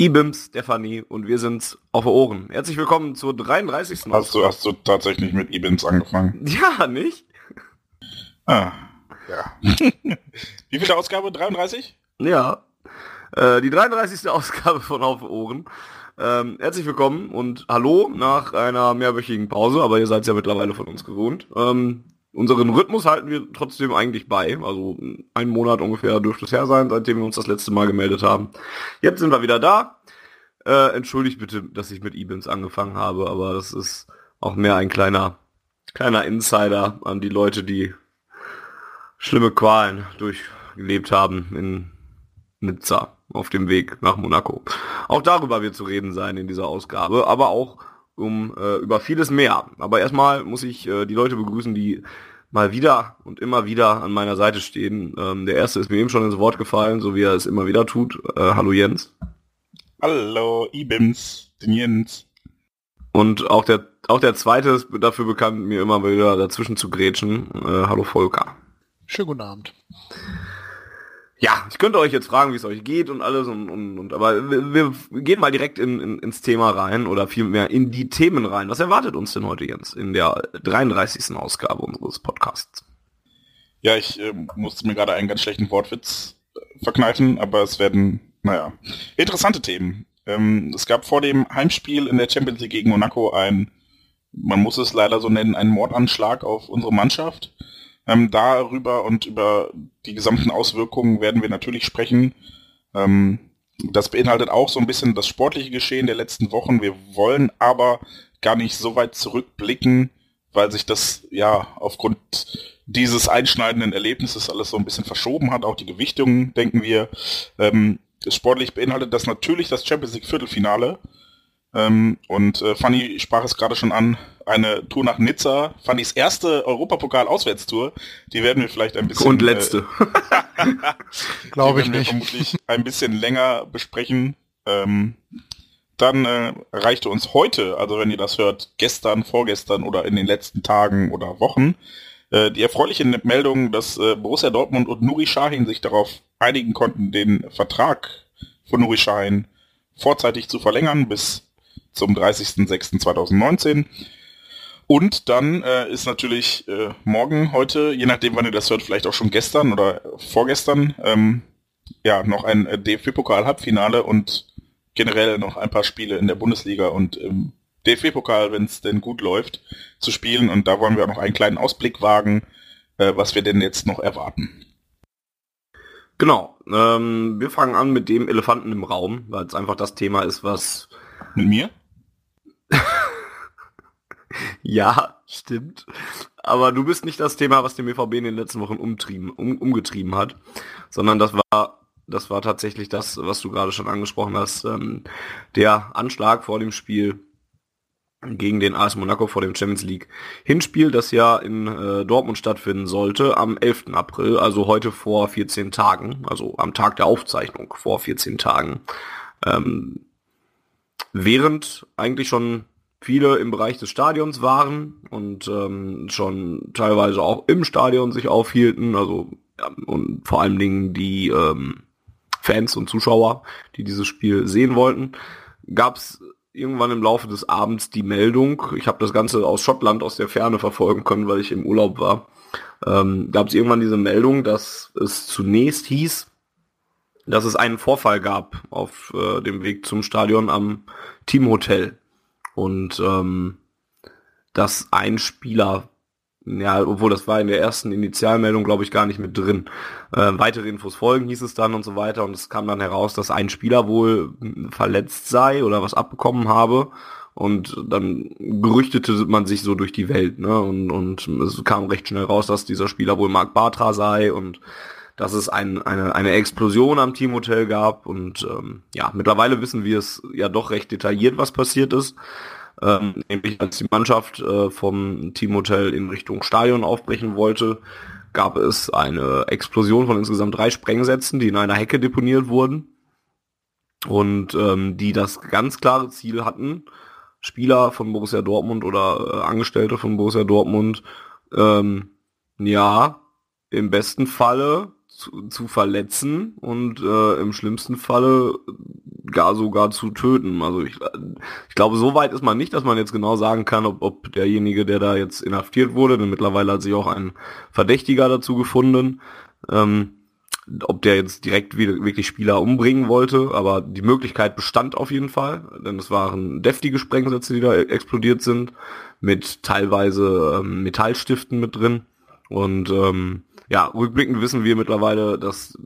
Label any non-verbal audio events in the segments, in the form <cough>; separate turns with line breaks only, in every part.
Ibims, Stefanie und wir sind auf Ohren. Herzlich willkommen zur 33.
Hast du, hast du tatsächlich mit Ibims angefangen? <laughs>
Ja, nicht?
Ah, ja. Wie viele Ausgabe? 33?
Ja. Äh, die 33. Ausgabe von Auf Ohren. Ähm, herzlich willkommen und hallo nach einer mehrwöchigen Pause, aber ihr seid ja mittlerweile von uns gewohnt. Ähm, unseren Rhythmus halten wir trotzdem eigentlich bei. Also einen Monat ungefähr dürfte es her sein, seitdem wir uns das letzte Mal gemeldet haben. Jetzt sind wir wieder da. Äh, entschuldigt bitte, dass ich mit E-Bins angefangen habe, aber das ist auch mehr ein kleiner, kleiner Insider an die Leute, die schlimme Qualen durchgelebt haben in Nizza auf dem Weg nach Monaco. Auch darüber wird zu reden sein in dieser Ausgabe, aber auch um äh, über vieles mehr. Aber erstmal muss ich äh, die Leute begrüßen, die mal wieder und immer wieder an meiner Seite stehen. Ähm, der erste ist mir eben schon ins Wort gefallen, so wie er es immer wieder tut. Äh, hallo Jens.
Hallo Ibims, den Jens.
Und auch der auch der zweite ist dafür bekannt, mir immer wieder dazwischen zu grätschen. Äh, hallo Volker.
Schönen guten Abend
ja, ich könnte euch jetzt fragen, wie es euch geht und alles und, und, und aber wir, wir gehen mal direkt in, in, ins Thema rein oder vielmehr in die Themen rein. Was erwartet uns denn heute, Jens, in der 33. Ausgabe unseres Podcasts?
Ja, ich äh, musste mir gerade einen ganz schlechten Wortwitz äh, verkneifen, aber es werden, naja, interessante Themen. Ähm, es gab vor dem Heimspiel in der Champions League gegen Monaco ein, man muss es leider so nennen, einen Mordanschlag auf unsere Mannschaft. Ähm, darüber und über die gesamten Auswirkungen werden wir natürlich sprechen. Ähm, das beinhaltet auch so ein bisschen das sportliche Geschehen der letzten Wochen. Wir wollen aber gar nicht so weit zurückblicken, weil sich das ja aufgrund dieses einschneidenden Erlebnisses alles so ein bisschen verschoben hat. Auch die Gewichtung, denken wir. Ähm, sportlich beinhaltet das natürlich das Champions League Viertelfinale. Ähm, und äh, Fanny sprach es gerade schon an, eine Tour nach Nizza, Fannys erste Europapokal-Auswärtstour, die werden wir vielleicht ein bisschen...
Und letzte.
Äh, <laughs> Glaube ich nicht. vermutlich ein bisschen länger besprechen. Ähm, dann äh, erreichte uns heute, also wenn ihr das hört, gestern, vorgestern oder in den letzten Tagen oder Wochen, äh, die erfreuliche Meldung, dass äh, Borussia Dortmund und Nuri Sahin sich darauf einigen konnten, den Vertrag von Nuri Sahin vorzeitig zu verlängern bis zum 30.06.2019. Und dann äh, ist natürlich äh, morgen, heute, je nachdem wann ihr das hört, vielleicht auch schon gestern oder vorgestern, ähm, ja, noch ein äh, DFB-Pokal-Halbfinale und generell noch ein paar Spiele in der Bundesliga und im DFB-Pokal, wenn es denn gut läuft, zu spielen. Und da wollen wir auch noch einen kleinen Ausblick wagen, äh, was wir denn jetzt noch erwarten.
Genau. Ähm, wir fangen an mit dem Elefanten im Raum, weil es einfach das Thema ist, was...
Mit mir? <laughs>
ja, stimmt. Aber du bist nicht das Thema, was den BVB in den letzten Wochen umtrieben, um, umgetrieben hat, sondern das war, das war tatsächlich das, was du gerade schon angesprochen hast, ähm, der Anschlag vor dem Spiel gegen den AS Monaco vor dem Champions League Hinspiel, das ja in äh, Dortmund stattfinden sollte, am 11. April, also heute vor 14 Tagen, also am Tag der Aufzeichnung vor 14 Tagen. Ähm, während eigentlich schon viele im Bereich des Stadions waren und ähm, schon teilweise auch im Stadion sich aufhielten, also ja, und vor allen Dingen die ähm, Fans und Zuschauer, die dieses Spiel sehen wollten, gab es irgendwann im Laufe des Abends die Meldung, ich habe das Ganze aus Schottland aus der Ferne verfolgen können, weil ich im Urlaub war, ähm, gab es irgendwann diese Meldung, dass es zunächst hieß, dass es einen Vorfall gab auf äh, dem Weg zum Stadion am Teamhotel und ähm, dass ein Spieler, ja, obwohl das war in der ersten Initialmeldung, glaube ich, gar nicht mit drin. Äh, weitere Infos folgen, hieß es dann und so weiter. Und es kam dann heraus, dass ein Spieler wohl verletzt sei oder was abbekommen habe Und dann gerüchtete man sich so durch die Welt, ne? Und, und es kam recht schnell raus, dass dieser Spieler wohl Mark Bartra sei und dass es ein, eine, eine Explosion am Teamhotel gab. Und ähm, ja, mittlerweile wissen wir es ja doch recht detailliert, was passiert ist. Ähm, nämlich als die Mannschaft äh, vom Teamhotel in Richtung Stadion aufbrechen wollte, gab es eine Explosion von insgesamt drei Sprengsätzen, die in einer Hecke deponiert wurden und ähm, die das ganz klare Ziel hatten, Spieler von Borussia Dortmund oder äh, Angestellte von Borussia Dortmund, ähm, ja, im besten Falle zu, zu verletzen und äh, im schlimmsten Falle gar sogar zu töten. Also ich, ich glaube, so weit ist man nicht, dass man jetzt genau sagen kann, ob, ob derjenige, der da jetzt inhaftiert wurde, denn mittlerweile hat sich auch ein Verdächtiger dazu gefunden, ähm, ob der jetzt direkt wieder, wirklich Spieler umbringen wollte, aber die Möglichkeit bestand auf jeden Fall, denn es waren deftige Sprengsätze, die da explodiert sind, mit teilweise ähm, Metallstiften mit drin. Und ähm, ja, rückblickend wissen wir mittlerweile, dass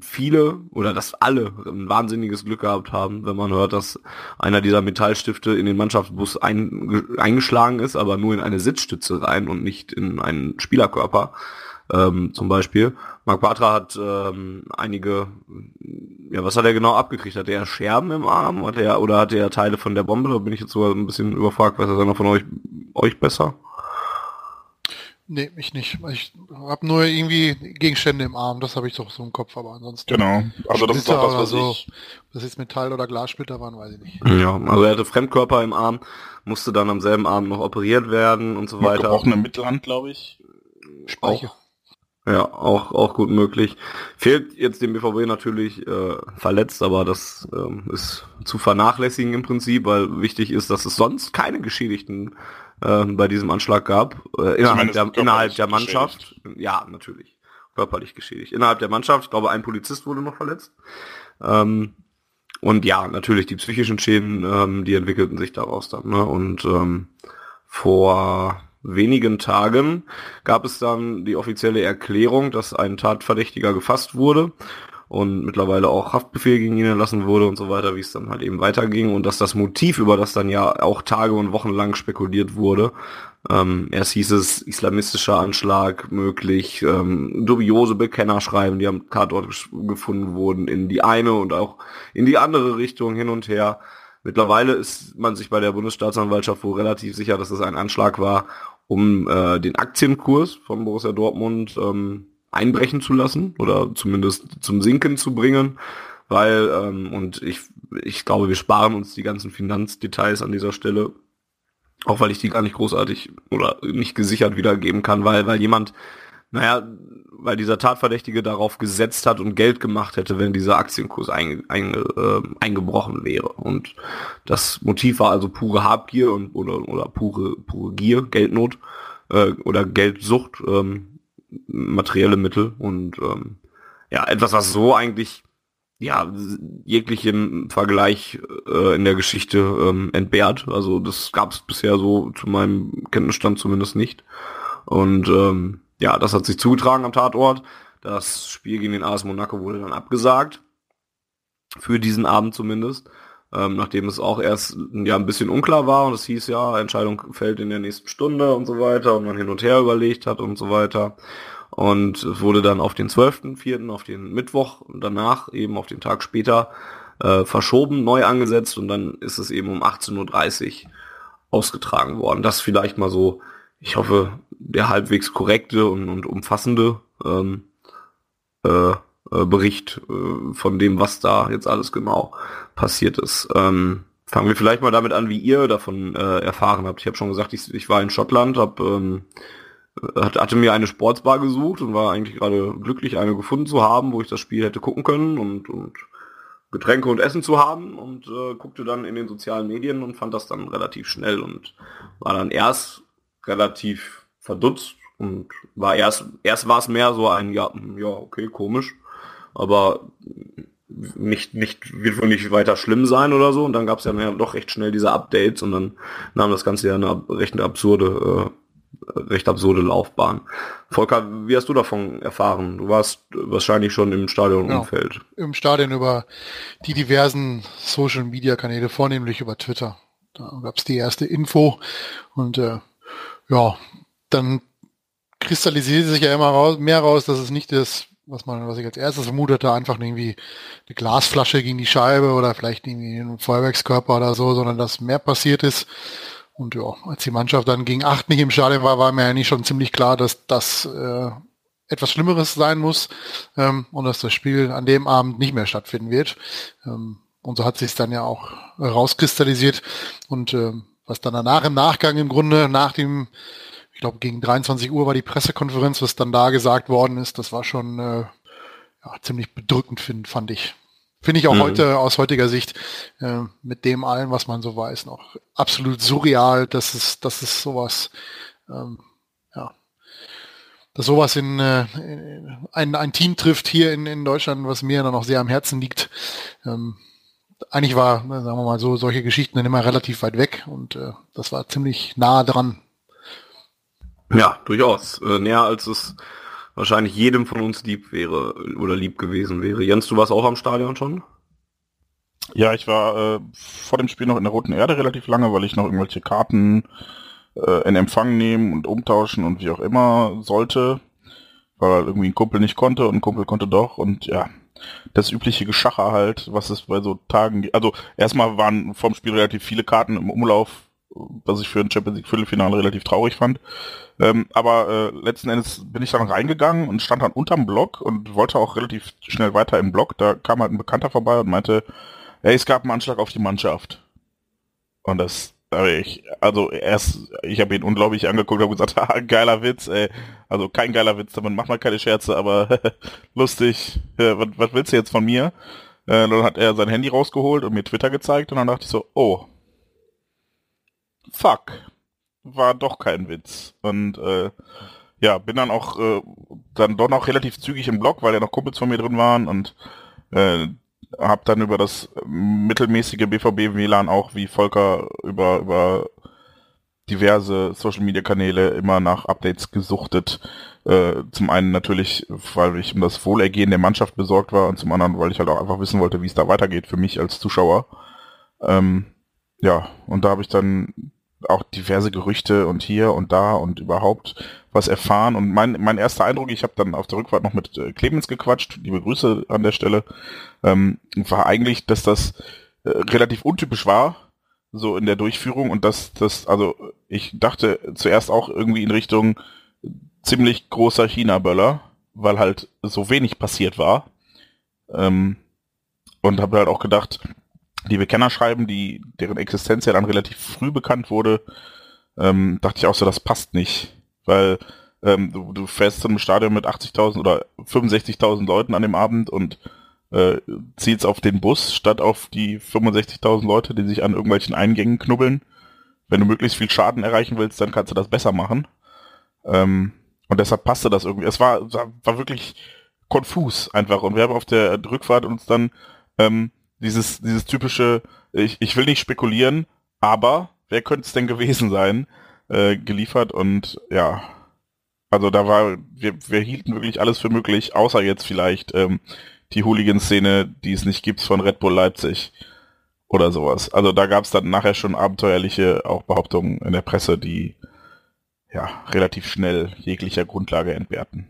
viele oder dass alle ein wahnsinniges Glück gehabt haben, wenn man hört, dass einer dieser Metallstifte in den Mannschaftsbus ein, eingeschlagen ist, aber nur in eine Sitzstütze rein und nicht in einen Spielerkörper. Ähm, zum Beispiel. Marc Bartra hat ähm, einige, ja, was hat er genau abgekriegt? Hat er Scherben im Arm? Hat er, oder hat er Teile von der Bombe? Da bin ich jetzt so ein bisschen überfragt, weiß das einer von euch, euch besser?
Nee, ich nicht. Ich habe nur irgendwie Gegenstände im Arm, das habe ich doch so im Kopf, aber ansonsten.
Genau, also das ist doch das, was
so.
ich...
Das ist Metall- oder Glassplitter waren, weiß ich nicht.
Ja, also er hatte Fremdkörper im Arm, musste dann am selben Abend noch operiert werden und so weiter.
Auch eine Mittelhand, glaube ich.
Speicher.
Ja, auch, auch gut möglich. Fehlt jetzt dem BVB natürlich äh, verletzt, aber das ähm, ist zu vernachlässigen im Prinzip, weil wichtig ist, dass es sonst keine Geschädigten äh, bei diesem Anschlag gab. Äh, innerhalb, der, innerhalb der Mannschaft. Geschädigt. Ja, natürlich. Körperlich geschädigt. Innerhalb der Mannschaft, ich glaube, ein Polizist wurde noch verletzt. Ähm, und ja, natürlich die psychischen Schäden, ähm, die entwickelten sich daraus dann. Ne? Und ähm, vor wenigen Tagen gab es dann die offizielle Erklärung, dass ein Tatverdächtiger gefasst wurde und mittlerweile auch Haftbefehl gegen ihn erlassen wurde und so weiter, wie es dann halt eben weiterging und dass das Motiv, über das dann ja auch Tage und Wochen lang spekuliert wurde, ähm, erst hieß es islamistischer Anschlag möglich, ähm, dubiose Bekennerschreiben, die am Tatort gefunden wurden, in die eine und auch in die andere Richtung hin und her. Mittlerweile ist man sich bei der Bundesstaatsanwaltschaft wohl relativ sicher, dass es ein Anschlag war, um äh, den Aktienkurs von Borussia Dortmund ähm, einbrechen zu lassen oder zumindest zum Sinken zu bringen, weil, ähm, und ich, ich glaube, wir sparen uns die ganzen Finanzdetails an dieser Stelle, auch weil ich die gar nicht großartig oder nicht gesichert wiedergeben kann, weil, weil jemand, naja, weil dieser Tatverdächtige darauf gesetzt hat und Geld gemacht hätte, wenn dieser Aktienkurs einge, einge, äh, eingebrochen wäre. Und das Motiv war also pure Habgier und oder, oder pure, pure Gier, Geldnot äh, oder Geldsucht. Ähm, materielle Mittel und ähm, ja, etwas, was so eigentlich ja jeglichen Vergleich äh, in der Geschichte ähm, entbehrt. Also das gab es bisher so zu meinem Kenntnisstand zumindest nicht. Und ähm, ja, das hat sich zugetragen am Tatort. Das Spiel gegen den AS Monaco wurde dann abgesagt. Für diesen Abend zumindest. Ähm, nachdem es auch erst ja ein bisschen unklar war und es hieß ja, Entscheidung fällt in der nächsten Stunde und so weiter und man hin und her überlegt hat und so weiter. Und es wurde dann auf den 12.04., auf den Mittwoch danach, eben auf den Tag später, äh, verschoben, neu angesetzt und dann ist es eben um 18.30 Uhr ausgetragen worden. Das vielleicht mal so, ich hoffe, der halbwegs korrekte und, und umfassende ähm, äh, äh, Bericht äh, von dem, was da jetzt alles genau passiert ist. Ähm, fangen wir vielleicht mal damit an, wie ihr davon äh, erfahren habt. Ich habe schon gesagt, ich, ich war in Schottland, habe ähm, hatte mir eine Sportsbar gesucht und war eigentlich gerade glücklich, eine gefunden zu haben, wo ich das Spiel hätte gucken können und, und Getränke und Essen zu haben und äh, guckte dann in den sozialen Medien und fand das dann relativ schnell und war dann erst relativ verdutzt und war erst erst war es mehr so ein ja ja okay komisch aber nicht, nicht, wird wohl nicht weiter schlimm sein oder so. Und dann gab es ja doch recht schnell diese Updates und dann nahm das Ganze ja eine recht absurde, äh, recht absurde Laufbahn. Volker, wie hast du davon erfahren? Du warst wahrscheinlich schon im Stadionumfeld.
Genau, Im Stadion über die diversen Social Media Kanäle, vornehmlich über Twitter. da gab es die erste Info und äh, ja, dann kristallisiert sich ja immer raus, mehr raus, dass es nicht das, was man, was ich als erstes vermutete, einfach irgendwie eine Glasflasche gegen die Scheibe oder vielleicht irgendwie ein Feuerwerkskörper oder so, sondern dass mehr passiert ist. Und ja, als die Mannschaft dann gegen acht nicht im Stadion war, war mir eigentlich schon ziemlich klar, dass das äh, etwas Schlimmeres sein muss ähm, und dass das Spiel an dem Abend nicht mehr stattfinden wird. Ähm, und so hat sich dann ja auch rauskristallisiert. Und ähm, was dann danach im Nachgang im Grunde, nach dem, ich glaube gegen 23 Uhr war die Pressekonferenz, was dann da gesagt worden ist, das war schon äh, ja, ziemlich bedrückend, find, fand ich. Finde ich auch mhm. heute aus heutiger Sicht äh, mit dem allen, was man so weiß, noch absolut surreal, dass es, dass es sowas, ähm, ja, dass sowas in, äh, in ein, ein Team trifft hier in, in Deutschland, was mir dann auch sehr am Herzen liegt. Ähm, eigentlich war, sagen wir mal so, solche Geschichten dann immer relativ weit weg und äh, das war ziemlich nah dran.
Ja, durchaus. Äh, näher als es wahrscheinlich jedem von uns lieb wäre oder lieb gewesen wäre. Jens, du warst auch am Stadion schon?
Ja, ich war äh, vor dem Spiel noch in der Roten Erde relativ lange, weil ich noch irgendwelche Karten äh, in Empfang nehmen und umtauschen und wie auch immer sollte, weil irgendwie ein Kumpel nicht konnte und ein Kumpel konnte doch und ja, das übliche Geschacher halt, was es bei so Tagen. Also erstmal waren vom Spiel relativ viele Karten im Umlauf, was ich für ein Champions League Viertelfinale relativ traurig fand. Ähm, aber äh, letzten Endes bin ich dann reingegangen und stand dann unterm Block und wollte auch relativ schnell weiter im Block. Da kam halt ein Bekannter vorbei und meinte, hey, es gab einen Anschlag auf die Mannschaft. Und das ich, also erst, ich habe ihn unglaublich angeguckt, habe gesagt, <laughs> ah, geiler Witz, ey. Also kein geiler Witz, damit macht man keine Scherze, aber <laughs> lustig. was, was willst du jetzt von mir? Äh, dann hat er sein Handy rausgeholt und mir Twitter gezeigt und dann dachte ich so, oh, fuck, war doch kein Witz. Und äh, ja, bin dann auch äh, dann doch noch relativ zügig im Blog, weil ja noch Kumpels von mir drin waren und äh, habe dann über das mittelmäßige BVB WLAN auch wie Volker über über diverse Social Media Kanäle immer nach Updates gesuchtet. Äh, zum einen natürlich, weil ich um das Wohlergehen der Mannschaft besorgt war und zum anderen, weil ich halt auch einfach wissen wollte, wie es da weitergeht für mich als Zuschauer. Ähm, ja, und da habe ich dann auch diverse Gerüchte und hier und da und überhaupt was erfahren. Und mein, mein erster Eindruck, ich habe dann auf der Rückfahrt noch mit äh, Clemens gequatscht, liebe Grüße an der Stelle, ähm, war eigentlich, dass das äh, relativ untypisch war, so in der Durchführung und dass das, also ich dachte zuerst auch irgendwie in Richtung ziemlich großer China-Böller, weil halt so wenig passiert war. Ähm, und habe halt auch gedacht, die Bekenner schreiben, die, deren Existenz ja dann relativ früh bekannt wurde, ähm, dachte ich auch so, das passt nicht. Weil ähm, du, du fährst zu einem Stadion mit 80.000 oder 65.000 Leuten an dem Abend und äh, zielst auf den Bus statt auf die 65.000 Leute, die sich an irgendwelchen Eingängen knubbeln. Wenn du möglichst viel Schaden erreichen willst, dann kannst du das besser machen. Ähm, und deshalb passte das irgendwie. Es war, war wirklich konfus einfach. Und wir haben auf der Rückfahrt uns dann ähm, dieses, dieses typische, ich, ich will nicht spekulieren, aber wer könnte es denn gewesen sein, äh, geliefert und ja, also da war, wir, wir hielten wirklich alles für möglich, außer jetzt vielleicht ähm, die Hooligan-Szene, die es nicht gibt von Red Bull Leipzig oder sowas. Also da gab es dann nachher schon abenteuerliche auch Behauptungen in der Presse, die ja relativ schnell jeglicher Grundlage entbehrten.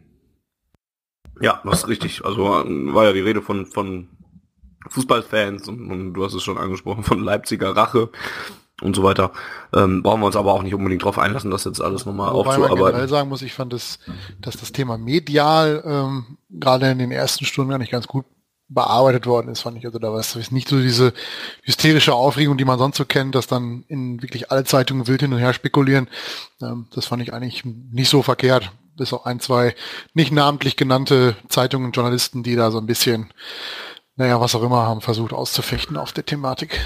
Ja, das ist richtig. Also war ja die Rede von, von Fußballfans und, und, du hast es schon angesprochen von Leipziger Rache und so weiter. Ähm, brauchen wir uns aber auch nicht unbedingt darauf einlassen, das jetzt alles nochmal Wobei aufzuarbeiten. Man generell
sagen muss, ich fand, das, dass das Thema medial ähm, gerade in den ersten Stunden gar nicht ganz gut bearbeitet worden ist, fand ich. Also da war es nicht so diese hysterische Aufregung, die man sonst so kennt, dass dann in wirklich alle Zeitungen wild hin und her spekulieren. Ähm, das fand ich eigentlich nicht so verkehrt. Bis auch ein, zwei nicht namentlich genannte Zeitungen Journalisten, die da so ein bisschen naja, was auch immer, haben versucht auszufechten auf der Thematik.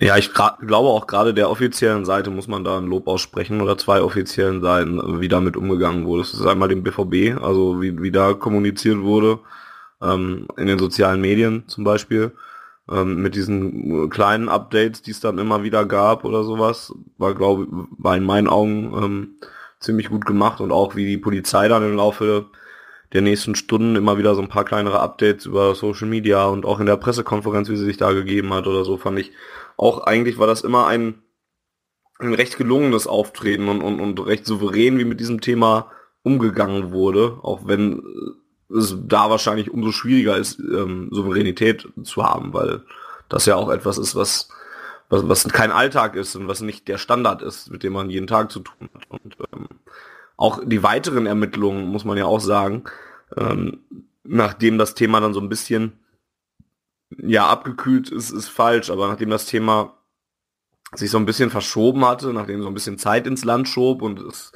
Ja, ich glaube auch gerade der offiziellen Seite muss man da ein Lob aussprechen oder zwei offiziellen Seiten, wie damit umgegangen wurde. Das ist einmal dem BVB, also wie, wie da kommuniziert wurde, ähm, in den sozialen Medien zum Beispiel, ähm, mit diesen kleinen Updates, die es dann immer wieder gab oder sowas, war glaube war in meinen Augen ähm, ziemlich gut gemacht und auch wie die Polizei dann im Laufe der nächsten Stunden immer wieder so ein paar kleinere Updates über Social Media und auch in der Pressekonferenz, wie sie sich da gegeben hat oder so, fand ich auch eigentlich war das immer ein ein recht gelungenes Auftreten und, und, und recht souverän, wie mit diesem Thema umgegangen wurde, auch wenn es da wahrscheinlich umso schwieriger ist, ähm, Souveränität zu haben, weil das ja auch etwas ist, was, was, was kein Alltag ist und was nicht der Standard ist, mit dem man jeden Tag zu tun hat. Und ähm, auch die weiteren Ermittlungen, muss man ja auch sagen, ähm, nachdem das Thema dann so ein bisschen ja abgekühlt ist, ist falsch, aber nachdem das Thema sich so ein bisschen verschoben hatte, nachdem so ein bisschen Zeit ins Land schob und es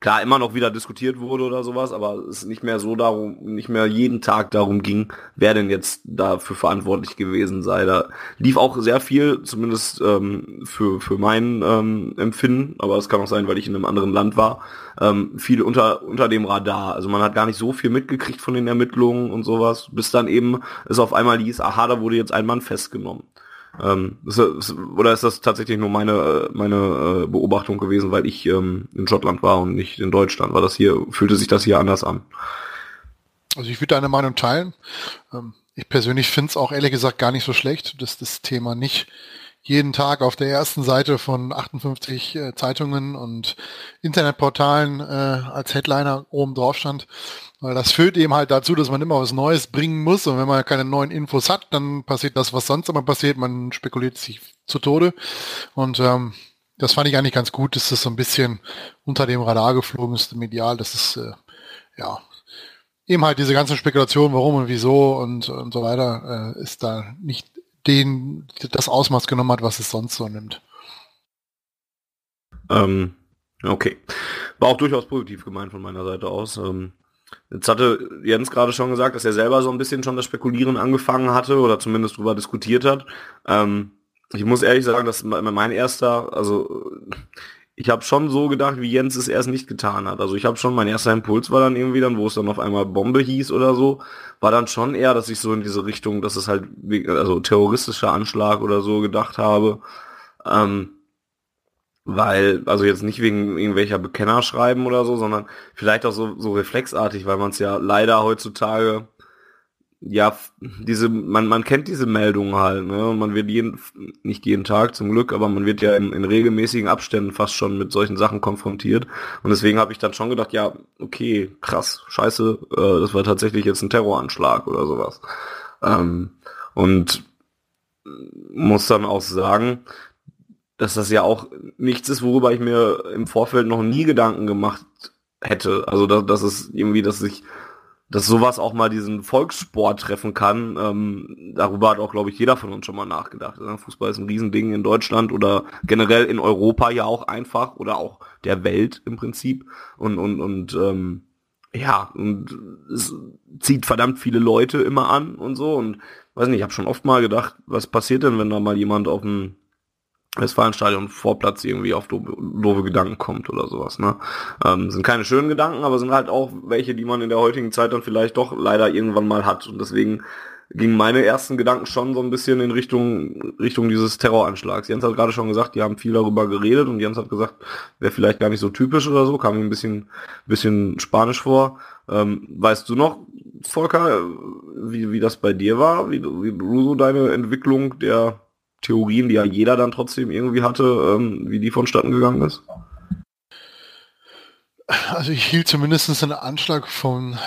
klar immer noch wieder diskutiert wurde oder sowas, aber es nicht mehr so darum, nicht mehr jeden Tag darum ging, wer denn jetzt dafür verantwortlich gewesen sei. Da lief auch sehr viel, zumindest ähm, für, für mein ähm, Empfinden, aber es kann auch sein, weil ich in einem anderen Land war, ähm, viel unter, unter dem Radar. Also man hat gar nicht so viel mitgekriegt von den Ermittlungen und sowas, bis dann eben es auf einmal hieß, aha, da wurde jetzt ein Mann festgenommen. Ähm, ist, oder ist das tatsächlich nur meine, äh, meine äh, Beobachtung gewesen, weil ich ähm, in Schottland war und nicht in Deutschland? War das hier, fühlte sich das hier anders an?
Also ich würde deine Meinung teilen. Ähm, ich persönlich finde es auch ehrlich gesagt gar nicht so schlecht, dass das Thema nicht jeden Tag auf der ersten Seite von 58 äh, Zeitungen und Internetportalen äh, als Headliner oben drauf stand. Weil das führt eben halt dazu, dass man immer was Neues bringen muss und wenn man keine neuen Infos hat, dann passiert das, was sonst immer passiert. Man spekuliert sich zu Tode. Und ähm, das fand ich eigentlich ganz gut, dass das so ein bisschen unter dem Radar geflogen ist, medial. Das ist äh, ja eben halt diese ganzen Spekulationen, warum und wieso und, und so weiter, äh, ist da nicht den das Ausmaß genommen hat, was es sonst so nimmt.
Ähm, okay. War auch durchaus positiv gemeint von meiner Seite aus. Ähm, jetzt hatte Jens gerade schon gesagt, dass er selber so ein bisschen schon das Spekulieren angefangen hatte oder zumindest darüber diskutiert hat. Ähm, ich muss ehrlich sagen, dass mein erster, also ich habe schon so gedacht, wie Jens es erst nicht getan hat. Also ich habe schon, mein erster Impuls war dann irgendwie dann, wo es dann auf einmal Bombe hieß oder so, war dann schon eher, dass ich so in diese Richtung, dass es halt, also terroristischer Anschlag oder so gedacht habe. Ähm, weil, also jetzt nicht wegen irgendwelcher Bekennerschreiben oder so, sondern vielleicht auch so, so reflexartig, weil man es ja leider heutzutage ja, diese, man, man kennt diese Meldungen halt, ne? Und man wird jeden, nicht jeden Tag zum Glück, aber man wird ja in, in regelmäßigen Abständen fast schon mit solchen Sachen konfrontiert. Und deswegen habe ich dann schon gedacht, ja, okay, krass, scheiße, äh, das war tatsächlich jetzt ein Terroranschlag oder sowas. Ähm, und muss dann auch sagen, dass das ja auch nichts ist, worüber ich mir im Vorfeld noch nie Gedanken gemacht hätte. Also dass, dass es irgendwie, dass ich dass sowas auch mal diesen Volkssport treffen kann. Ähm, darüber hat auch, glaube ich, jeder von uns schon mal nachgedacht. Ne? Fußball ist ein Riesending in Deutschland oder generell in Europa ja auch einfach oder auch der Welt im Prinzip. Und, und, und ähm, ja, und es zieht verdammt viele Leute immer an und so. Und weiß nicht, ich habe schon oft mal gedacht, was passiert denn, wenn da mal jemand auf dem Westfalenstadion Vorplatz irgendwie auf doofe, Gedanken kommt oder sowas. Ne? Ähm, sind keine schönen Gedanken, aber sind halt auch welche, die man in der heutigen Zeit dann vielleicht doch leider irgendwann mal hat. Und deswegen gingen meine ersten Gedanken schon so ein bisschen in Richtung Richtung dieses Terroranschlags. Jens hat gerade schon gesagt, die haben viel darüber geredet und Jens hat gesagt, wäre vielleicht gar nicht so typisch oder so, kam ihm ein bisschen bisschen Spanisch vor. Ähm, weißt du noch, Volker, wie, wie das bei dir war, wie, wie du so deine Entwicklung der Theorien, die ja jeder dann trotzdem irgendwie hatte, ähm, wie die vonstatten gegangen ist?
Also ich hielt zumindest einen Anschlag vom,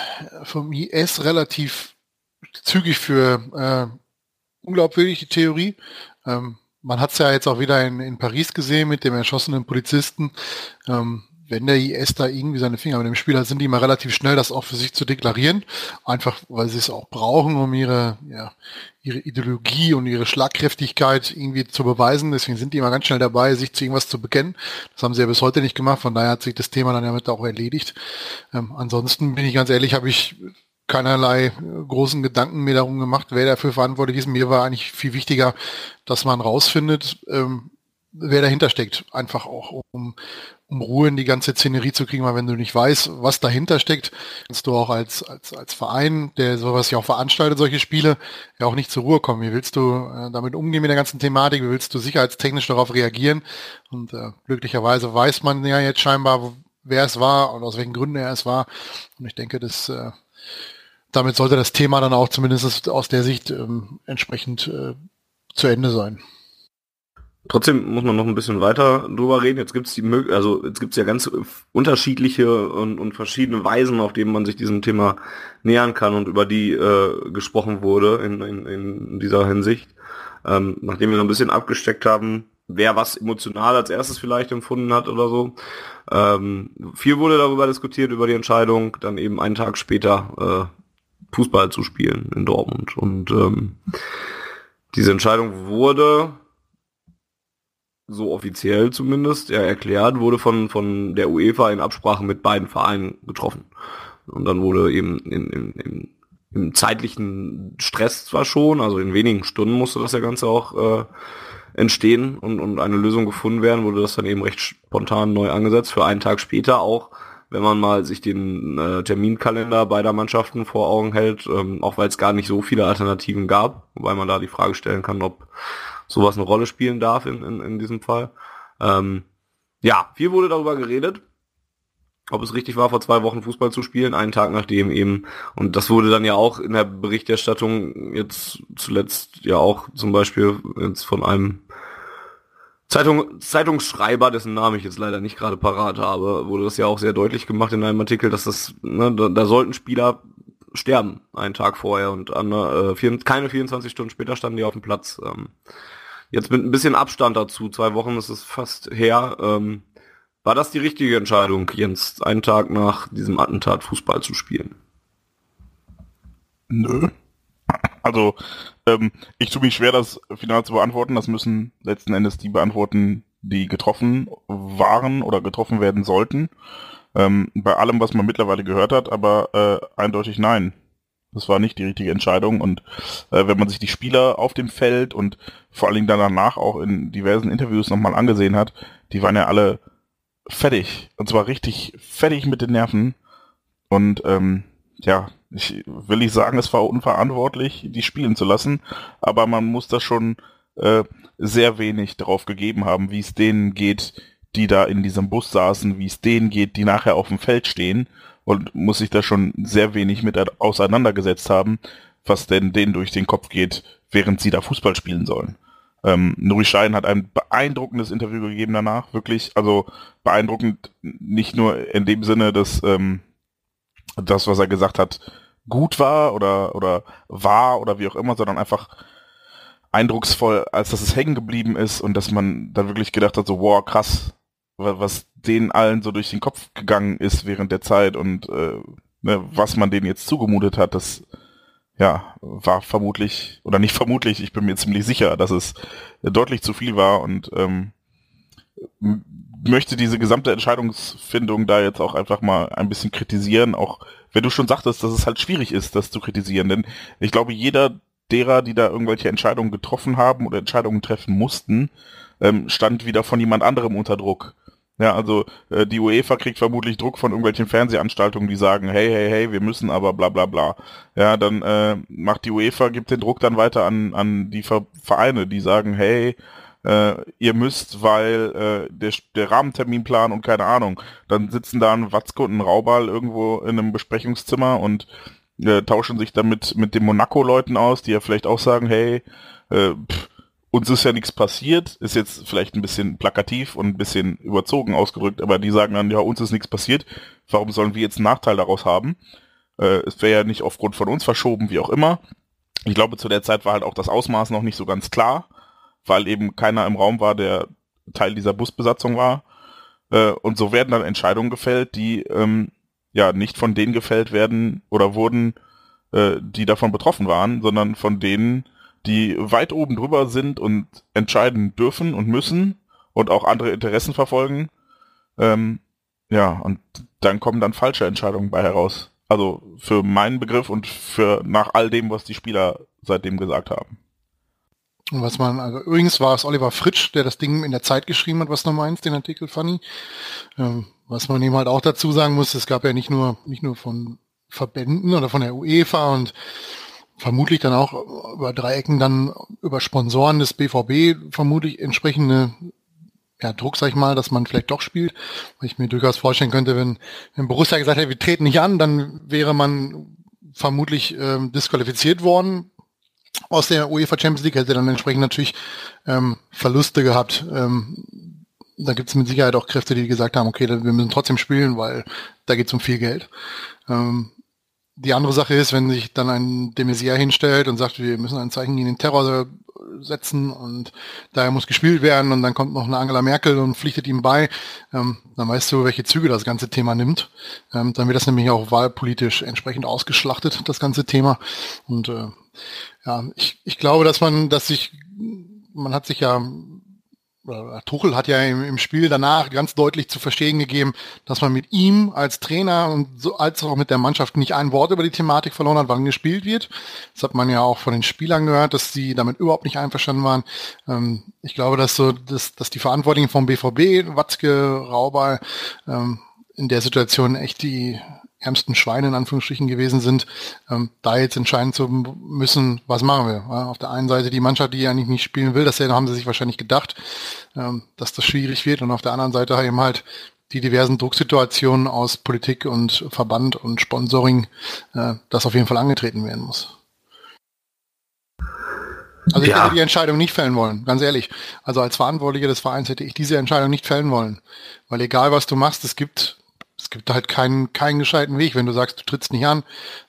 vom IS relativ zügig für äh, unglaubwürdig, die Theorie. Ähm, man hat es ja jetzt auch wieder in, in Paris gesehen mit dem erschossenen Polizisten. Ähm, wenn der IS da irgendwie seine Finger mit dem Spiel hat, sind die immer relativ schnell, das auch für sich zu deklarieren. Einfach, weil sie es auch brauchen, um ihre, ja, ihre Ideologie und ihre Schlagkräftigkeit irgendwie zu beweisen. Deswegen sind die immer ganz schnell dabei, sich zu irgendwas zu bekennen. Das haben sie ja bis heute nicht gemacht. Von daher hat sich das Thema dann damit auch erledigt. Ähm, ansonsten bin ich ganz ehrlich, habe ich keinerlei großen Gedanken mehr darum gemacht, wer dafür verantwortlich ist. Mir war eigentlich viel wichtiger, dass man rausfindet, ähm, wer dahinter steckt. Einfach auch, um, um Ruhe in die ganze Szenerie zu kriegen, weil wenn du nicht weißt, was dahinter steckt, kannst du auch als, als, als Verein, der sowas ja auch veranstaltet, solche Spiele, ja auch nicht zur Ruhe kommen. Wie willst du äh, damit umgehen mit der ganzen Thematik? Wie willst du sicherheitstechnisch darauf reagieren? Und äh, glücklicherweise weiß man ja jetzt scheinbar, wer es war und aus welchen Gründen er es war. Und ich denke, dass äh, damit sollte das Thema dann auch zumindest aus der Sicht ähm, entsprechend äh, zu Ende sein.
Trotzdem muss man noch ein bisschen weiter drüber reden. Jetzt gibt es die also jetzt gibt es ja ganz unterschiedliche und, und, verschiedene Weisen, auf denen man sich diesem Thema nähern kann und über die äh, gesprochen wurde in, in, in dieser Hinsicht. Ähm, nachdem wir noch ein bisschen abgesteckt haben, wer was emotional als erstes vielleicht empfunden hat oder so. Ähm, viel wurde darüber diskutiert, über die Entscheidung, dann eben einen Tag später äh, Fußball zu spielen in Dortmund. Und ähm, diese Entscheidung wurde so offiziell zumindest, ja, erklärt, wurde von, von der UEFA in Absprache mit beiden Vereinen getroffen. Und dann wurde eben in, in, in, im zeitlichen Stress zwar schon, also in wenigen Stunden musste das ja Ganze auch äh, entstehen und, und eine Lösung gefunden werden, wurde das dann eben recht spontan neu angesetzt, für einen Tag später auch, wenn man mal sich den äh, Terminkalender beider Mannschaften vor Augen hält, ähm, auch weil es gar nicht so viele Alternativen gab, wobei man da die Frage stellen kann, ob sowas eine Rolle spielen darf in, in, in diesem Fall. Ähm, ja, viel wurde darüber geredet, ob es richtig war, vor zwei Wochen Fußball zu spielen, einen Tag nachdem eben, und das wurde dann ja auch in der Berichterstattung jetzt zuletzt ja auch zum Beispiel jetzt von einem Zeitung, Zeitungsschreiber, dessen Namen ich jetzt leider nicht gerade parat habe, wurde das ja auch sehr deutlich gemacht in einem Artikel, dass das, ne, da, da sollten Spieler sterben einen Tag vorher und an, äh, vier, keine 24 Stunden später standen die auf dem Platz. Ähm, Jetzt mit ein bisschen Abstand dazu, zwei Wochen ist es fast her. Ähm, war das die richtige Entscheidung, Jens, einen Tag nach diesem Attentat Fußball zu spielen?
Nö. Also, ähm, ich tue mich schwer, das final zu beantworten. Das müssen letzten Endes die beantworten, die getroffen waren oder getroffen werden sollten. Ähm, bei allem, was man mittlerweile gehört hat, aber äh, eindeutig nein. Das war nicht die richtige Entscheidung. Und äh, wenn man sich die Spieler auf dem Feld und vor allen Dingen danach auch in diversen Interviews nochmal angesehen hat, die waren ja alle fertig. Und zwar richtig fertig mit den Nerven. Und ähm, ja, ich will nicht sagen, es war unverantwortlich, die spielen zu lassen, aber man muss da schon äh, sehr wenig darauf gegeben haben, wie es denen geht, die da in diesem Bus saßen, wie es denen geht, die nachher auf dem Feld stehen und muss sich da schon sehr wenig mit auseinandergesetzt haben, was denn denen durch den Kopf geht, während sie da Fußball spielen sollen. Ähm, Nuri Schein hat ein beeindruckendes Interview gegeben danach, wirklich, also beeindruckend nicht nur in dem Sinne, dass ähm, das, was er gesagt hat, gut war oder, oder war oder wie auch immer, sondern einfach eindrucksvoll, als dass es hängen geblieben ist und dass man da wirklich gedacht hat, so, wow, krass, was denen allen so durch den Kopf gegangen ist während der Zeit und äh, ne, was man denen jetzt zugemutet hat, das ja, war vermutlich, oder nicht vermutlich, ich bin mir ziemlich sicher, dass es deutlich zu viel war und ähm, möchte diese gesamte Entscheidungsfindung da jetzt auch einfach mal ein bisschen kritisieren, auch wenn du schon sagtest, dass es halt schwierig ist, das zu kritisieren, denn ich glaube, jeder derer, die da irgendwelche Entscheidungen getroffen haben oder Entscheidungen treffen mussten, ähm, stand wieder von jemand anderem unter Druck. Ja, also äh, die UEFA kriegt vermutlich Druck von irgendwelchen Fernsehanstaltungen, die sagen, hey, hey, hey, wir müssen aber bla bla bla. Ja, dann äh, macht die UEFA, gibt den Druck dann weiter an, an die Vereine, die sagen, hey, äh, ihr müsst, weil äh, der, der Rahmenterminplan und keine Ahnung, dann sitzen da ein Watzke und ein Raubal irgendwo in einem Besprechungszimmer und äh, tauschen sich damit mit den Monaco-Leuten aus, die ja vielleicht auch sagen, hey, äh, pff, uns ist ja nichts passiert, ist jetzt vielleicht ein bisschen plakativ und ein bisschen überzogen ausgedrückt, aber die sagen dann, ja, uns ist nichts passiert, warum sollen wir jetzt einen Nachteil daraus haben? Äh, es wäre ja nicht aufgrund von uns verschoben, wie auch immer. Ich glaube, zu der Zeit war halt auch das Ausmaß noch nicht so ganz klar, weil eben keiner im Raum war, der Teil dieser Busbesatzung war. Äh, und so werden dann Entscheidungen gefällt, die ähm, ja nicht von denen gefällt werden oder wurden, äh, die davon betroffen waren, sondern von denen, die weit oben drüber sind und entscheiden dürfen und müssen und auch andere Interessen verfolgen. Ähm, ja, und dann kommen dann falsche Entscheidungen bei heraus. Also für meinen Begriff und für nach all dem, was die Spieler seitdem gesagt haben.
Und was man, also übrigens war es Oliver Fritsch, der das Ding in der Zeit geschrieben hat, was du meinst, den Artikel Funny. Ähm, was man ihm halt auch dazu sagen muss, es gab ja nicht nur, nicht nur von Verbänden oder von der UEFA und vermutlich dann auch über drei Ecken dann über Sponsoren des BVB vermutlich entsprechende ja, Druck, sag ich mal, dass man vielleicht doch spielt. Weil ich mir durchaus vorstellen könnte, wenn, wenn Borussia gesagt hätte, wir treten nicht an, dann wäre man vermutlich ähm, disqualifiziert worden. aus der UEFA Champions League hätte dann entsprechend natürlich ähm, Verluste gehabt. Ähm, da gibt es mit Sicherheit auch Kräfte, die gesagt haben, okay, wir müssen trotzdem spielen, weil da geht es um viel Geld. Ähm, die andere Sache ist, wenn sich dann ein de Maizière hinstellt und sagt, wir müssen ein Zeichen gegen den Terror setzen und daher muss gespielt werden und dann kommt noch eine Angela Merkel und pflichtet ihm bei, ähm, dann weißt du, welche Züge das ganze Thema nimmt. Ähm, dann wird das nämlich auch wahlpolitisch entsprechend ausgeschlachtet, das ganze Thema. Und äh, ja, ich, ich glaube, dass man, dass sich, man hat sich ja Tuchel hat ja im, Spiel danach ganz deutlich zu verstehen gegeben, dass man mit ihm als Trainer und so als auch mit der Mannschaft nicht ein Wort über die Thematik verloren hat, wann gespielt wird. Das hat man ja auch von den Spielern gehört, dass sie damit überhaupt nicht einverstanden waren. Ähm, ich glaube, dass so, dass, dass die Verantwortlichen vom BVB, Watzke, Rauber, ähm, in der Situation echt die ärmsten Schweine in Anführungsstrichen gewesen sind, ähm, da jetzt entscheiden zu müssen, was machen wir. Ja, auf der einen Seite die Mannschaft, die eigentlich nicht spielen will, das haben sie sich wahrscheinlich gedacht, ähm, dass das schwierig wird und auf der anderen Seite eben halt die diversen Drucksituationen aus Politik und Verband und Sponsoring, äh, das auf jeden Fall angetreten werden muss. Also ich ja. hätte die Entscheidung nicht fällen wollen, ganz ehrlich. Also als Verantwortlicher des Vereins hätte ich diese Entscheidung nicht fällen wollen. Weil egal was du machst, es gibt es gibt halt keinen, keinen gescheiten Weg. Wenn du sagst, du trittst nicht an,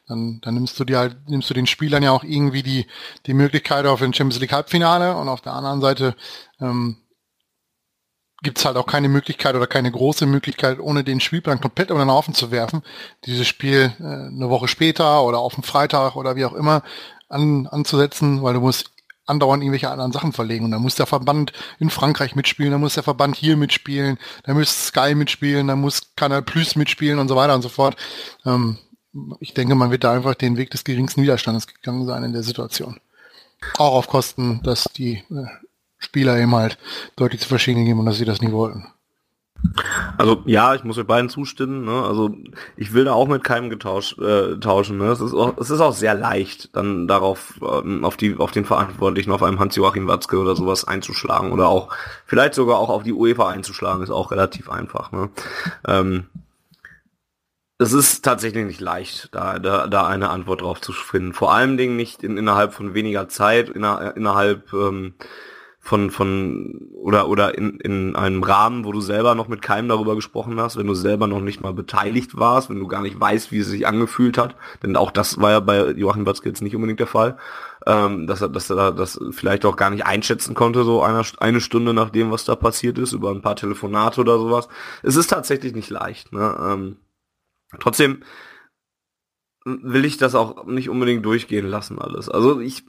dann, dann nimmst du dir halt, nimmst du den Spielern ja auch irgendwie die, die Möglichkeit auf ein Champions League Halbfinale und auf der anderen Seite ähm, gibt es halt auch keine Möglichkeit oder keine große Möglichkeit, ohne den Spielplan komplett über den Haufen zu werfen, dieses Spiel äh, eine Woche später oder auf dem Freitag oder wie auch immer an, anzusetzen, weil du musst andauernd irgendwelche anderen Sachen verlegen. Und dann muss der Verband in Frankreich mitspielen, dann muss der Verband hier mitspielen, dann muss Sky mitspielen, dann muss Kanal Plus mitspielen und so weiter und so fort. Ähm, ich denke, man wird da einfach den Weg des geringsten Widerstandes gegangen sein in der Situation. Auch auf Kosten, dass die äh, Spieler eben halt deutlich zu verstehen gegeben und dass sie das nicht wollten.
Also ja, ich muss mit beiden zustimmen. Ne? Also ich will da auch mit keinem getauscht, äh, tauschen. Ne? Es, ist auch, es ist auch sehr leicht, dann darauf ähm, auf die auf den Verantwortlichen, auf einem Hans-Joachim Watzke oder sowas einzuschlagen oder auch vielleicht sogar auch auf die UEFA einzuschlagen, ist auch relativ einfach. Ne? Ähm, es ist tatsächlich nicht leicht, da, da, da eine Antwort drauf zu finden. Vor allen Dingen nicht in, innerhalb von weniger Zeit, inner, innerhalb ähm, von, von oder oder in, in einem Rahmen, wo du selber noch mit keinem darüber gesprochen hast, wenn du selber noch nicht mal beteiligt warst, wenn du gar nicht weißt, wie es sich angefühlt hat, denn auch das war ja bei Joachim Watzke jetzt nicht unbedingt der Fall, ähm, dass er, dass er das vielleicht auch gar nicht einschätzen konnte, so eine, eine Stunde nach dem, was da passiert ist, über ein paar Telefonate oder sowas. Es ist tatsächlich nicht leicht. Ne? Ähm, trotzdem will ich das auch nicht unbedingt durchgehen lassen alles. Also ich,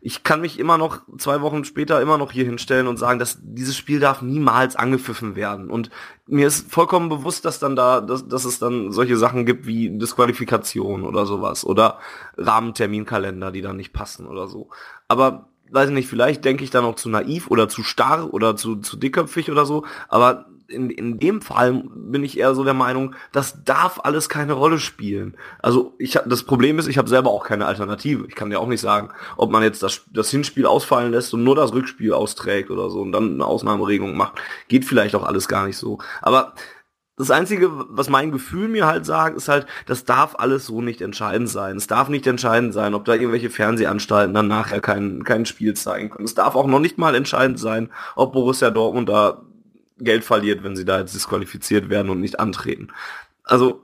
ich kann mich immer noch zwei Wochen später immer noch hier hinstellen und sagen, dass dieses Spiel darf niemals angepfiffen werden. Und mir ist vollkommen bewusst, dass dann da, dass, dass es dann solche Sachen gibt wie Disqualifikation oder sowas oder Rahmenterminkalender, die dann nicht passen oder so. Aber weiß nicht, vielleicht denke ich dann auch zu naiv oder zu starr oder zu, zu dickköpfig oder so, aber in, in dem Fall bin ich eher so der Meinung, das darf alles keine Rolle spielen. Also ich das Problem ist, ich habe selber auch keine Alternative. Ich kann dir auch nicht sagen, ob man jetzt das, das Hinspiel ausfallen lässt und nur das Rückspiel austrägt oder so und dann eine Ausnahmeregelung macht. Geht vielleicht auch alles gar nicht so. Aber das Einzige, was mein Gefühl mir halt sagt, ist halt, das darf alles so nicht entscheidend sein. Es darf nicht entscheidend sein, ob da irgendwelche Fernsehanstalten dann nachher kein, kein Spiel zeigen können. Es darf auch noch nicht mal entscheidend sein, ob Borussia Dortmund da Geld verliert, wenn sie da jetzt disqualifiziert werden und nicht antreten. Also,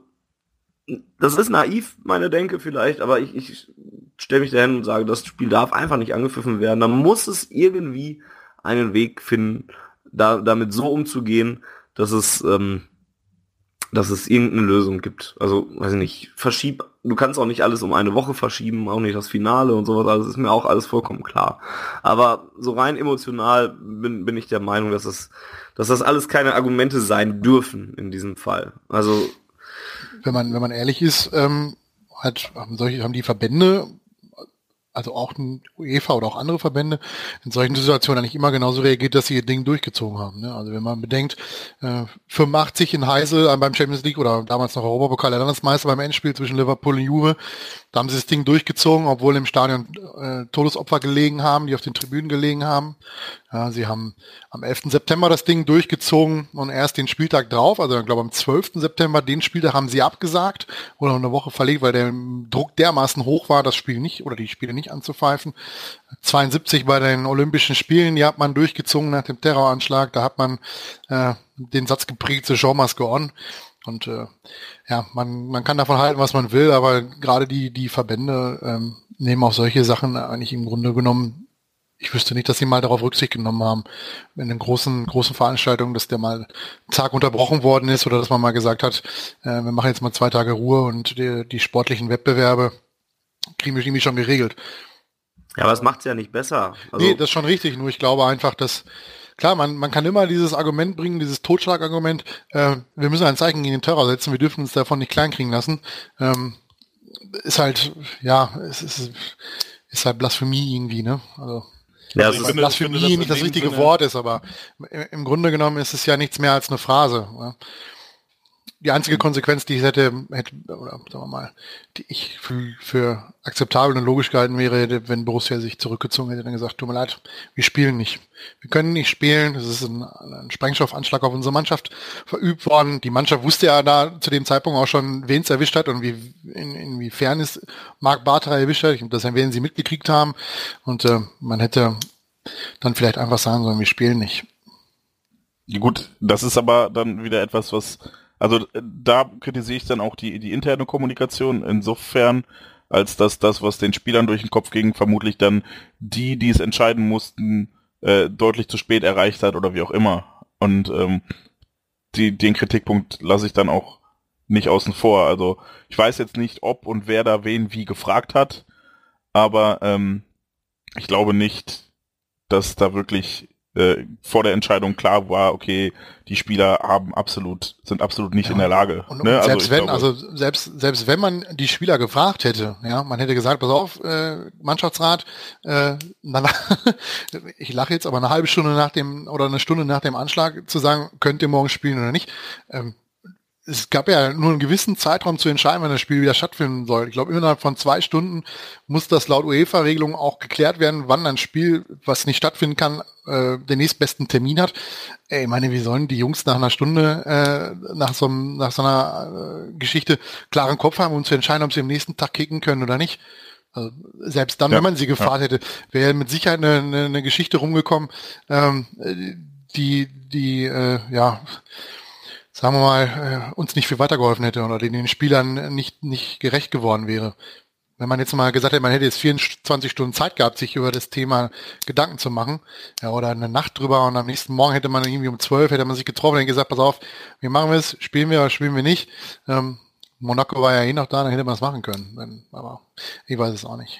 das ist naiv, meine Denke vielleicht, aber ich, ich stelle mich dahin und sage, das Spiel darf einfach nicht angepfiffen werden. Da muss es irgendwie einen Weg finden, da, damit so umzugehen, dass es, ähm, dass es irgendeine Lösung gibt. Also, weiß ich nicht, verschieb, du kannst auch nicht alles um eine Woche verschieben, auch nicht das Finale und sowas, also ist mir auch alles vollkommen klar. Aber so rein emotional bin, bin ich der Meinung, dass es dass das alles keine Argumente sein dürfen in diesem Fall. Also
wenn man wenn man ehrlich ist, ähm, hat haben solche haben die Verbände also auch ein UEFA oder auch andere Verbände in solchen Situationen eigentlich immer genauso reagiert, dass sie ihr Ding durchgezogen haben. Ne? Also wenn man bedenkt, äh, 85 in Heisel äh, beim Champions League oder damals noch Europapokal der Landesmeister beim Endspiel zwischen Liverpool und Juve, da haben sie das Ding durchgezogen, obwohl im Stadion äh, Todesopfer gelegen haben, die auf den Tribünen gelegen haben. Ja, sie haben am 11. September das Ding durchgezogen und erst den Spieltag drauf, also ich glaube am 12. September, den Spieltag haben sie abgesagt oder eine Woche verlegt, weil der Druck dermaßen hoch war, das Spiel nicht oder die Spiele nicht anzupfeifen. 72 bei den Olympischen Spielen, die hat man durchgezogen nach dem Terroranschlag, da hat man äh, den Satz geprägt, the show must go on. Und äh, ja, man, man kann davon halten, was man will, aber gerade die, die Verbände ähm, nehmen auch solche Sachen eigentlich im Grunde genommen. Ich wüsste nicht, dass sie mal darauf Rücksicht genommen haben, in den großen, großen Veranstaltungen, dass der mal Tag unterbrochen worden ist oder dass man mal gesagt hat, äh, wir machen jetzt mal zwei Tage Ruhe und die, die sportlichen Wettbewerbe kriegen wir irgendwie schon geregelt.
Ja, aber es macht's ja nicht besser.
Also nee, das ist schon richtig. Nur ich glaube einfach, dass klar, man, man kann immer dieses Argument bringen, dieses Totschlagargument, äh, wir müssen ein Zeichen gegen den Terror setzen, wir dürfen uns davon nicht kleinkriegen lassen. Ähm, ist halt, ja, es ist, ist halt Blasphemie irgendwie, ne? Also, ja, also finde, Blasphemie finde, nicht das richtige Sinne Wort ist, aber im Grunde genommen ist es ja nichts mehr als eine Phrase. Ja? Die einzige Konsequenz, die ich hätte, hätte oder sagen wir mal, die ich für, für akzeptabel und logisch gehalten wäre, wenn Borussia sich zurückgezogen hätte, dann gesagt, tut mir leid, wir spielen nicht. Wir können nicht spielen, es ist ein, ein Sprengstoffanschlag auf unsere Mannschaft verübt worden. Die Mannschaft wusste ja da zu dem Zeitpunkt auch schon, wen es erwischt hat und wie, in, inwiefern es Marc Bartra erwischt hat. Das werden sie mitgekriegt haben. Und äh, man hätte dann vielleicht einfach sagen sollen, wir spielen nicht.
Gut, das ist aber dann wieder etwas, was also äh, da kritisiere ich dann auch die, die interne Kommunikation insofern, als dass das, was den Spielern durch den Kopf ging, vermutlich dann die, die es entscheiden mussten, äh, deutlich zu spät erreicht hat oder wie auch immer. Und ähm, die, den Kritikpunkt lasse ich dann auch nicht außen vor. Also ich weiß jetzt nicht, ob und wer da wen wie gefragt hat, aber ähm, ich glaube nicht, dass da wirklich äh, vor der Entscheidung klar war, okay, die Spieler haben absolut, sind absolut nicht ja. in der Lage.
Und, ne? und selbst also wenn, glaube, also selbst, selbst wenn man die Spieler gefragt hätte, ja, man hätte gesagt, pass auf, äh, Mannschaftsrat, äh, na, <laughs> ich lache jetzt, aber eine halbe Stunde nach dem oder eine Stunde nach dem Anschlag zu sagen, könnt ihr morgen spielen oder nicht, ähm, es gab ja nur einen gewissen Zeitraum zu entscheiden, wann das Spiel wieder stattfinden soll. Ich glaube, innerhalb von zwei Stunden muss das laut UEFA-Regelung auch geklärt werden, wann ein Spiel, was nicht stattfinden kann, äh, den nächstbesten Termin hat. Ey, ich meine, wie sollen die Jungs nach einer Stunde, äh, nach, so, nach so einer äh, Geschichte klaren Kopf haben, um zu entscheiden, ob sie am nächsten Tag kicken können oder nicht? Also selbst dann, ja, wenn man sie gefahren ja. hätte, wäre mit Sicherheit eine, eine, eine Geschichte rumgekommen, ähm, die, die, äh, ja, sagen wir mal, äh, uns nicht viel weitergeholfen hätte oder den Spielern nicht, nicht gerecht geworden wäre. Wenn man jetzt mal gesagt hätte, man hätte jetzt 24 Stunden Zeit gehabt, sich über das Thema Gedanken zu machen, ja, oder eine Nacht drüber und am nächsten Morgen hätte man irgendwie um 12, hätte man sich getroffen und gesagt, pass auf, wie machen wir es, spielen wir oder spielen wir nicht. Ähm, Monaco war ja eh noch da, dann hätte man es machen können. Aber ich weiß es auch nicht.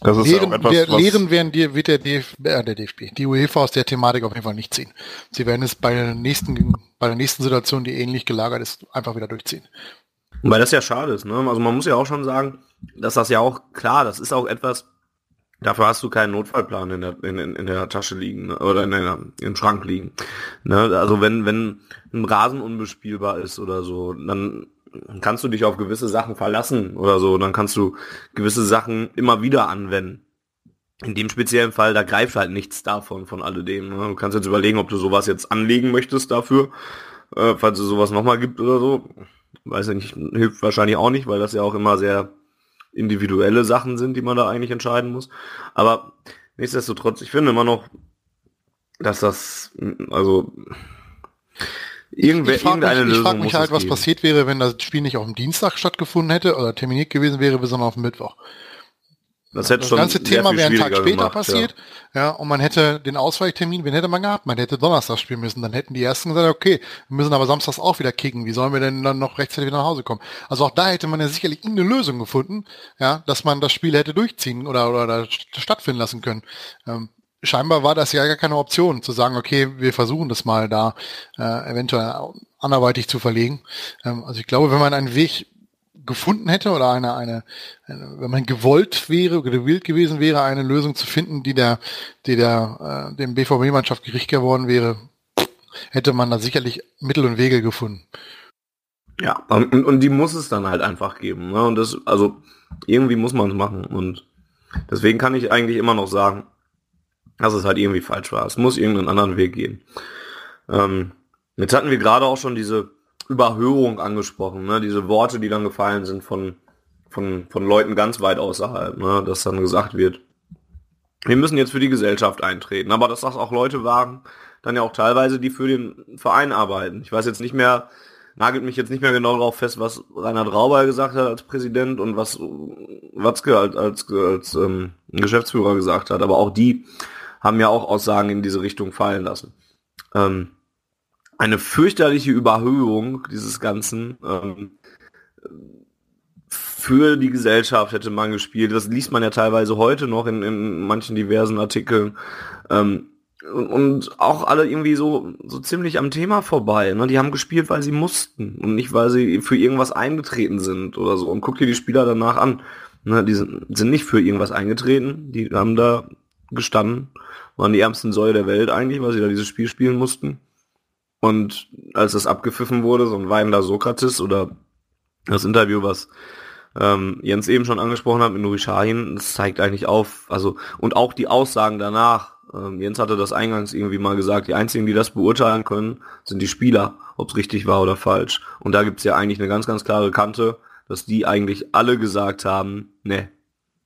Das ist Lehren, etwas, wir, Lehren werden die, wird der, DF, äh, der DFB, die UEFA aus der Thematik auf jeden Fall nicht ziehen. Sie werden es bei der nächsten, bei der nächsten Situation, die ähnlich gelagert ist, einfach wieder durchziehen.
Weil das ja schade ist, ne? Also man muss ja auch schon sagen, dass das ja auch, klar, das ist auch etwas, dafür hast du keinen Notfallplan in der, in, in der Tasche liegen ne? oder in der, im Schrank liegen. Ne? Also wenn, wenn ein Rasen unbespielbar ist oder so, dann kannst du dich auf gewisse Sachen verlassen oder so, dann kannst du gewisse Sachen immer wieder anwenden. In dem speziellen Fall, da greift halt nichts davon, von alledem. Ne? Du kannst jetzt überlegen, ob du sowas jetzt anlegen möchtest dafür, äh, falls es sowas nochmal gibt oder so. Weiß ich nicht, hilft wahrscheinlich auch nicht, weil das ja auch immer sehr individuelle Sachen sind, die man da eigentlich entscheiden muss. Aber nichtsdestotrotz, ich finde immer noch, dass das, also
Irgendwer, ich frage mich, ich frag mich halt, was geben. passiert wäre, wenn das Spiel nicht auf dem Dienstag stattgefunden hätte oder terminiert gewesen wäre, sondern auf dem Mittwoch. Das, hätte das schon ganze Thema wäre einen Tag später gemacht, passiert. Ja. ja. und man hätte den Ausweichtermin, wen hätte man gehabt? Man hätte Donnerstag spielen müssen. Dann hätten die ersten gesagt, okay, wir müssen aber samstags auch wieder kicken. Wie sollen wir denn dann noch rechtzeitig wieder nach Hause kommen? Also auch da hätte man ja sicherlich eine Lösung gefunden, ja, dass man das Spiel hätte durchziehen oder, oder, oder stattfinden lassen können. Ähm, scheinbar war das ja gar keine Option, zu sagen, okay, wir versuchen das mal da äh, eventuell anderweitig zu verlegen. Ähm, also ich glaube, wenn man einen Weg gefunden hätte oder eine, eine, eine wenn man gewollt wäre oder gewillt gewesen wäre, eine Lösung zu finden, die der, die der äh, dem BVB-Mannschaft Gericht geworden wäre, hätte man da sicherlich Mittel und Wege gefunden.
Ja, und, und die muss es dann halt einfach geben. Ne? Und das, also irgendwie muss man es machen. Und deswegen kann ich eigentlich immer noch sagen, dass es halt irgendwie falsch war. Es muss irgendeinen anderen Weg gehen. Ähm, jetzt hatten wir gerade auch schon diese Überhöhung angesprochen, ne? diese Worte, die dann gefallen sind von, von, von Leuten ganz weit außerhalb, ne? dass dann gesagt wird, wir müssen jetzt für die Gesellschaft eintreten. Aber dass das auch Leute waren, dann ja auch teilweise, die für den Verein arbeiten. Ich weiß jetzt nicht mehr, nagelt mich jetzt nicht mehr genau darauf fest, was Reinhard Rauber gesagt hat als Präsident und was Watzke als, als, als ähm, Geschäftsführer gesagt hat. Aber auch die haben ja auch Aussagen in diese Richtung fallen lassen. Ähm, eine fürchterliche Überhöhung dieses Ganzen ähm, für die Gesellschaft hätte man gespielt. Das liest man ja teilweise heute noch in, in manchen diversen Artikeln. Ähm, und, auch alle irgendwie so, so ziemlich am Thema vorbei. Ne? Die haben gespielt, weil sie mussten und nicht, weil sie für irgendwas eingetreten sind oder so. Und guck dir die Spieler danach an. Ne? Die sind, sind nicht für irgendwas eingetreten. Die haben da gestanden, waren die ärmsten Säue der Welt eigentlich, weil sie da dieses Spiel spielen mussten. Und als das abgepfiffen wurde, so ein weinender Sokrates oder das Interview, was ähm, Jens eben schon angesprochen hat mit Nuri Shahin, das zeigt eigentlich auf, also und auch die Aussagen danach. Ähm, Jens hatte das eingangs irgendwie mal gesagt, die einzigen, die das beurteilen können, sind die Spieler, ob es richtig war oder falsch. Und da gibt's ja eigentlich eine ganz, ganz klare Kante, dass die eigentlich alle gesagt haben, ne,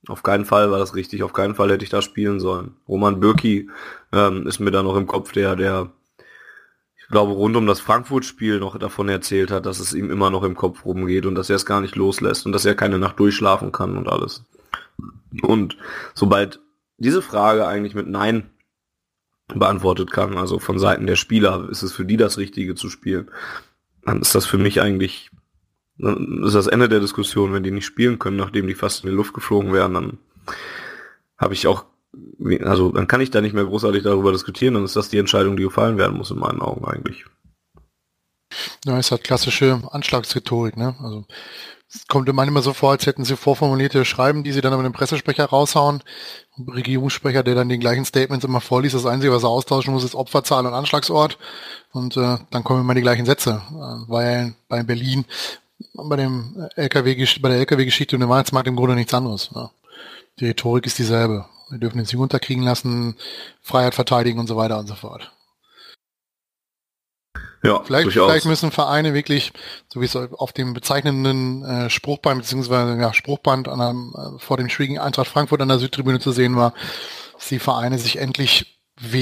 auf keinen Fall war das richtig, auf keinen Fall hätte ich da spielen sollen. Roman Bürki ähm, ist mir da noch im Kopf, der, der glaube, rund um das Frankfurt-Spiel noch davon erzählt hat, dass es ihm immer noch im Kopf rumgeht und dass er es gar nicht loslässt und dass er keine Nacht durchschlafen kann und alles. Und sobald diese Frage eigentlich mit Nein beantwortet kann, also von Seiten der Spieler, ist es für die das Richtige zu spielen, dann ist das für mich eigentlich dann ist das Ende der Diskussion, wenn die nicht spielen können, nachdem die fast in die Luft geflogen wären, dann habe ich auch also dann kann ich da nicht mehr großartig darüber diskutieren, dann ist das die Entscheidung, die gefallen werden muss in meinen Augen eigentlich.
Ja, es hat klassische Anschlagsrhetorik, ne? Also es kommt immer immer so vor, als hätten sie vorformulierte Schreiben, die sie dann aber den Pressesprecher raushauen. Regierungssprecher, der dann den gleichen Statements immer vorliest. Das Einzige, was er austauschen muss, ist Opferzahl und Anschlagsort. Und äh, dann kommen immer die gleichen Sätze. Äh, weil bei Berlin bei dem LKW, bei der LKW-Geschichte und dem Weihnachtsmarkt im Grunde nichts anderes. Ja. Die Rhetorik ist dieselbe. Wir dürfen uns nicht unterkriegen lassen, Freiheit verteidigen und so weiter und so fort. Ja, vielleicht, vielleicht müssen Vereine wirklich, so wie es auf dem bezeichnenden äh, Spruchband beziehungsweise ja, Spruchband an einem, äh, vor dem schwierigen Eintracht Frankfurt an der Südtribüne zu sehen war, dass die Vereine sich endlich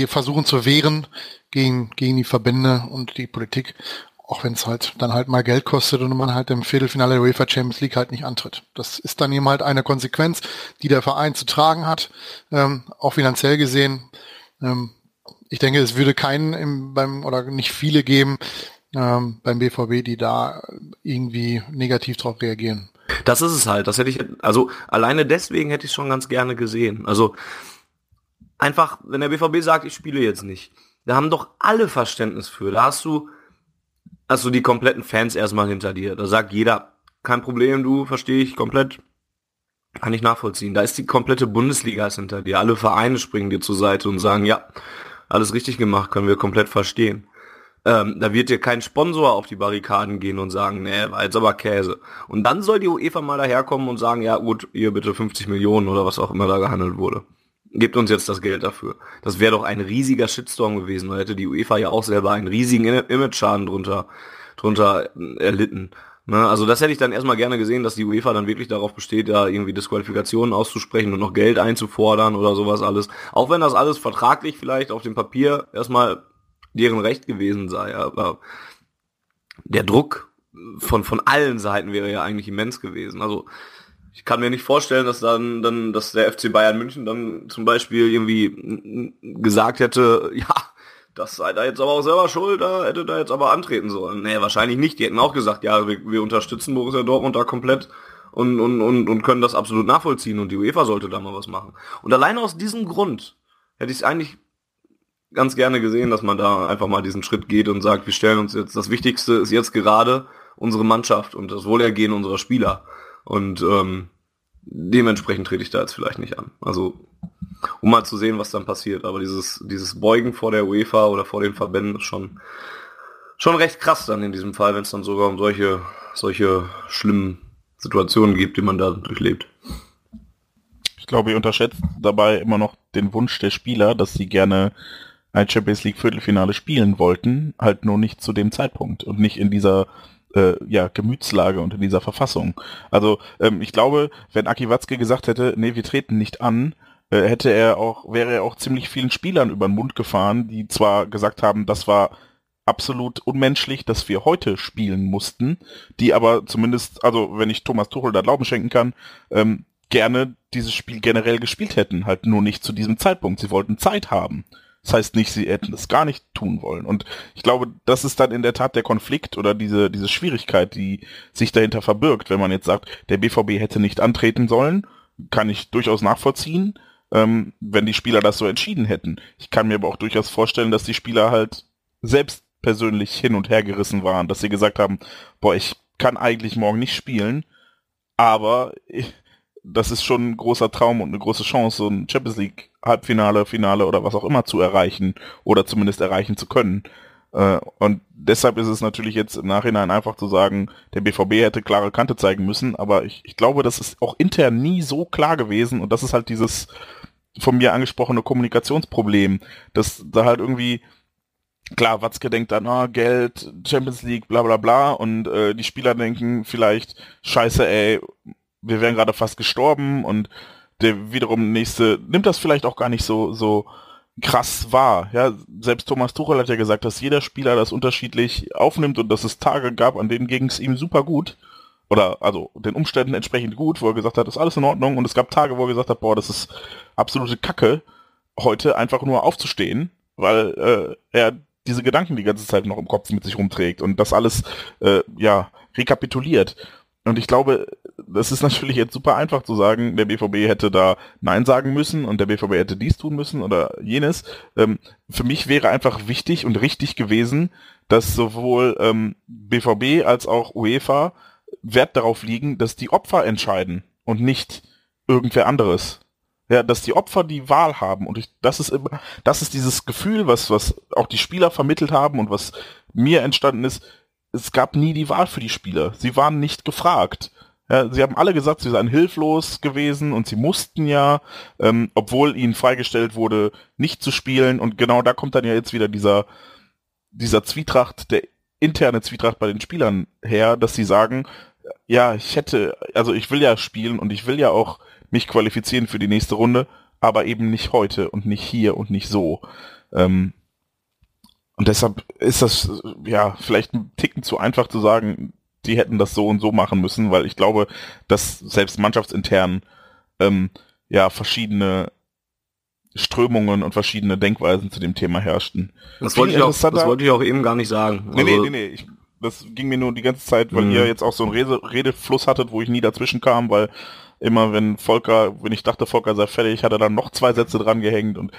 versuchen zu wehren gegen, gegen die Verbände und die Politik auch wenn es halt dann halt mal Geld kostet und man halt im Viertelfinale der UEFA Champions League halt nicht antritt. Das ist dann eben halt eine Konsequenz, die der Verein zu tragen hat, ähm, auch finanziell gesehen. Ähm, ich denke, es würde keinen im, beim oder nicht viele geben ähm, beim BVB, die da irgendwie negativ drauf reagieren.
Das ist es halt. Das hätte ich also alleine deswegen hätte ich schon ganz gerne gesehen. Also einfach, wenn der BVB sagt, ich spiele jetzt nicht, da haben doch alle Verständnis für. Da hast du hast du die kompletten Fans erstmal hinter dir. Da sagt jeder, kein Problem, du, verstehe ich komplett. Kann ich nachvollziehen. Da ist die komplette Bundesliga hinter dir. Alle Vereine springen dir zur Seite und sagen, ja, alles richtig gemacht, können wir komplett verstehen. Ähm, da wird dir kein Sponsor auf die Barrikaden gehen und sagen, nee, war jetzt aber Käse. Und dann soll die UEFA mal daherkommen und sagen, ja gut, ihr bitte 50 Millionen oder was auch immer da gehandelt wurde gebt uns jetzt das Geld dafür. Das wäre doch ein riesiger Shitstorm gewesen. Da hätte die UEFA ja auch selber einen riesigen Image-Schaden drunter, drunter erlitten. Ne? Also das hätte ich dann erstmal gerne gesehen, dass die UEFA dann wirklich darauf besteht, da irgendwie Disqualifikationen auszusprechen und noch Geld einzufordern oder sowas alles. Auch wenn das alles vertraglich vielleicht auf dem Papier erstmal deren Recht gewesen sei. Aber der Druck von, von allen Seiten wäre ja eigentlich immens gewesen. Also ich kann mir nicht vorstellen, dass dann, dann, dass der FC Bayern München dann zum Beispiel irgendwie gesagt hätte, <laughs> ja, das sei da jetzt aber auch selber schuld, da hätte da jetzt aber antreten sollen. Nee, wahrscheinlich nicht. Die hätten auch gesagt, ja, wir, wir unterstützen Borussia Dortmund da komplett und, und, und, und können das absolut nachvollziehen und die UEFA sollte da mal was machen. Und allein aus diesem Grund hätte ich es eigentlich ganz gerne gesehen, dass man da einfach mal diesen Schritt geht und sagt, wir stellen uns jetzt, das Wichtigste ist jetzt gerade unsere Mannschaft und das Wohlergehen unserer Spieler. Und ähm, dementsprechend trete ich da jetzt vielleicht nicht an. Also um mal zu sehen, was dann passiert. Aber dieses, dieses Beugen vor der UEFA oder vor den Verbänden ist schon, schon recht krass dann in diesem Fall, wenn es dann sogar um solche, solche schlimmen Situationen gibt, die man da durchlebt.
Ich glaube, ihr unterschätzt dabei immer noch den Wunsch der Spieler, dass sie gerne ein Champions League Viertelfinale spielen wollten, halt nur nicht zu dem Zeitpunkt und nicht in dieser äh, ja, Gemütslage und in dieser Verfassung. Also ähm, ich glaube, wenn Aki Watzke gesagt hätte, nee, wir treten nicht an, äh, hätte er auch, wäre er auch ziemlich vielen Spielern über den Mund gefahren, die zwar gesagt haben, das war absolut unmenschlich, dass wir heute spielen mussten, die aber zumindest, also wenn ich Thomas Tuchel da Glauben schenken kann, ähm, gerne dieses Spiel generell gespielt hätten, halt nur nicht zu diesem Zeitpunkt. Sie wollten Zeit haben. Das heißt nicht, sie hätten es gar nicht tun wollen. Und ich glaube, das ist dann in der Tat der Konflikt oder diese, diese Schwierigkeit, die sich dahinter verbirgt, wenn man jetzt sagt, der BVB hätte nicht antreten sollen, kann ich durchaus nachvollziehen, ähm, wenn die Spieler das so entschieden hätten. Ich kann mir aber auch durchaus vorstellen, dass die Spieler halt selbst persönlich hin und her gerissen waren, dass sie gesagt haben, boah, ich kann eigentlich morgen nicht spielen, aber ich, das ist schon ein großer Traum und eine große Chance, so ein Champions League Halbfinale, Finale oder was auch immer zu erreichen oder zumindest erreichen zu können. Äh, und deshalb ist es natürlich jetzt im Nachhinein einfach zu sagen, der BVB hätte klare Kante zeigen müssen, aber ich, ich glaube, das ist auch intern nie so klar gewesen und das ist halt dieses von mir angesprochene Kommunikationsproblem, dass da halt irgendwie klar, Watzke denkt dann, ah, Geld, Champions League, bla bla bla und äh, die Spieler denken vielleicht, scheiße, ey, wir wären gerade fast gestorben und der wiederum nächste nimmt das vielleicht auch gar nicht so, so krass wahr. Ja, selbst Thomas Tuchel hat ja gesagt, dass jeder Spieler das unterschiedlich aufnimmt und dass es Tage gab, an denen ging es ihm super gut. Oder also den Umständen entsprechend gut, wo er gesagt hat, ist alles in Ordnung. Und es gab Tage, wo er gesagt hat, boah, das ist absolute Kacke, heute einfach nur aufzustehen, weil äh, er diese Gedanken die ganze Zeit noch im Kopf mit sich rumträgt und das alles äh, ja rekapituliert. Und ich glaube, das ist natürlich jetzt super einfach zu sagen, der BVB hätte da Nein sagen müssen und der BVB hätte dies tun müssen oder jenes. Ähm, für mich wäre einfach wichtig und richtig gewesen, dass sowohl ähm, BVB als auch UEFA Wert darauf liegen, dass die Opfer entscheiden und nicht irgendwer anderes. Ja, dass die Opfer die Wahl haben und ich, das ist immer, das ist dieses Gefühl, was was auch die Spieler vermittelt haben und was mir entstanden ist es gab nie die Wahl für die Spieler. Sie waren nicht gefragt. Ja, sie haben alle gesagt, sie seien hilflos gewesen und sie mussten ja, ähm, obwohl ihnen freigestellt wurde, nicht zu spielen. Und genau da kommt dann ja jetzt wieder dieser, dieser Zwietracht, der interne Zwietracht bei den Spielern her, dass sie sagen, ja, ich hätte, also ich will ja spielen und ich will ja auch mich qualifizieren für die nächste Runde, aber eben nicht heute und nicht hier und nicht so. Ähm, und deshalb ist das ja vielleicht ein Ticken zu einfach zu sagen, die hätten das so und so machen müssen, weil ich glaube, dass selbst mannschaftsintern ähm, ja verschiedene Strömungen und verschiedene Denkweisen zu dem Thema herrschten.
Das wollte, ich auch, das wollte ich auch eben gar nicht sagen.
Nee, also, nee, nee, nee. Ich, das ging mir nur die ganze Zeit, weil mhm. ihr jetzt auch so einen Rede, Redefluss hattet, wo ich nie dazwischen kam, weil immer wenn Volker, wenn ich dachte, Volker sei fertig, hat er dann noch zwei Sätze dran gehängt und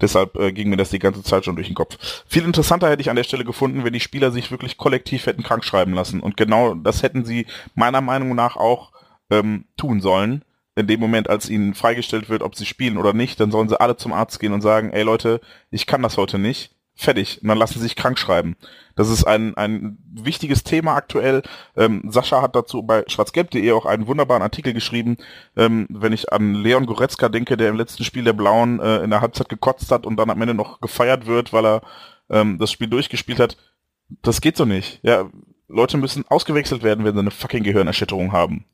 deshalb äh, ging mir das die ganze Zeit schon durch den Kopf. Viel interessanter hätte ich an der Stelle gefunden, wenn die Spieler sich wirklich kollektiv hätten krank schreiben lassen und genau das hätten sie meiner Meinung nach auch ähm, tun sollen. In dem Moment, als ihnen freigestellt wird, ob sie spielen oder nicht, dann sollen sie alle zum Arzt gehen und sagen, ey Leute, ich kann das heute nicht Fertig. Und dann lassen sie sich krank schreiben. Das ist ein, ein wichtiges Thema aktuell. Ähm, Sascha hat dazu bei schwarzgelb.de auch einen wunderbaren Artikel geschrieben. Ähm, wenn ich an Leon Goretzka denke, der im letzten Spiel der Blauen äh, in der Halbzeit gekotzt hat und dann am Ende noch gefeiert wird, weil er ähm, das Spiel durchgespielt hat. Das geht so nicht. Ja, Leute müssen ausgewechselt werden, wenn sie eine fucking Gehirnerschütterung haben.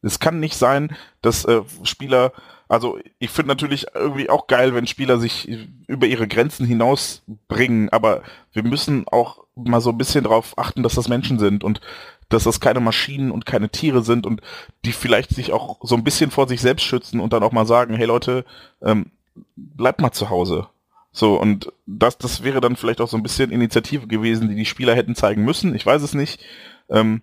Es kann nicht sein, dass äh, Spieler also ich finde natürlich irgendwie auch geil, wenn Spieler sich über ihre Grenzen hinausbringen, aber wir müssen auch mal so ein bisschen darauf achten, dass das Menschen sind und dass das keine Maschinen und keine Tiere sind und die vielleicht sich auch so ein bisschen vor sich selbst schützen und dann auch mal sagen, hey Leute, ähm, bleibt mal zu Hause. So, und das, das wäre dann vielleicht auch so ein bisschen Initiative gewesen, die die Spieler hätten zeigen müssen. Ich weiß es nicht. Ähm,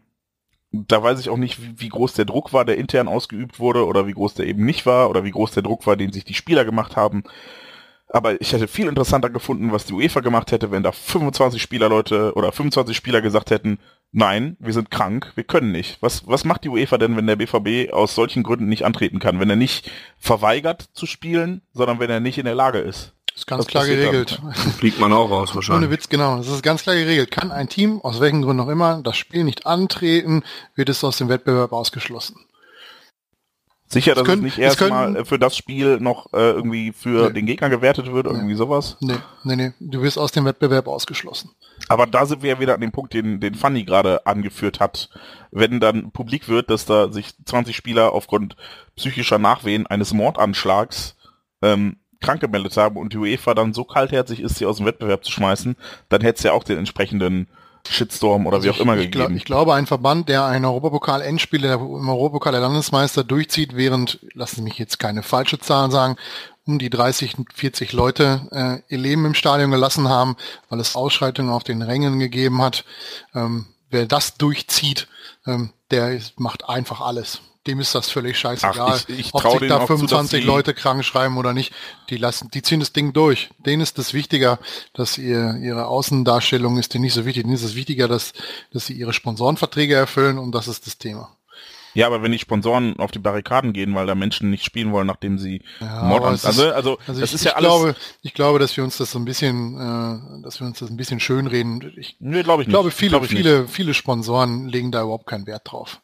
da weiß ich auch nicht, wie, wie, groß der Druck war, der intern ausgeübt wurde, oder wie groß der eben nicht war, oder wie groß der Druck war, den sich die Spieler gemacht haben. Aber ich hätte viel interessanter gefunden, was die UEFA gemacht hätte, wenn da 25 Spielerleute oder 25 Spieler gesagt hätten, nein, wir sind krank, wir können nicht. Was, was macht die UEFA denn, wenn der BVB aus solchen Gründen nicht antreten kann? Wenn er nicht verweigert zu spielen, sondern wenn er nicht in der Lage ist?
Ist ganz klar geregelt. <laughs>
Fliegt man auch raus wahrscheinlich.
Ohne Witz, genau. Das ist ganz klar geregelt. Kann ein Team, aus welchen Gründen auch immer, das Spiel nicht antreten, wird es aus dem Wettbewerb ausgeschlossen.
Sicher, dass es,
können-
nicht
es können-
erstmal für das Spiel noch äh, irgendwie für
Nee.
den Gegner gewertet wird, irgendwie sowas.
Nee, nee, nee, du wirst aus dem Wettbewerb ausgeschlossen.
Aber da sind wir ja wieder an dem Punkt, den, den Fanny gerade angeführt hat. Wenn dann publik wird, dass da sich 20 Spieler aufgrund psychischer Nachwehen eines Mordanschlags ähm, krank gemeldet haben und die UEFA dann so kaltherzig ist, sie aus dem Wettbewerb zu schmeißen, dann hätte es ja auch den entsprechenden Shitstorm oder wie auch
Also ich,
immer
ich, glaub,
gegeben.
ich glaube, ein Verband, der ein Europapokal-Endspiel der- im Europapokal der Landesmeister durchzieht, während, lassen Sie mich jetzt keine falsche Zahlen sagen, um die 30, 40 Leute äh, ihr Leben im Stadion gelassen haben, weil es Ausschreitungen auf den Rängen gegeben hat. Ähm, wer das durchzieht, ähm, der macht einfach alles. Dem ist das völlig scheißegal,
Ach, ich- ich
ob sich da
auch zu, dass
25
sie-
Leute krank schreiben oder nicht. Die lassen, die ziehen das Ding durch. Denen ist es wichtiger, dass ihr, ihre Außendarstellung ist denen nicht so wichtig. Denen ist es wichtiger, dass, dass sie ihre Sponsorenverträge erfüllen und das ist das Thema.
Ja, aber wenn die Sponsoren auf die Barrikaden gehen, weil da Menschen nicht spielen wollen, nachdem sie
Ja,
Mord
ist-
also, also,
Also
das
ich,
ist ja
ich
alles.
glaube, ich glaube, dass wir uns das so ein bisschen, äh, dass wir uns das ein bisschen schönreden. Ich
nee, glaube ich nicht.
glaube, viele,
Glaub ich nicht.
viele, viele Sponsoren legen da überhaupt keinen Wert drauf.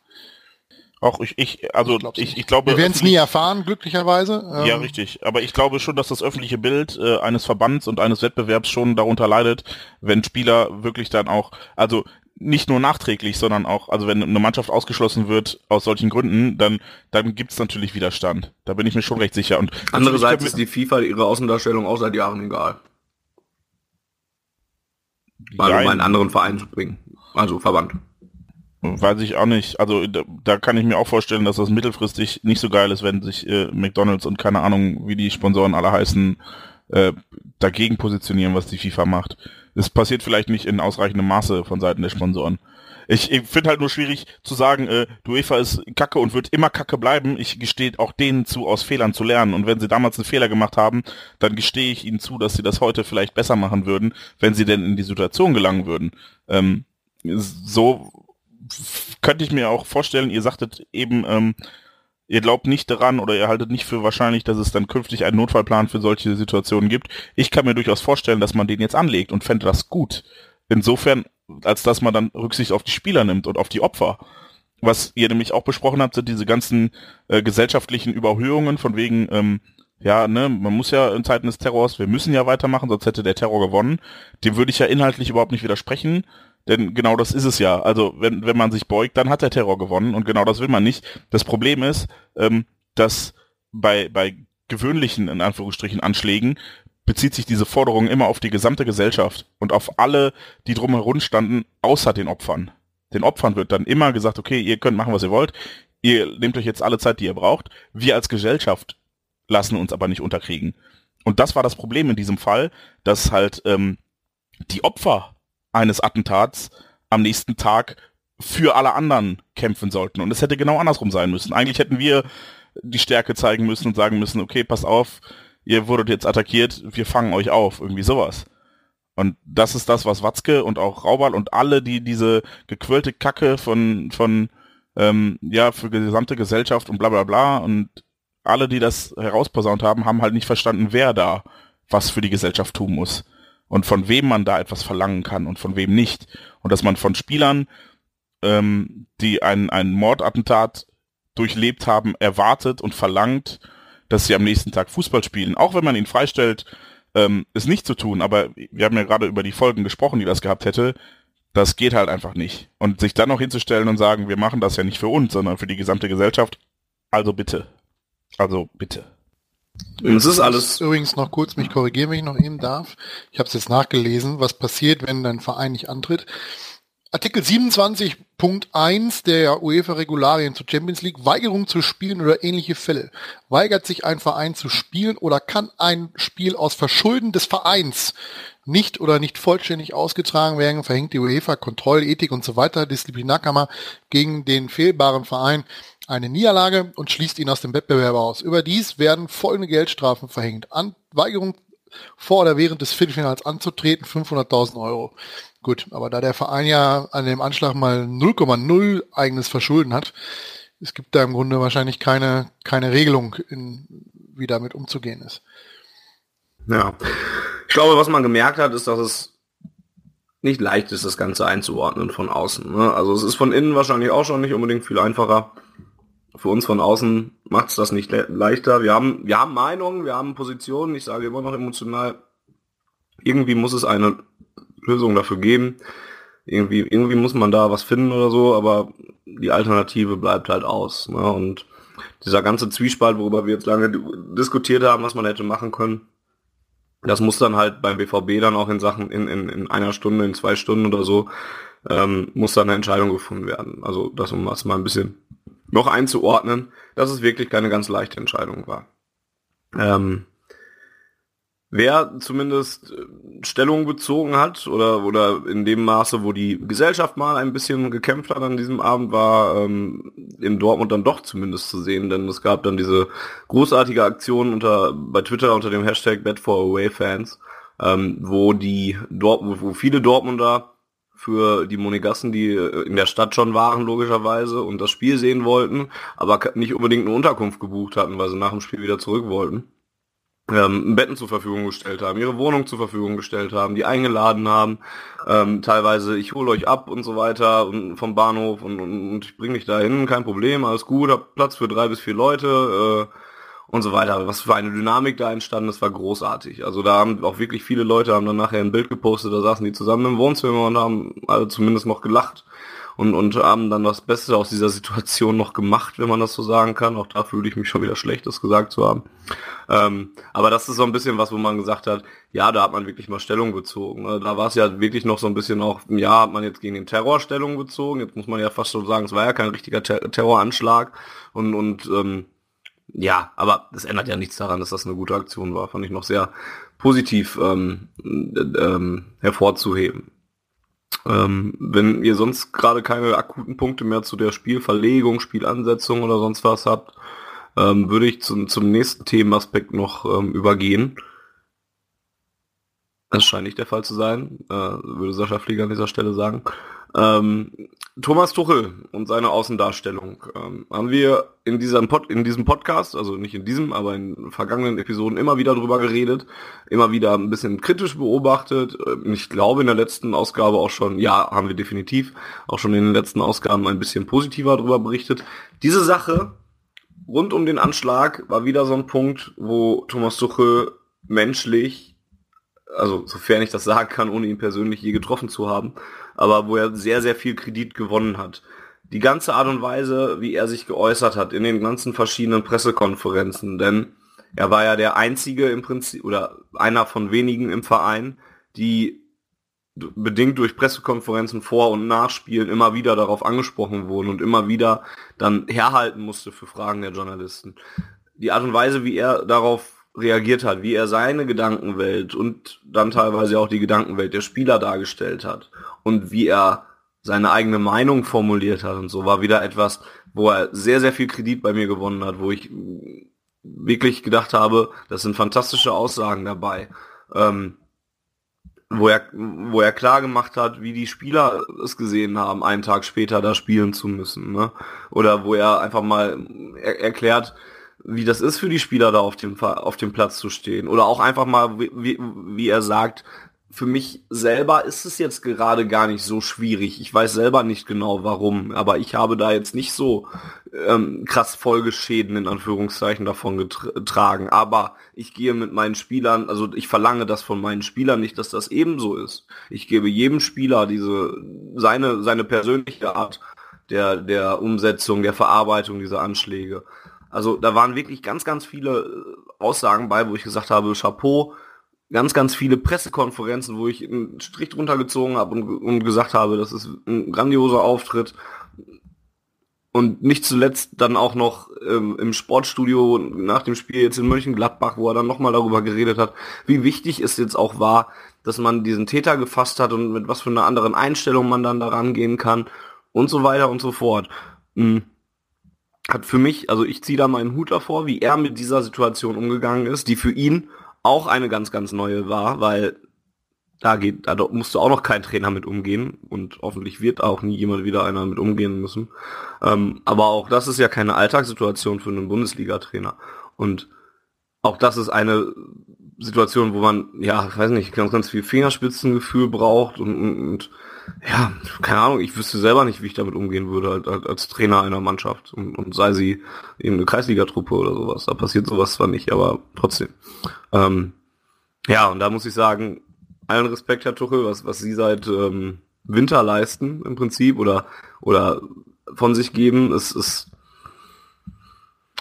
Auch ich, ich also
Ich
ich, glaube.
Wir werden es nie erfahren, glücklicherweise. Ähm,
Ja, richtig. Aber ich glaube schon, dass das öffentliche Bild äh, eines Verbands und eines Wettbewerbs schon darunter leidet, wenn Spieler wirklich dann auch, also nicht nur nachträglich, sondern auch, also wenn eine Mannschaft ausgeschlossen wird aus solchen Gründen, dann, dann gibt's natürlich Widerstand. Da bin ich mir schon recht sicher. Und
Andererseits ist die FIFA ihre Außendarstellung auch seit Jahren egal. Weil um einen anderen Verein zu bringen. Also Verband.
Weiß ich auch nicht. Also da, da kann ich mir auch vorstellen, dass das mittelfristig nicht so geil ist, wenn sich äh, McDonalds und keine Ahnung, wie die Sponsoren alle heißen, äh, dagegen positionieren, was die FIFA macht. Es passiert vielleicht nicht in ausreichendem Maße von Seiten der Sponsoren. Ich, ich finde halt nur schwierig zu sagen, äh, die UEFA ist kacke und wird immer kacke bleiben. Ich gestehe auch denen zu, aus Fehlern zu lernen. Und wenn sie damals einen Fehler gemacht haben, dann gestehe ich ihnen zu, dass sie das heute vielleicht besser machen würden, wenn sie denn in die Situation gelangen würden. Ähm, so könnte ich mir auch vorstellen, ihr sagtet eben, ähm, ihr glaubt nicht daran oder ihr haltet nicht für wahrscheinlich, dass es dann künftig einen Notfallplan für solche Situationen gibt. Ich kann mir durchaus vorstellen, dass man den jetzt anlegt und fände das gut. Insofern, als dass man dann Rücksicht auf die Spieler nimmt und auf die Opfer. Was ihr nämlich auch besprochen habt, sind diese ganzen äh, gesellschaftlichen Überhöhungen von wegen, ähm, ja, ne, man muss ja in Zeiten des Terrors, wir müssen ja weitermachen, sonst hätte der Terror gewonnen. Dem würde ich ja inhaltlich überhaupt nicht widersprechen. Denn genau das ist es ja. Also wenn, wenn man sich beugt, dann hat der Terror gewonnen und genau das will man nicht. Das Problem ist, ähm, dass bei, bei gewöhnlichen, in Anführungsstrichen, Anschlägen bezieht sich diese Forderung immer auf die gesamte Gesellschaft und auf alle, die drumherum standen, außer den Opfern. Den Opfern wird dann immer gesagt, okay, ihr könnt machen, was ihr wollt, ihr nehmt euch jetzt alle Zeit, die ihr braucht. Wir als Gesellschaft lassen uns aber nicht unterkriegen. Und das war das Problem in diesem Fall, dass halt ähm, die Opfer eines Attentats am nächsten Tag für alle anderen kämpfen sollten. Und es hätte genau andersrum sein müssen. Eigentlich hätten wir die Stärke zeigen müssen und sagen müssen, okay, passt auf, ihr wurdet jetzt attackiert, wir fangen euch auf, irgendwie sowas. Und das ist das, was Watzke und auch Raubal und alle, die diese gequirlte Kacke von, von ähm, ja, für die gesamte Gesellschaft und bla bla bla und alle, die das herausposaunt haben, haben halt nicht verstanden, wer da was für die Gesellschaft tun muss und von wem man da etwas verlangen kann und von wem nicht. Und dass man von Spielern, ähm, die ein, ein Mordattentat durchlebt haben, erwartet und verlangt, dass sie am nächsten Tag Fußball spielen. Auch wenn man ihn freistellt, ähm, es nicht zu tun. Aber wir haben ja gerade über die Folgen gesprochen, die das gehabt hätte. Das geht halt einfach nicht. Und sich dann noch hinzustellen und sagen, wir machen das ja nicht für uns, sondern für die gesamte Gesellschaft. Also bitte. Also bitte.
Es ist alles,
Übrigens noch kurz, mich korrigieren, wenn ich noch eben darf. Ich habe es jetzt nachgelesen, was passiert, wenn dein Verein nicht antritt. Artikel 27.1 der UEFA-Regularien zur Champions League, Weigerung zu spielen oder ähnliche Fälle. Weigert sich ein Verein zu spielen oder kann ein Spiel aus Verschulden des Vereins nicht oder nicht vollständig ausgetragen werden, verhängt die UEFA Kontroll, Ethik und so weiter, Disziplinarkammer gegen den fehlbaren Verein eine Niederlage und schließt ihn aus dem Wettbewerb aus. Überdies werden folgende Geldstrafen verhängt. An Weigerung vor oder während des Viertelfinals anzutreten, 500.000 Euro. Gut, aber da der Verein ja an dem Anschlag mal 0,0 eigenes Verschulden hat, es gibt da im Grunde wahrscheinlich keine, keine Regelung, in, wie damit umzugehen ist.
ja. Ich glaube, was man gemerkt hat, ist, dass es nicht leicht ist, das Ganze einzuordnen von außen. Ne? Also es ist von innen wahrscheinlich auch schon nicht unbedingt viel einfacher. Für uns von außen macht es das nicht le leichter. Wir haben, wir haben Meinungen, wir haben Positionen, ich sage immer noch emotional, irgendwie muss es eine Lösung dafür geben. Irgendwie, irgendwie muss man da was finden oder so, aber die Alternative bleibt halt aus. Ne? Und dieser ganze Zwiespalt, worüber wir jetzt lange diskutiert haben, was man hätte machen können, das muss dann halt beim BVB dann auch in Sachen in, in, in einer Stunde, in zwei Stunden oder so, ähm, muss dann eine Entscheidung gefunden werden. Also das, um das mal ein bisschen noch einzuordnen, dass es wirklich keine ganz leichte Entscheidung war. Ähm, wer zumindest äh, Stellung bezogen hat oder oder in dem Maße, wo die Gesellschaft mal ein bisschen gekämpft hat an diesem Abend, war ähm, in Dortmund dann doch zumindest zu sehen, denn es gab dann diese großartige Aktion unter bei Twitter unter dem Hashtag Bad for Away Fans, ähm, wo die Dort wo viele Dortmunder für die Monegassen, die äh, in der Stadt schon waren, logischerweise, und das Spiel sehen wollten, aber nicht unbedingt eine Unterkunft gebucht hatten, weil sie nach dem Spiel wieder zurück wollten ähm, Betten zur Verfügung gestellt haben, ihre Wohnung zur Verfügung gestellt haben, die eingeladen haben, ähm, teilweise ich hole euch ab und so weiter und vom Bahnhof und, und, und ich bringe dich dahin, kein Problem, alles gut, hab Platz für drei bis vier Leute äh, und so weiter. Was für eine Dynamik da entstanden, das war großartig. Also da haben auch wirklich viele Leute haben dann nachher ein Bild gepostet, da saßen die zusammen im Wohnzimmer und haben alle zumindest noch gelacht und, und haben dann das Beste aus dieser Situation noch gemacht, wenn man das so sagen kann. Auch da fühle ich mich schon wieder schlecht, das gesagt zu haben. Ähm, aber das ist so ein bisschen was, wo man gesagt hat, ja, da hat man wirklich mal Stellung bezogen. Ne? Da war es ja wirklich noch so ein bisschen auch, ja, hat man jetzt gegen den Terror Stellung bezogen. Jetzt muss man ja fast so sagen, es war ja kein richtiger Ter Terroranschlag. Und, und ähm, ja, aber das ändert ja nichts daran, dass das eine gute Aktion war. Fand ich noch sehr positiv ähm, ähm, hervorzuheben. Ähm, wenn ihr sonst gerade keine akuten Punkte mehr zu der Spielverlegung, Spielansetzung oder sonst was habt, ähm, würde ich zum, zum nächsten Themenaspekt noch ähm, übergehen. Das scheint nicht der Fall zu sein, äh, würde Sascha Flieger an dieser Stelle sagen. Ähm, Thomas Tuchel und seine Außendarstellung ähm, haben wir in diesem, Pod, in diesem Podcast, also nicht in diesem, aber in vergangenen Episoden immer wieder drüber geredet, immer wieder ein bisschen kritisch beobachtet. Ähm, ich glaube in der letzten Ausgabe auch schon, ja, haben wir definitiv auch schon in den letzten Ausgaben ein bisschen positiver drüber berichtet. Diese Sache rund um den Anschlag war wieder so ein Punkt, wo Thomas Tuchel menschlich also sofern ich das sagen kann, ohne ihn persönlich je getroffen zu haben, aber wo er sehr, sehr viel Kredit gewonnen hat. Die ganze Art und Weise, wie er sich geäußert hat in den ganzen verschiedenen Pressekonferenzen, denn er war ja der einzige im Prinzip oder einer von wenigen im Verein, die bedingt durch Pressekonferenzen vor und nachspielen immer wieder darauf angesprochen wurden und immer wieder dann herhalten musste für Fragen der Journalisten. Die Art und Weise, wie er darauf reagiert hat, wie er seine Gedankenwelt und dann teilweise auch die Gedankenwelt der Spieler dargestellt hat und wie er seine eigene Meinung formuliert hat und so, war wieder etwas, wo er sehr, sehr viel Kredit bei mir gewonnen hat, wo ich wirklich gedacht habe, das sind fantastische Aussagen dabei. Ähm, wo er, wo er klar gemacht hat, wie die Spieler es gesehen haben, einen Tag später da spielen zu müssen. Ne? Oder wo er einfach mal er erklärt, wie das ist für die Spieler da auf dem, auf dem Platz zu stehen. Oder auch einfach mal, wie, wie er sagt, für mich selber ist es jetzt gerade gar nicht so schwierig. Ich weiß selber nicht genau warum, aber ich habe da jetzt nicht so ähm, krass Folgeschäden in Anführungszeichen davon getragen. Aber ich gehe mit meinen Spielern, also ich verlange das von meinen Spielern nicht, dass das ebenso ist. Ich gebe jedem Spieler diese seine seine persönliche Art der der Umsetzung, der Verarbeitung dieser Anschläge. Also da waren wirklich ganz, ganz viele äh, Aussagen bei, wo ich gesagt habe, Chapeau, ganz, ganz viele Pressekonferenzen, wo ich einen Strich drunter gezogen habe und, und gesagt habe, das ist ein grandioser Auftritt. Und nicht zuletzt dann auch noch ähm, im Sportstudio nach dem Spiel jetzt in Mönchengladbach, wo er dann nochmal darüber geredet hat, wie wichtig es jetzt auch war, dass man diesen Täter gefasst hat und mit was für einer anderen Einstellung man dann daran gehen kann und so weiter und so fort. Mhm hat für mich, also ich ziehe da meinen Hut davor, wie er mit dieser Situation umgegangen ist, die für ihn auch eine ganz, ganz neue war, weil da geht, da musste auch noch kein Trainer mit umgehen und hoffentlich wird auch nie jemand wieder einer mit umgehen müssen. Ähm, aber auch das ist ja keine Alltagssituation für einen Bundesliga-Trainer. Und auch das ist eine Situation, wo man, ja, ich weiß nicht, ganz, ganz viel Fingerspitzengefühl braucht und, und, und ja, keine Ahnung, ich wüsste selber nicht, wie ich damit umgehen würde als, als Trainer einer Mannschaft und, und sei sie eben eine Kreisligatruppe oder sowas. Da passiert sowas zwar nicht, aber trotzdem. Ähm, ja, und da muss ich sagen, allen Respekt, Herr Tuchel, was, was Sie seit ähm, Winter leisten im Prinzip oder, oder von sich geben, ist, ist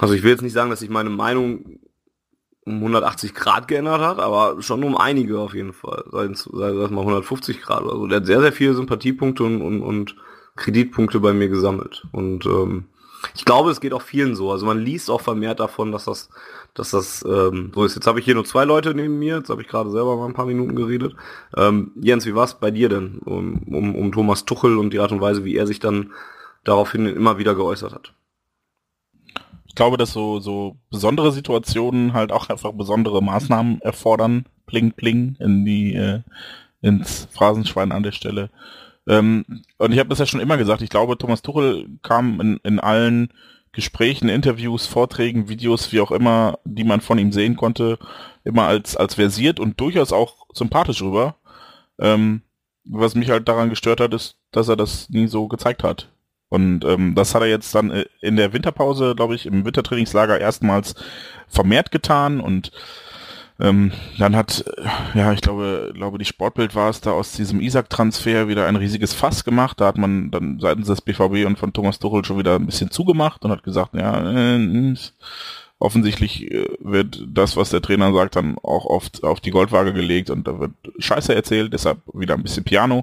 also ich will jetzt nicht sagen, dass sich meine Meinung um 180 Grad geändert hat, aber schon um einige auf jeden Fall. Seit, seit, seit mal 150 Grad oder so. Der hat sehr, sehr viele Sympathiepunkte und, und, und Kreditpunkte bei mir gesammelt. Und ähm, ich glaube, es geht auch vielen so. Also man liest auch vermehrt davon, dass das, dass das ähm, so ist. Jetzt habe ich hier nur zwei Leute neben mir. Jetzt habe ich gerade selber mal ein paar Minuten geredet. Ähm, Jens, wie war es bei dir denn um, um, um Thomas Tuchel und die Art und Weise, wie er sich dann daraufhin immer wieder geäußert hat?
Glaube, dass so, so besondere Situationen halt auch einfach besondere Maßnahmen erfordern. Pling, pling in die, äh, ins Phrasenschwein an der Stelle. Ähm, und ich habe das ja schon immer gesagt, ich glaube, Thomas Tuchel kam in, in allen Gesprächen, Interviews, Vorträgen, Videos, wie auch immer, die man von ihm sehen konnte, immer als, als versiert und durchaus auch sympathisch rüber. Ähm, was mich halt daran gestört hat, ist, dass er das nie so gezeigt hat. Und ähm, das hat er jetzt dann äh, in der Winterpause, glaube ich, im Wintertrainingslager erstmals vermehrt getan und ähm, dann hat, ja, ich glaube, glaube, die Sportbild war es da aus diesem Isaac-Transfer wieder ein riesiges Fass gemacht. Da hat man dann seitens des BVB und von Thomas Tuchel schon wieder ein bisschen zugemacht und hat gesagt, ja, äh, offensichtlich äh, wird das, was der Trainer sagt, dann auch oft auf die Goldwaage gelegt und da wird Scheiße erzählt, deshalb wieder ein bisschen Piano.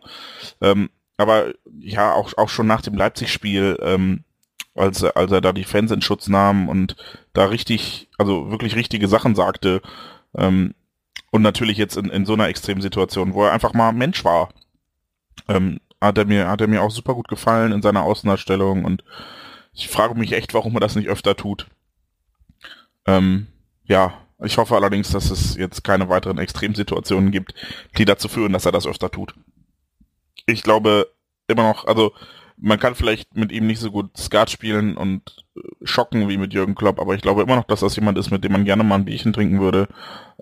Ähm, aber ja, auch, auch schon nach dem Leipzig-Spiel, ähm, als, als er da die Fans in Schutz nahm und da richtig, also wirklich richtige Sachen sagte, ähm, und natürlich jetzt in, in so einer Extremsituation, wo er einfach mal Mensch war, ähm, hat er mir, hat er mir auch super gut gefallen in seiner Außendarstellung und ich frage mich echt, warum er das nicht öfter tut. Ähm, ja, ich hoffe allerdings, dass es jetzt keine weiteren Extremsituationen gibt, die dazu führen, dass er das öfter tut ich glaube immer noch, also man kann vielleicht mit ihm nicht so gut Skat spielen und äh, schocken wie mit Jürgen Klopp, aber ich glaube immer noch, dass das jemand ist, mit dem man gerne mal ein Bierchen trinken würde,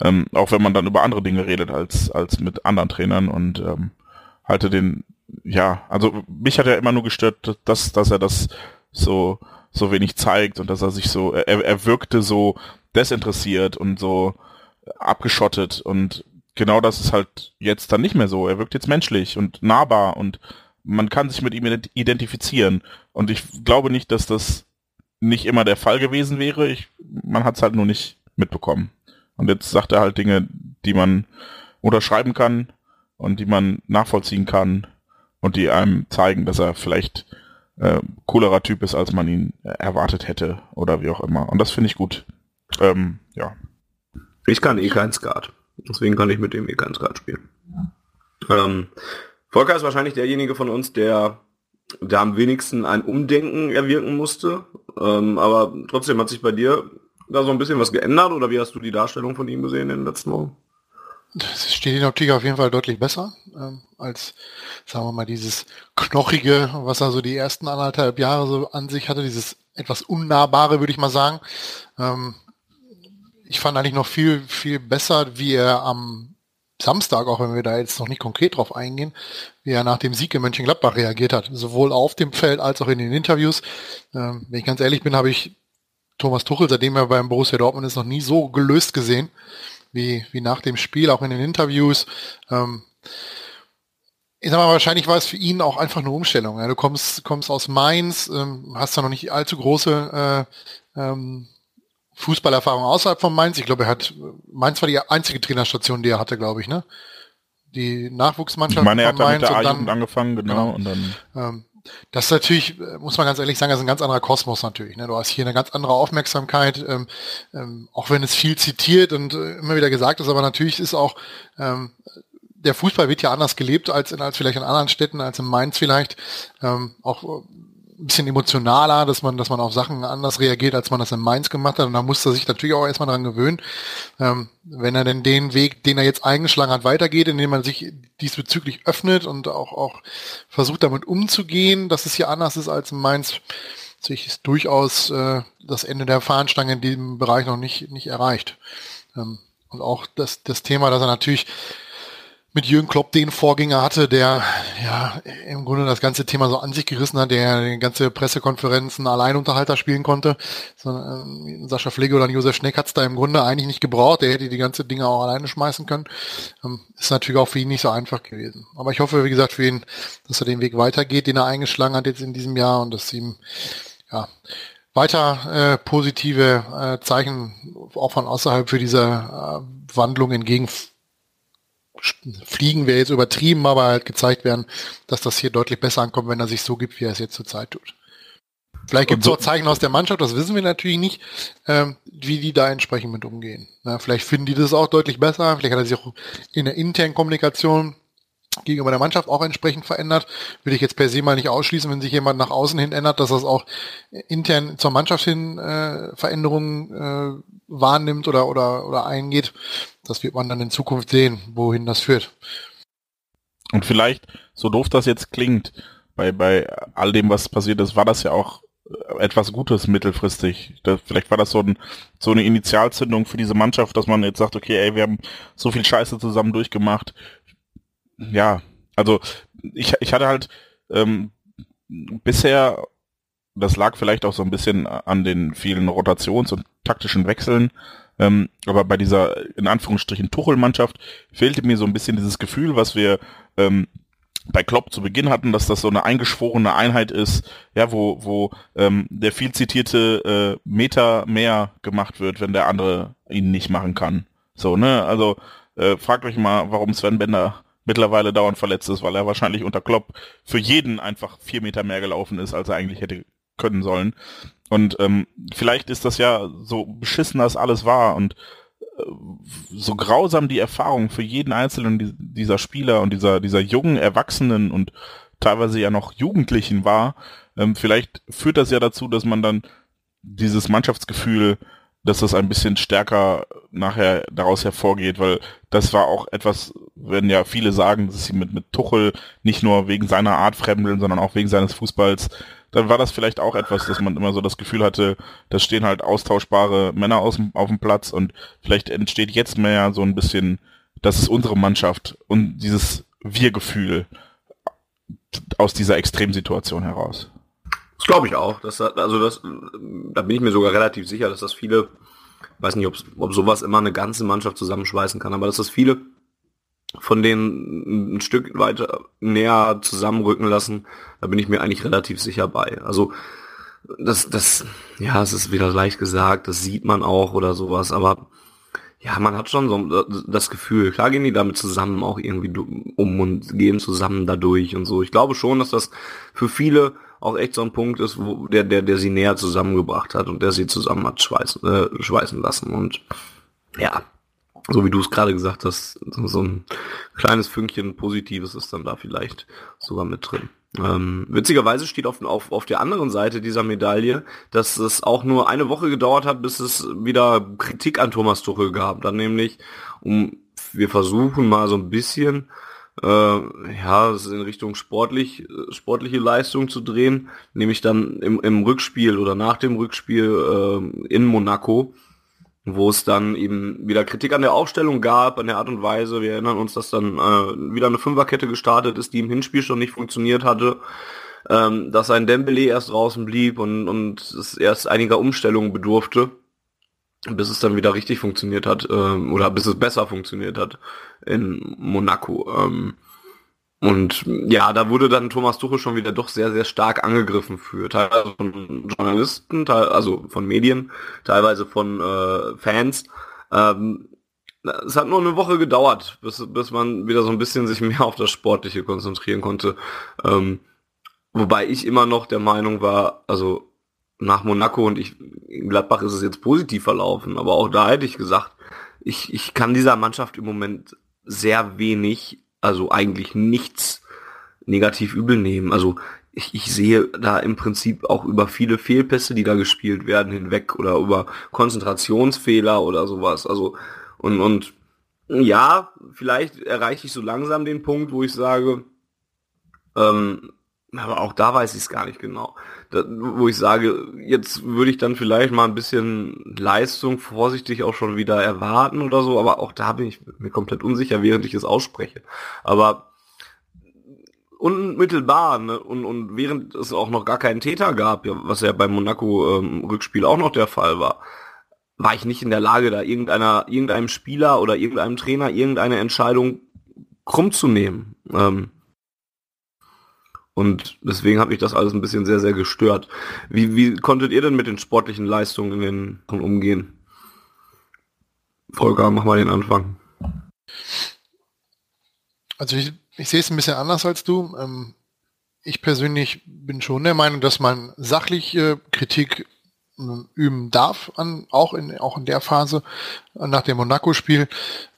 ähm, auch wenn man dann über andere Dinge redet als als mit anderen Trainern und ähm, halte den, ja, also mich hat er immer nur gestört, dass dass er das so so wenig zeigt und dass er sich so, er, er wirkte so desinteressiert und so abgeschottet und genau das ist halt jetzt dann nicht mehr so. Er wirkt jetzt menschlich und nahbar und man kann sich mit ihm identifizieren. Und ich glaube nicht, dass das nicht immer der Fall gewesen wäre. Ich, man hat es halt nur nicht mitbekommen. Und jetzt sagt er halt Dinge, die man unterschreiben kann und die man nachvollziehen kann und die einem zeigen, dass er vielleicht äh, coolerer Typ ist, als man ihn erwartet hätte oder wie auch immer. Und das finde ich gut. Ähm, ja.
Ich kann eh kein Skat. Deswegen kann ich mit dem eh kein Skat spielen. Ähm, Volker ist wahrscheinlich derjenige von uns, der da am wenigsten ein Umdenken erwirken musste. Ähm, aber trotzdem hat sich bei dir da so ein bisschen was geändert oder wie hast du die Darstellung von ihm gesehen in den letzten Wochen?
Das steht in Optik auf jeden Fall deutlich besser ähm, als, sagen wir mal, dieses knochige, was er so die ersten anderthalb Jahre so an sich hatte, dieses etwas unnahbare, würde ich mal sagen. Ähm, ich fand eigentlich noch viel, viel besser, wie er am Samstag, auch wenn wir da jetzt noch nicht konkret drauf eingehen, wie er nach dem Sieg in Mönchengladbach reagiert hat. Sowohl auf dem Feld als auch in den Interviews. Ähm, wenn ich ganz ehrlich bin, habe ich Thomas Tuchel, seitdem er beim Borussia Dortmund ist, noch nie so gelöst gesehen, wie, wie nach dem Spiel, auch in den Interviews. Ähm, ich sag mal, wahrscheinlich war es für ihn auch einfach eine Umstellung. Ja, du kommst, kommst aus Mainz, ähm, hast da noch nicht allzu große äh, ähm, Fußballerfahrung außerhalb von Mainz. Ich glaube, er hat, Mainz war die einzige Trainerstation, die er hatte, glaube ich, ne? Die Nachwuchsmannschaft. Ich
meine, er hat da mit der A-Jugend angefangen, genau, genau. Und dann
ähm, das ist natürlich, muss man ganz ehrlich sagen, das ist ein ganz anderer Kosmos natürlich. Ne? Du hast hier eine ganz andere Aufmerksamkeit, ähm, ähm, auch wenn es viel zitiert und äh, immer wieder gesagt ist, aber natürlich ist auch ähm, der Fußball wird ja anders gelebt als in als vielleicht in anderen Städten, als in Mainz vielleicht. Ähm, auch ein bisschen emotionaler, dass man, dass man auf Sachen anders reagiert, als man das in Mainz gemacht hat. Und da muss er sich natürlich auch erstmal dran gewöhnen. Ähm, wenn er denn den Weg, den er jetzt eingeschlagen hat, weitergeht, indem man sich diesbezüglich öffnet und auch, auch versucht damit umzugehen, dass es hier anders ist als in Mainz, sich ist durchaus äh, das Ende der Fahnenstange in diesem Bereich noch nicht, nicht erreicht. Ähm, und auch das, das Thema, dass er natürlich mit Jürgen Klopp den Vorgänger hatte, der ja im Grunde das ganze Thema so an sich gerissen hat, der ganze Pressekonferenzen Alleinunterhalter spielen konnte. So, äh, Sascha Pflege oder Josef Schneck hat es da im Grunde eigentlich nicht gebraucht. Der hätte die ganze Dinge auch alleine schmeißen können. Ähm, ist natürlich auch für ihn nicht so einfach gewesen. Aber ich hoffe, wie gesagt, für ihn, dass er den Weg weitergeht, den er eingeschlagen hat jetzt in diesem Jahr und dass ihm ja weiter äh, positive äh, Zeichen auch von außerhalb für diese äh, Wandlung entgegen Fliegen wäre jetzt übertrieben, aber halt gezeigt werden, dass das hier deutlich besser ankommt, wenn er sich so gibt, wie er es jetzt zurzeit tut. Vielleicht gibt es so, auch Zeichen aus der Mannschaft, das wissen wir natürlich nicht, ähm, wie die da entsprechend mit umgehen. Na, vielleicht finden die das auch deutlich besser, vielleicht hat er sich auch in der internen Kommunikation gegenüber der Mannschaft auch entsprechend verändert. Würde ich jetzt per se mal nicht ausschließen, wenn sich jemand nach außen hin ändert, dass das auch intern zur Mannschaft hin äh, Veränderungen äh, wahrnimmt oder, oder, oder eingeht. Das wird man dann in Zukunft sehen, wohin das führt.
Und vielleicht, so doof das jetzt klingt, bei, bei all dem, was passiert ist, war das ja auch etwas Gutes mittelfristig. Das, vielleicht war das so, ein, so eine Initialzündung für diese Mannschaft, dass man jetzt sagt, okay, ey, wir haben so viel Scheiße zusammen durchgemacht, ja, also ich, ich hatte halt ähm, bisher, das lag vielleicht auch so ein bisschen an den vielen Rotations- und taktischen Wechseln, ähm, aber bei dieser in Anführungsstrichen Tuchel-Mannschaft fehlte mir so ein bisschen dieses Gefühl, was wir ähm, bei Klopp zu Beginn hatten, dass das so eine eingeschworene Einheit ist, ja, wo, wo ähm, der viel zitierte äh, Meter mehr gemacht wird, wenn der andere ihn nicht machen kann. So, ne? Also äh, fragt euch mal, warum Sven Bender mittlerweile dauernd verletzt ist, weil er wahrscheinlich unter Klopp für jeden einfach vier Meter mehr gelaufen ist, als er eigentlich hätte können sollen. Und ähm, vielleicht ist das ja so beschissen, dass alles war und äh, so grausam die Erfahrung für jeden einzelnen dieser Spieler und dieser, dieser jungen Erwachsenen und teilweise ja noch Jugendlichen war, ähm, vielleicht führt das ja dazu, dass man dann dieses Mannschaftsgefühl dass das ein bisschen stärker nachher daraus hervorgeht, weil das war auch etwas, wenn ja viele sagen, dass sie mit, mit Tuchel nicht nur wegen seiner Art fremdeln, sondern auch wegen seines Fußballs, dann war das vielleicht auch etwas, dass man immer so das Gefühl hatte, da stehen halt austauschbare Männer aus, auf dem Platz und vielleicht entsteht jetzt mehr so ein bisschen, das ist unsere Mannschaft und dieses Wir-Gefühl aus dieser Extremsituation heraus.
Das glaube ich auch. Das, also das, da bin ich mir sogar relativ sicher, dass das viele, weiß nicht, ob sowas immer eine ganze Mannschaft zusammenschweißen kann, aber dass das viele von denen ein Stück weiter näher zusammenrücken lassen, da bin ich mir eigentlich relativ sicher bei. Also das, das, ja, es ist wieder leicht gesagt, das sieht man auch oder sowas, aber ja, man hat schon so das Gefühl, klar gehen die damit zusammen auch irgendwie um und gehen zusammen dadurch und so. Ich glaube schon, dass das für viele auch echt so ein Punkt ist, wo der, der, der sie näher zusammengebracht hat und der sie zusammen hat schweißen, äh, schweißen lassen. Und ja, so wie du es gerade gesagt hast, so ein kleines Fünkchen Positives ist dann da vielleicht sogar mit drin. Ähm, witzigerweise steht auf, auf, auf der anderen Seite dieser Medaille, dass es auch nur eine Woche gedauert hat, bis es wieder Kritik an Thomas Tuchel gab. Dann nämlich, um wir versuchen mal so ein bisschen äh, ja, in Richtung sportlich, sportliche Leistung zu drehen, nämlich dann im, im Rückspiel oder nach dem Rückspiel äh, in Monaco, wo es dann eben wieder Kritik an der Aufstellung gab, an der Art und Weise. Wir erinnern uns, dass dann äh, wieder eine Fünferkette gestartet ist, die im Hinspiel schon nicht funktioniert hatte, ähm, dass ein Dembele erst draußen blieb und, und es erst einiger Umstellungen bedurfte bis es dann wieder richtig funktioniert hat ähm, oder bis es besser funktioniert hat in Monaco. Ähm, und ja, da wurde dann Thomas Tuchel schon wieder doch sehr, sehr stark angegriffen für, teilweise von Journalisten, teil, also von Medien, teilweise von äh, Fans. Ähm, es hat nur eine Woche gedauert, bis, bis man wieder so ein bisschen sich mehr auf das Sportliche konzentrieren konnte. Ähm, wobei ich immer noch der Meinung war, also nach Monaco und ich, in Gladbach ist es jetzt positiv verlaufen, aber auch da hätte ich gesagt, ich, ich kann dieser Mannschaft im Moment sehr wenig, also eigentlich nichts negativ übel nehmen. Also ich, ich sehe da im Prinzip auch über viele Fehlpässe, die da gespielt werden, hinweg oder über Konzentrationsfehler oder sowas. Also und, und ja, vielleicht erreiche ich so langsam den Punkt, wo ich sage, ähm, Aber auch da weiß ich es gar nicht genau. Wo ich sage, jetzt würde ich dann vielleicht mal ein bisschen Leistung vorsichtig auch schon wieder erwarten oder so, aber auch da bin ich mir komplett unsicher, während ich es ausspreche. Aber unmittelbar ne? und, und während es auch noch gar keinen Täter gab, was ja beim Monaco-Rückspiel ähm, auch noch der Fall war, war ich nicht in der Lage, da irgendeiner, irgendeinem Spieler oder irgendeinem Trainer irgendeine Entscheidung krumm zu nehmen. Ähm, und deswegen habe ich das alles ein bisschen sehr, sehr gestört. Wie, wie konntet ihr denn mit den sportlichen Leistungen in den umgehen? Volker, mach mal den Anfang.
Also ich, ich sehe es ein bisschen anders als du. Ähm, ich persönlich bin schon der Meinung, dass man sachliche Kritik ähm, üben darf, an, auch, in, auch in der Phase nach dem Monaco-Spiel.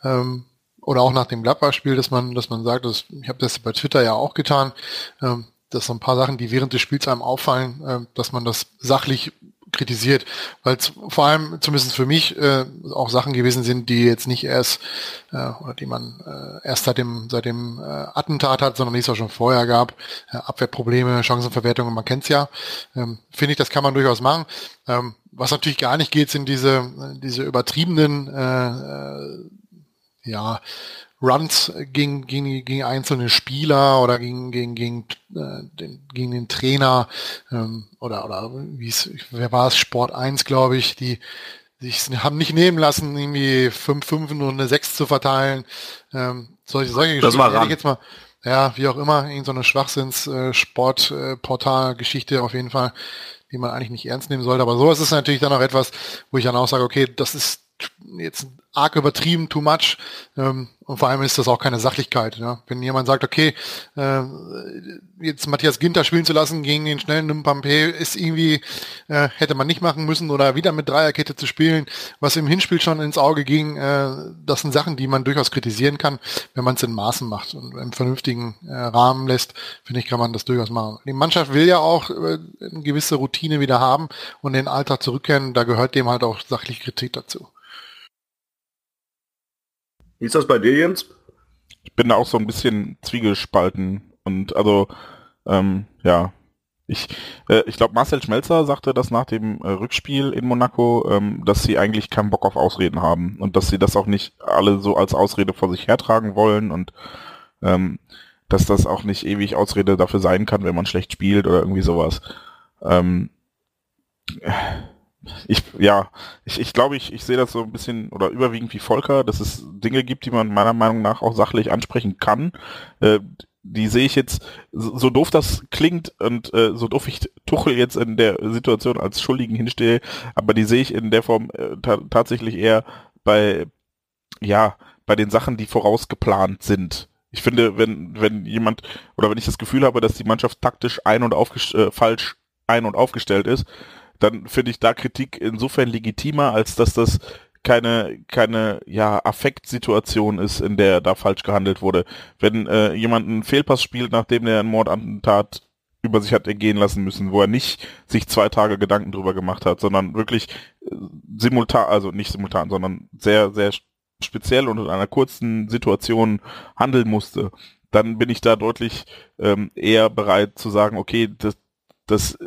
Ähm, oder auch nach dem Gladbach-Spiel, dass man, dass man sagt, dass, ich habe das bei Twitter ja auch getan, ähm, dass so ein paar Sachen, die während des Spiels einem auffallen, äh, dass man das sachlich kritisiert, weil vor allem zumindest für mich äh, auch Sachen gewesen sind, die jetzt nicht erst äh, oder die man äh, erst seit dem seit dem äh, Attentat hat, sondern die es auch schon vorher gab, äh, Abwehrprobleme, Chancenverwertungen, man kennt's ja. Ähm, Finde ich, das kann man durchaus machen. Ähm, was natürlich gar nicht geht, sind diese diese übertriebenen äh, äh, ja, Runs gegen, gegen, gegen einzelne Spieler oder gegen, gegen, gegen, äh, den, gegen den Trainer ähm, oder, oder wie es, wer war es, Sport 1, glaube ich, die sich haben nicht nehmen lassen, irgendwie 5, 5 und eine 6 zu verteilen. Ähm, solche, solche
das Geschichten war
ich jetzt mal, ja, wie auch immer, irgendeine so eine Schwachsinns-Sport-Portal-Geschichte auf jeden Fall, die man eigentlich nicht ernst nehmen sollte. Aber so ist es natürlich dann auch etwas, wo ich dann auch sage, okay, das ist jetzt arg übertrieben, too much. Ähm, und vor allem ist das auch keine Sachlichkeit. Ja? Wenn jemand sagt, okay, äh, jetzt Matthias Ginter spielen zu lassen gegen den schnellen Nimpampé ist irgendwie, äh, hätte man nicht machen müssen oder wieder mit Dreierkette zu spielen, was im Hinspiel schon ins Auge ging, äh, das sind Sachen, die man durchaus kritisieren kann, wenn man es in Maßen macht und im vernünftigen äh, Rahmen lässt, finde ich, kann man das durchaus machen. Die Mannschaft will ja auch äh, eine gewisse Routine wieder haben und den Alltag zurückkehren, da gehört dem halt auch sachlich Kritik dazu.
Wie ist das bei dir, Jens?
Ich bin da auch so ein bisschen zwiegespalten. Und also, ähm, ja, ich, äh, ich glaube, Marcel Schmelzer sagte das nach dem äh, Rückspiel in Monaco, ähm, dass sie eigentlich keinen Bock auf Ausreden haben und dass sie das auch nicht alle so als Ausrede vor sich hertragen wollen und ähm, dass das auch nicht ewig Ausrede dafür sein kann, wenn man schlecht spielt oder irgendwie sowas. Ähm, ich, ja, ich, ich glaube, ich, ich sehe das so ein bisschen oder überwiegend wie Volker, dass es Dinge gibt, die man meiner Meinung nach auch sachlich ansprechen kann. Äh, die sehe ich jetzt, so, so doof das klingt und äh, so doof ich Tuchel jetzt in der Situation als Schuldigen hinstehe, aber die sehe ich in der Form äh, ta tatsächlich eher bei, ja, bei den Sachen, die vorausgeplant sind. Ich finde, wenn, wenn jemand oder wenn ich das Gefühl habe, dass die Mannschaft taktisch ein- und äh, falsch ein- und aufgestellt ist, dann finde ich da Kritik insofern legitimer, als dass das keine keine ja Affektsituation ist, in der da falsch gehandelt wurde. Wenn äh, jemand einen Fehlpass spielt, nachdem er einen Mordattentat über sich hat ergehen lassen müssen, wo er nicht sich zwei Tage Gedanken drüber gemacht hat, sondern wirklich äh, simultan, also nicht simultan, sondern sehr sehr speziell und in einer kurzen Situation handeln musste, dann bin ich da deutlich ähm, eher bereit zu sagen, okay, das, das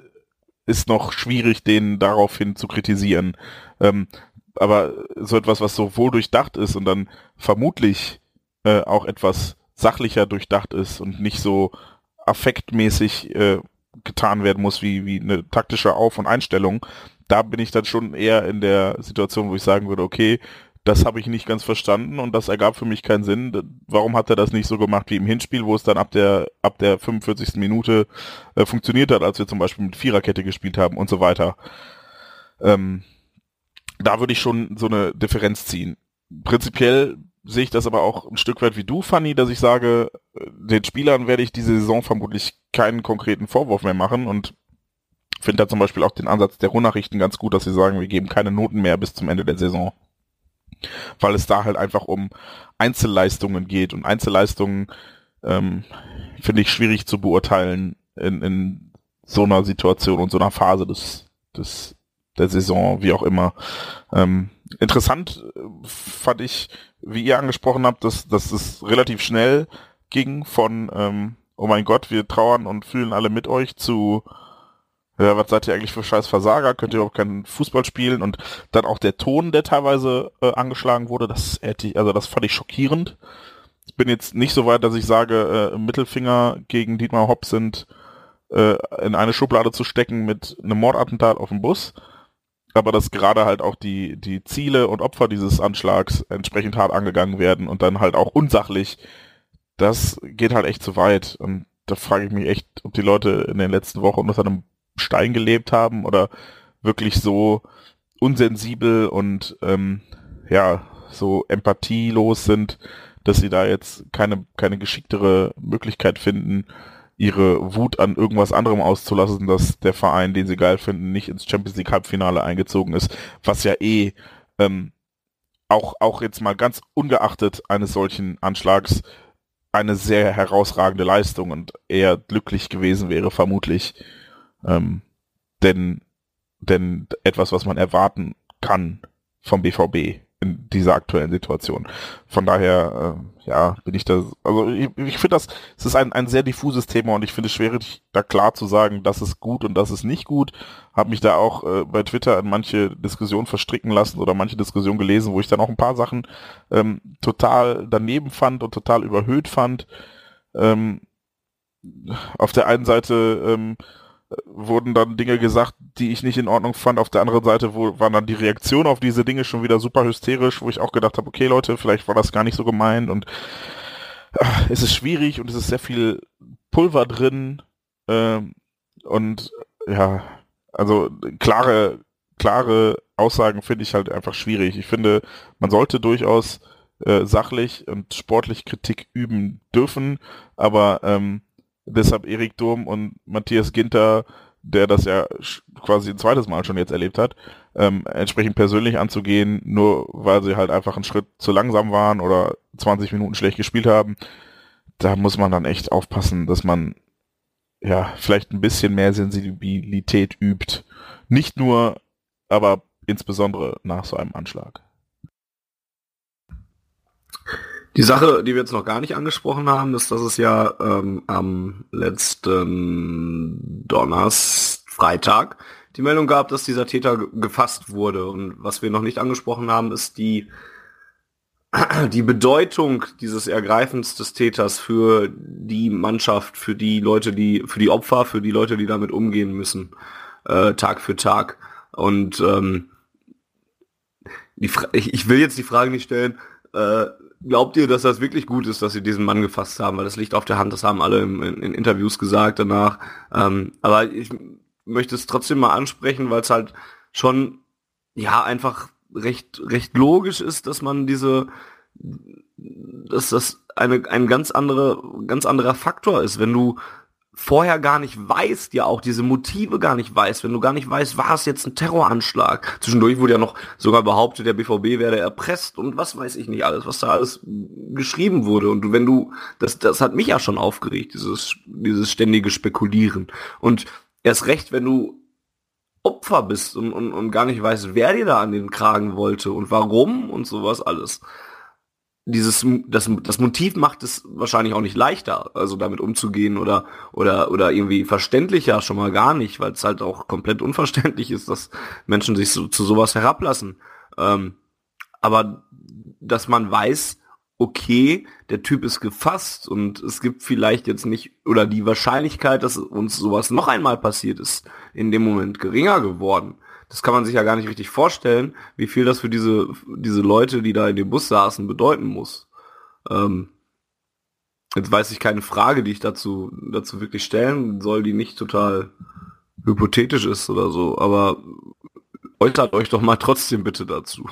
ist noch schwierig, den daraufhin zu kritisieren. Ähm, aber so etwas, was so wohl durchdacht ist und dann vermutlich äh, auch etwas sachlicher durchdacht ist und nicht so affektmäßig äh, getan werden muss wie, wie eine taktische Auf- und Einstellung, da bin ich dann schon eher in der Situation, wo ich sagen würde, okay, das habe ich nicht ganz verstanden und das ergab für mich keinen Sinn. Warum hat er das nicht so gemacht wie im Hinspiel, wo es dann ab der ab der 45. Minute äh, funktioniert hat, als wir zum Beispiel mit Viererkette gespielt haben und so weiter. Ähm, da würde ich schon so eine Differenz ziehen. Prinzipiell sehe ich das aber auch ein Stück weit wie du, Fanny, dass ich sage, äh, den Spielern werde ich diese Saison vermutlich keinen konkreten Vorwurf mehr machen und finde da zum Beispiel auch den Ansatz der Ruhrnachrichten ganz gut, dass sie sagen, wir geben keine Noten mehr bis zum Ende der Saison weil es da halt einfach um Einzelleistungen geht und Einzelleistungen ähm, finde ich schwierig zu beurteilen in, in so einer Situation und so einer Phase des, des der Saison, wie auch immer. Ähm, interessant äh, fand ich, wie ihr angesprochen habt, dass, dass es relativ schnell ging von ähm, oh mein Gott, wir trauern und fühlen alle mit euch zu, ja, was seid ihr eigentlich für scheiß Versager, könnt ihr überhaupt keinen Fußball spielen? Und dann auch der Ton, der teilweise äh, angeschlagen wurde, das hätte ich, also das fand ich schockierend. Ich bin jetzt nicht so weit, dass ich sage, äh, Mittelfinger gegen Dietmar Hopp sind äh, in eine Schublade zu stecken mit einem Mordattentat auf dem Bus, aber dass gerade halt auch die, die Ziele und Opfer dieses Anschlags entsprechend hart angegangen werden und dann halt auch unsachlich, das geht halt echt zu weit. Und da frage ich mich echt, ob die Leute in den letzten Wochen unter einem Stein gelebt haben oder wirklich so unsensibel und ähm, ja, so empathielos sind, dass sie da jetzt keine, keine geschicktere Möglichkeit finden, ihre Wut an irgendwas anderem auszulassen, dass der Verein, den sie geil finden, nicht ins Champions League Halbfinale eingezogen ist, was ja eh ähm, auch, auch jetzt mal ganz ungeachtet eines solchen Anschlags eine sehr herausragende Leistung und eher glücklich gewesen wäre, vermutlich. Ähm, denn, denn etwas, was man erwarten kann vom BVB in dieser aktuellen Situation. Von daher, äh, ja, bin ich da, also ich, ich finde das, es ist ein, ein sehr diffuses Thema und ich finde es schwierig, da klar zu sagen, das ist gut und das ist nicht gut. Habe mich da auch äh, bei Twitter in manche Diskussionen verstricken lassen oder manche Diskussionen gelesen, wo ich dann auch ein paar Sachen ähm, total daneben fand und total überhöht fand. Ähm, auf der einen Seite ähm, wurden dann Dinge gesagt, die ich nicht in Ordnung fand. Auf der anderen Seite wo, waren dann die Reaktionen auf diese Dinge schon wieder super hysterisch, wo ich auch gedacht habe, okay Leute, vielleicht war das gar nicht so gemeint und ach, es ist schwierig und es ist sehr viel Pulver drin ähm, und ja, also klare, klare Aussagen finde ich halt einfach schwierig. Ich finde, man sollte durchaus äh, sachlich und sportlich Kritik üben dürfen, aber ähm, deshalb Erik Durm und Matthias Ginter, der das ja quasi ein zweites Mal schon jetzt erlebt hat, ähm, entsprechend persönlich anzugehen, nur weil sie halt einfach einen Schritt zu langsam waren oder 20 Minuten schlecht gespielt haben, da muss man dann echt aufpassen, dass man ja vielleicht ein bisschen mehr Sensibilität übt. Nicht nur, aber insbesondere nach so einem Anschlag.
Die Sache, die wir jetzt noch gar nicht angesprochen haben, ist, dass es ja ähm, am letzten Donners Freitag die Meldung gab, dass dieser Täter gefasst wurde. Und was wir noch nicht angesprochen haben, ist die, <clears throat> die Bedeutung dieses Ergreifens des Täters für die Mannschaft, für die Leute, die, für die Opfer, für die Leute, die damit umgehen müssen, äh, Tag für Tag. Und ähm, die ich, ich will jetzt die Frage nicht stellen, äh, glaubt ihr, dass das wirklich gut ist, dass sie diesen Mann gefasst haben? Weil das liegt auf der Hand, das haben alle in, in, in Interviews gesagt danach. Ähm, aber ich möchte es trotzdem mal ansprechen, weil es halt schon, ja, einfach recht, recht logisch ist, dass man diese, dass das eine, ein ganz andere, ganz anderer Faktor ist, wenn du vorher gar nicht weißt, ja auch diese Motive gar nicht weißt, wenn du gar nicht weißt, war es jetzt ein Terroranschlag. Zwischendurch wurde ja noch sogar behauptet, der BVB werde erpresst und was weiß ich nicht alles, was da alles geschrieben wurde. Und wenn du, das, das hat mich ja schon aufgeregt, dieses, dieses ständige Spekulieren. Und erst recht, wenn du Opfer bist und, und, und gar nicht weißt, wer dir da an den Kragen wollte und warum und sowas alles dieses das, das Motiv macht es wahrscheinlich auch nicht leichter, also damit umzugehen oder oder oder irgendwie verständlicher schon mal gar nicht, weil es halt auch komplett unverständlich ist, dass Menschen sich so, zu sowas herablassen. Ähm, aber dass man weiß, okay, der Typ ist gefasst und es gibt vielleicht jetzt nicht oder die Wahrscheinlichkeit, dass uns sowas noch einmal passiert ist, in dem Moment geringer geworden das kann man sich ja gar nicht richtig vorstellen, wie viel das für diese, diese Leute, die da in dem Bus saßen, bedeuten muss. Ähm, jetzt weiß ich keine Frage, die ich dazu, dazu wirklich stellen soll, die nicht total hypothetisch ist oder so, aber äußert euch doch mal trotzdem bitte dazu.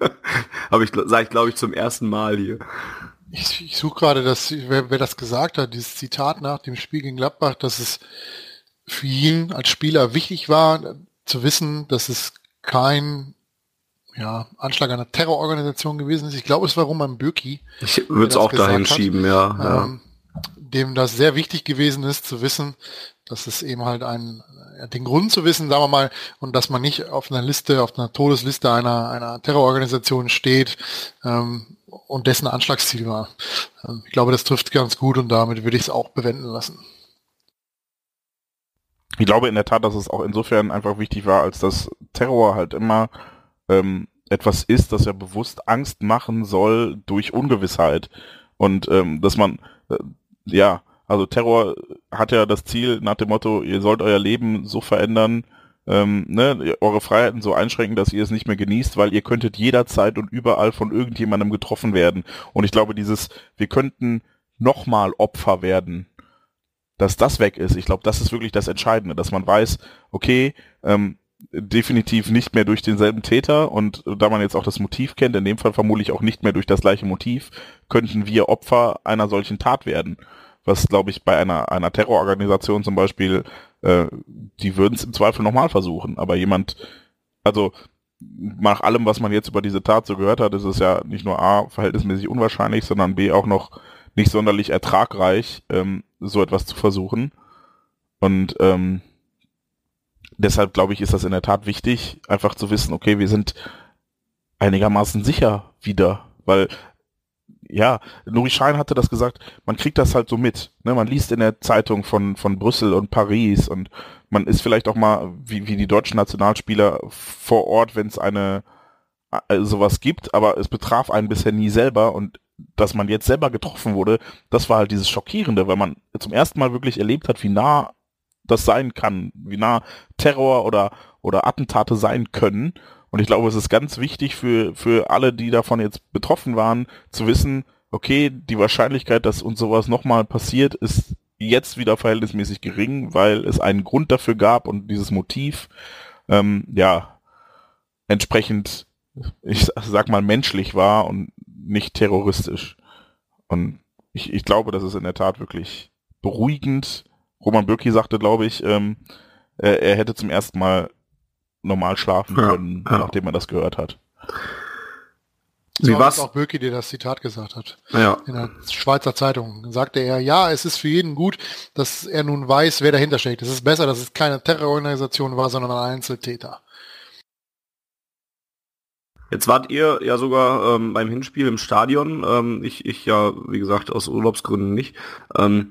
<laughs> Aber ich sage ich glaube ich zum ersten Mal hier.
Ich, ich suche gerade, dass wer, wer das gesagt hat, dieses Zitat nach dem Spiel gegen Gladbach, dass es für ihn als Spieler wichtig war, zu wissen, dass es kein ja, Anschlag einer Terrororganisation gewesen ist. Ich glaube, es war Roman Bürki.
Ich würde es auch dahin hat, schieben, ja, ja. Ähm,
dem das sehr wichtig gewesen ist, zu wissen, dass es eben halt ein, den Grund zu wissen, sagen wir mal, und dass man nicht auf einer Liste, auf einer Todesliste einer, einer Terrororganisation steht ähm, und dessen Anschlagsziel war. Ähm, ich glaube, das trifft ganz gut und damit würde ich es auch bewenden lassen.
Ich glaube in der Tat, dass es auch insofern einfach wichtig war, als dass Terror halt immer ähm, etwas ist, das ja bewusst Angst machen soll durch Ungewissheit. Und ähm, dass man, äh, ja, also Terror hat ja das Ziel nach dem Motto, ihr sollt euer Leben so verändern, ähm, ne, eure Freiheiten so einschränken, dass ihr es nicht mehr genießt, weil ihr könntet jederzeit und überall von irgendjemandem getroffen werden. Und ich glaube, dieses, wir könnten nochmal Opfer werden, dass das weg ist. Ich glaube, das ist wirklich das Entscheidende, dass man weiß, okay, ähm, definitiv nicht mehr durch denselben Täter und da man jetzt auch das Motiv kennt, in dem Fall vermutlich auch nicht mehr durch das gleiche Motiv, könnten wir Opfer einer solchen Tat werden. Was, glaube ich, bei einer, einer Terrororganisation zum Beispiel, äh, die würden es im Zweifel nochmal versuchen. Aber jemand, also nach allem, was man jetzt über diese Tat so gehört hat, ist es ja nicht nur A, verhältnismäßig unwahrscheinlich, sondern B, auch noch nicht sonderlich ertragreich, ähm, so etwas zu versuchen. Und ähm, deshalb glaube ich, ist das in der Tat wichtig, einfach zu wissen, okay, wir sind einigermaßen sicher wieder, weil ja, Nuri Schein hatte das gesagt, man kriegt das halt so mit. Ne? Man liest in der Zeitung von, von Brüssel und Paris und man ist vielleicht auch mal, wie, wie die deutschen Nationalspieler vor Ort, wenn es eine äh, sowas gibt, aber es betraf einen bisher nie selber und dass man jetzt selber getroffen wurde, das war halt dieses Schockierende, weil man zum ersten Mal wirklich erlebt hat, wie nah das sein kann, wie nah Terror oder, oder Attentate sein können. Und ich glaube, es ist ganz wichtig für, für alle, die davon jetzt betroffen waren, zu wissen, okay, die Wahrscheinlichkeit, dass uns sowas nochmal passiert, ist jetzt wieder verhältnismäßig gering, weil es einen Grund dafür gab und dieses Motiv, ähm, ja, entsprechend, ich sag mal, menschlich war und nicht terroristisch. Und ich, ich glaube, das ist in der Tat wirklich beruhigend. Roman Bürki sagte, glaube ich, ähm, er, er, hätte zum ersten Mal normal schlafen ja, können, ja. nachdem er das gehört hat.
Wie war auch Böki, der das Zitat gesagt hat. Ja. In der Schweizer Zeitung sagte er, ja, es ist für jeden gut, dass er nun weiß, wer dahinter steckt. Es ist besser, dass es keine Terrororganisation war, sondern ein Einzeltäter.
Jetzt wart ihr ja sogar ähm, beim Hinspiel im Stadion. Ähm, ich, ich ja, wie gesagt, aus Urlaubsgründen nicht. Ähm,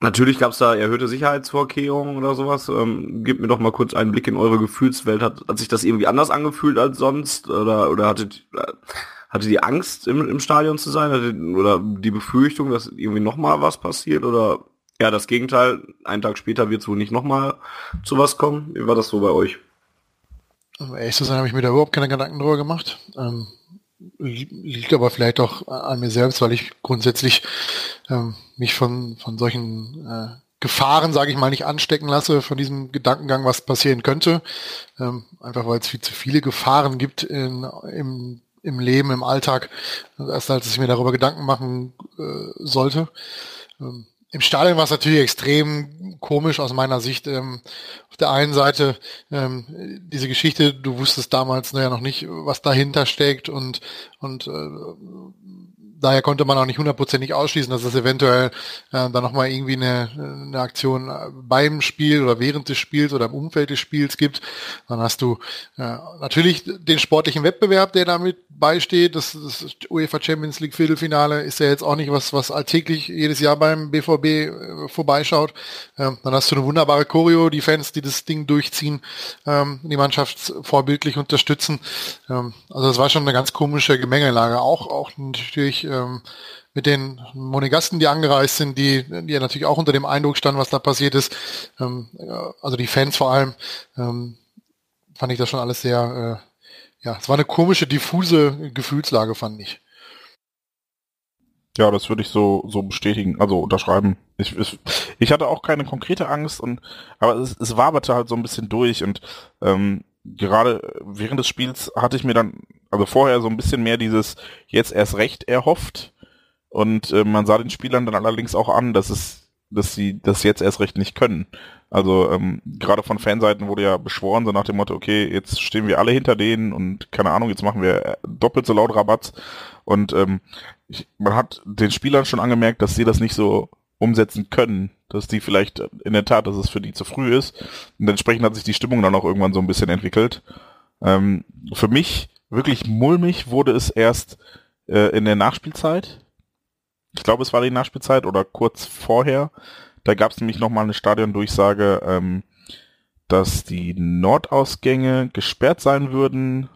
natürlich gab es da erhöhte Sicherheitsvorkehrungen oder sowas. Ähm, gebt mir doch mal kurz einen Blick in eure Gefühlswelt. Hat, hat sich das irgendwie anders angefühlt als sonst? Oder, oder hattet, äh, hattet ihr Angst, im, im Stadion zu sein? Hattet, oder die Befürchtung, dass irgendwie nochmal was passiert? Oder ja, das Gegenteil, einen Tag später wird es wohl nicht nochmal zu was kommen? Wie war das so bei euch?
Um ehrlich zu sein, habe ich mir da überhaupt keine Gedanken drüber gemacht. Ähm, liegt aber vielleicht auch an mir selbst, weil ich grundsätzlich ähm, mich von, von solchen äh, Gefahren, sage ich mal, nicht anstecken lasse, von diesem Gedankengang, was passieren könnte. Ähm, einfach weil es viel zu viele Gefahren gibt in, im, im Leben, im Alltag, erst als ich mir darüber Gedanken machen äh, sollte. Ähm, im Stadion war es natürlich extrem komisch aus meiner Sicht. Ähm, auf der einen Seite ähm, diese Geschichte, du wusstest damals naja noch nicht, was dahinter steckt und und äh, daher konnte man auch nicht hundertprozentig ausschließen, dass es eventuell äh, dann nochmal irgendwie eine, eine Aktion beim Spiel oder während des Spiels oder im Umfeld des Spiels gibt. Dann hast du äh, natürlich den sportlichen Wettbewerb, der damit beisteht. Das, das UEFA Champions League Viertelfinale ist ja jetzt auch nicht was, was alltäglich jedes Jahr beim BVB äh, vorbeischaut. Ähm, dann hast du eine wunderbare Choreo, die Fans, die das Ding durchziehen, ähm, die Mannschaft vorbildlich unterstützen. Ähm, also das war schon eine ganz komische Gemengelage. Auch, auch natürlich ähm, mit den Monegasten, die angereist sind, die, die ja natürlich auch unter dem Eindruck standen, was da passiert ist. Ähm, also die Fans vor allem, ähm, fand ich das schon alles sehr, äh, ja, es war eine komische, diffuse Gefühlslage, fand ich.
Ja, das würde ich so, so bestätigen, also unterschreiben. Ich, ich, ich hatte auch keine konkrete Angst und aber es, es waberte halt so ein bisschen durch und ähm, gerade während des Spiels hatte ich mir dann, also vorher so ein bisschen mehr dieses jetzt erst recht erhofft. Und äh, man sah den Spielern dann allerdings auch an, dass es, dass sie das jetzt erst recht nicht können. Also ähm, gerade von Fanseiten wurde ja beschworen, so nach dem Motto, okay, jetzt stehen wir alle hinter denen und keine Ahnung, jetzt machen wir doppelt so laut Rabatz. Und ähm, ich, man hat den Spielern schon angemerkt, dass sie das nicht so umsetzen können, dass die vielleicht in der Tat, dass es für die zu früh ist. Und entsprechend hat sich die Stimmung dann auch irgendwann so ein bisschen entwickelt. Ähm, für mich wirklich mulmig wurde es erst äh, in der Nachspielzeit. ich glaube, es war die Nachspielzeit oder kurz vorher. Da gab es nämlich nochmal eine Stadiondurchsage, ähm, dass die Nordausgänge gesperrt sein würden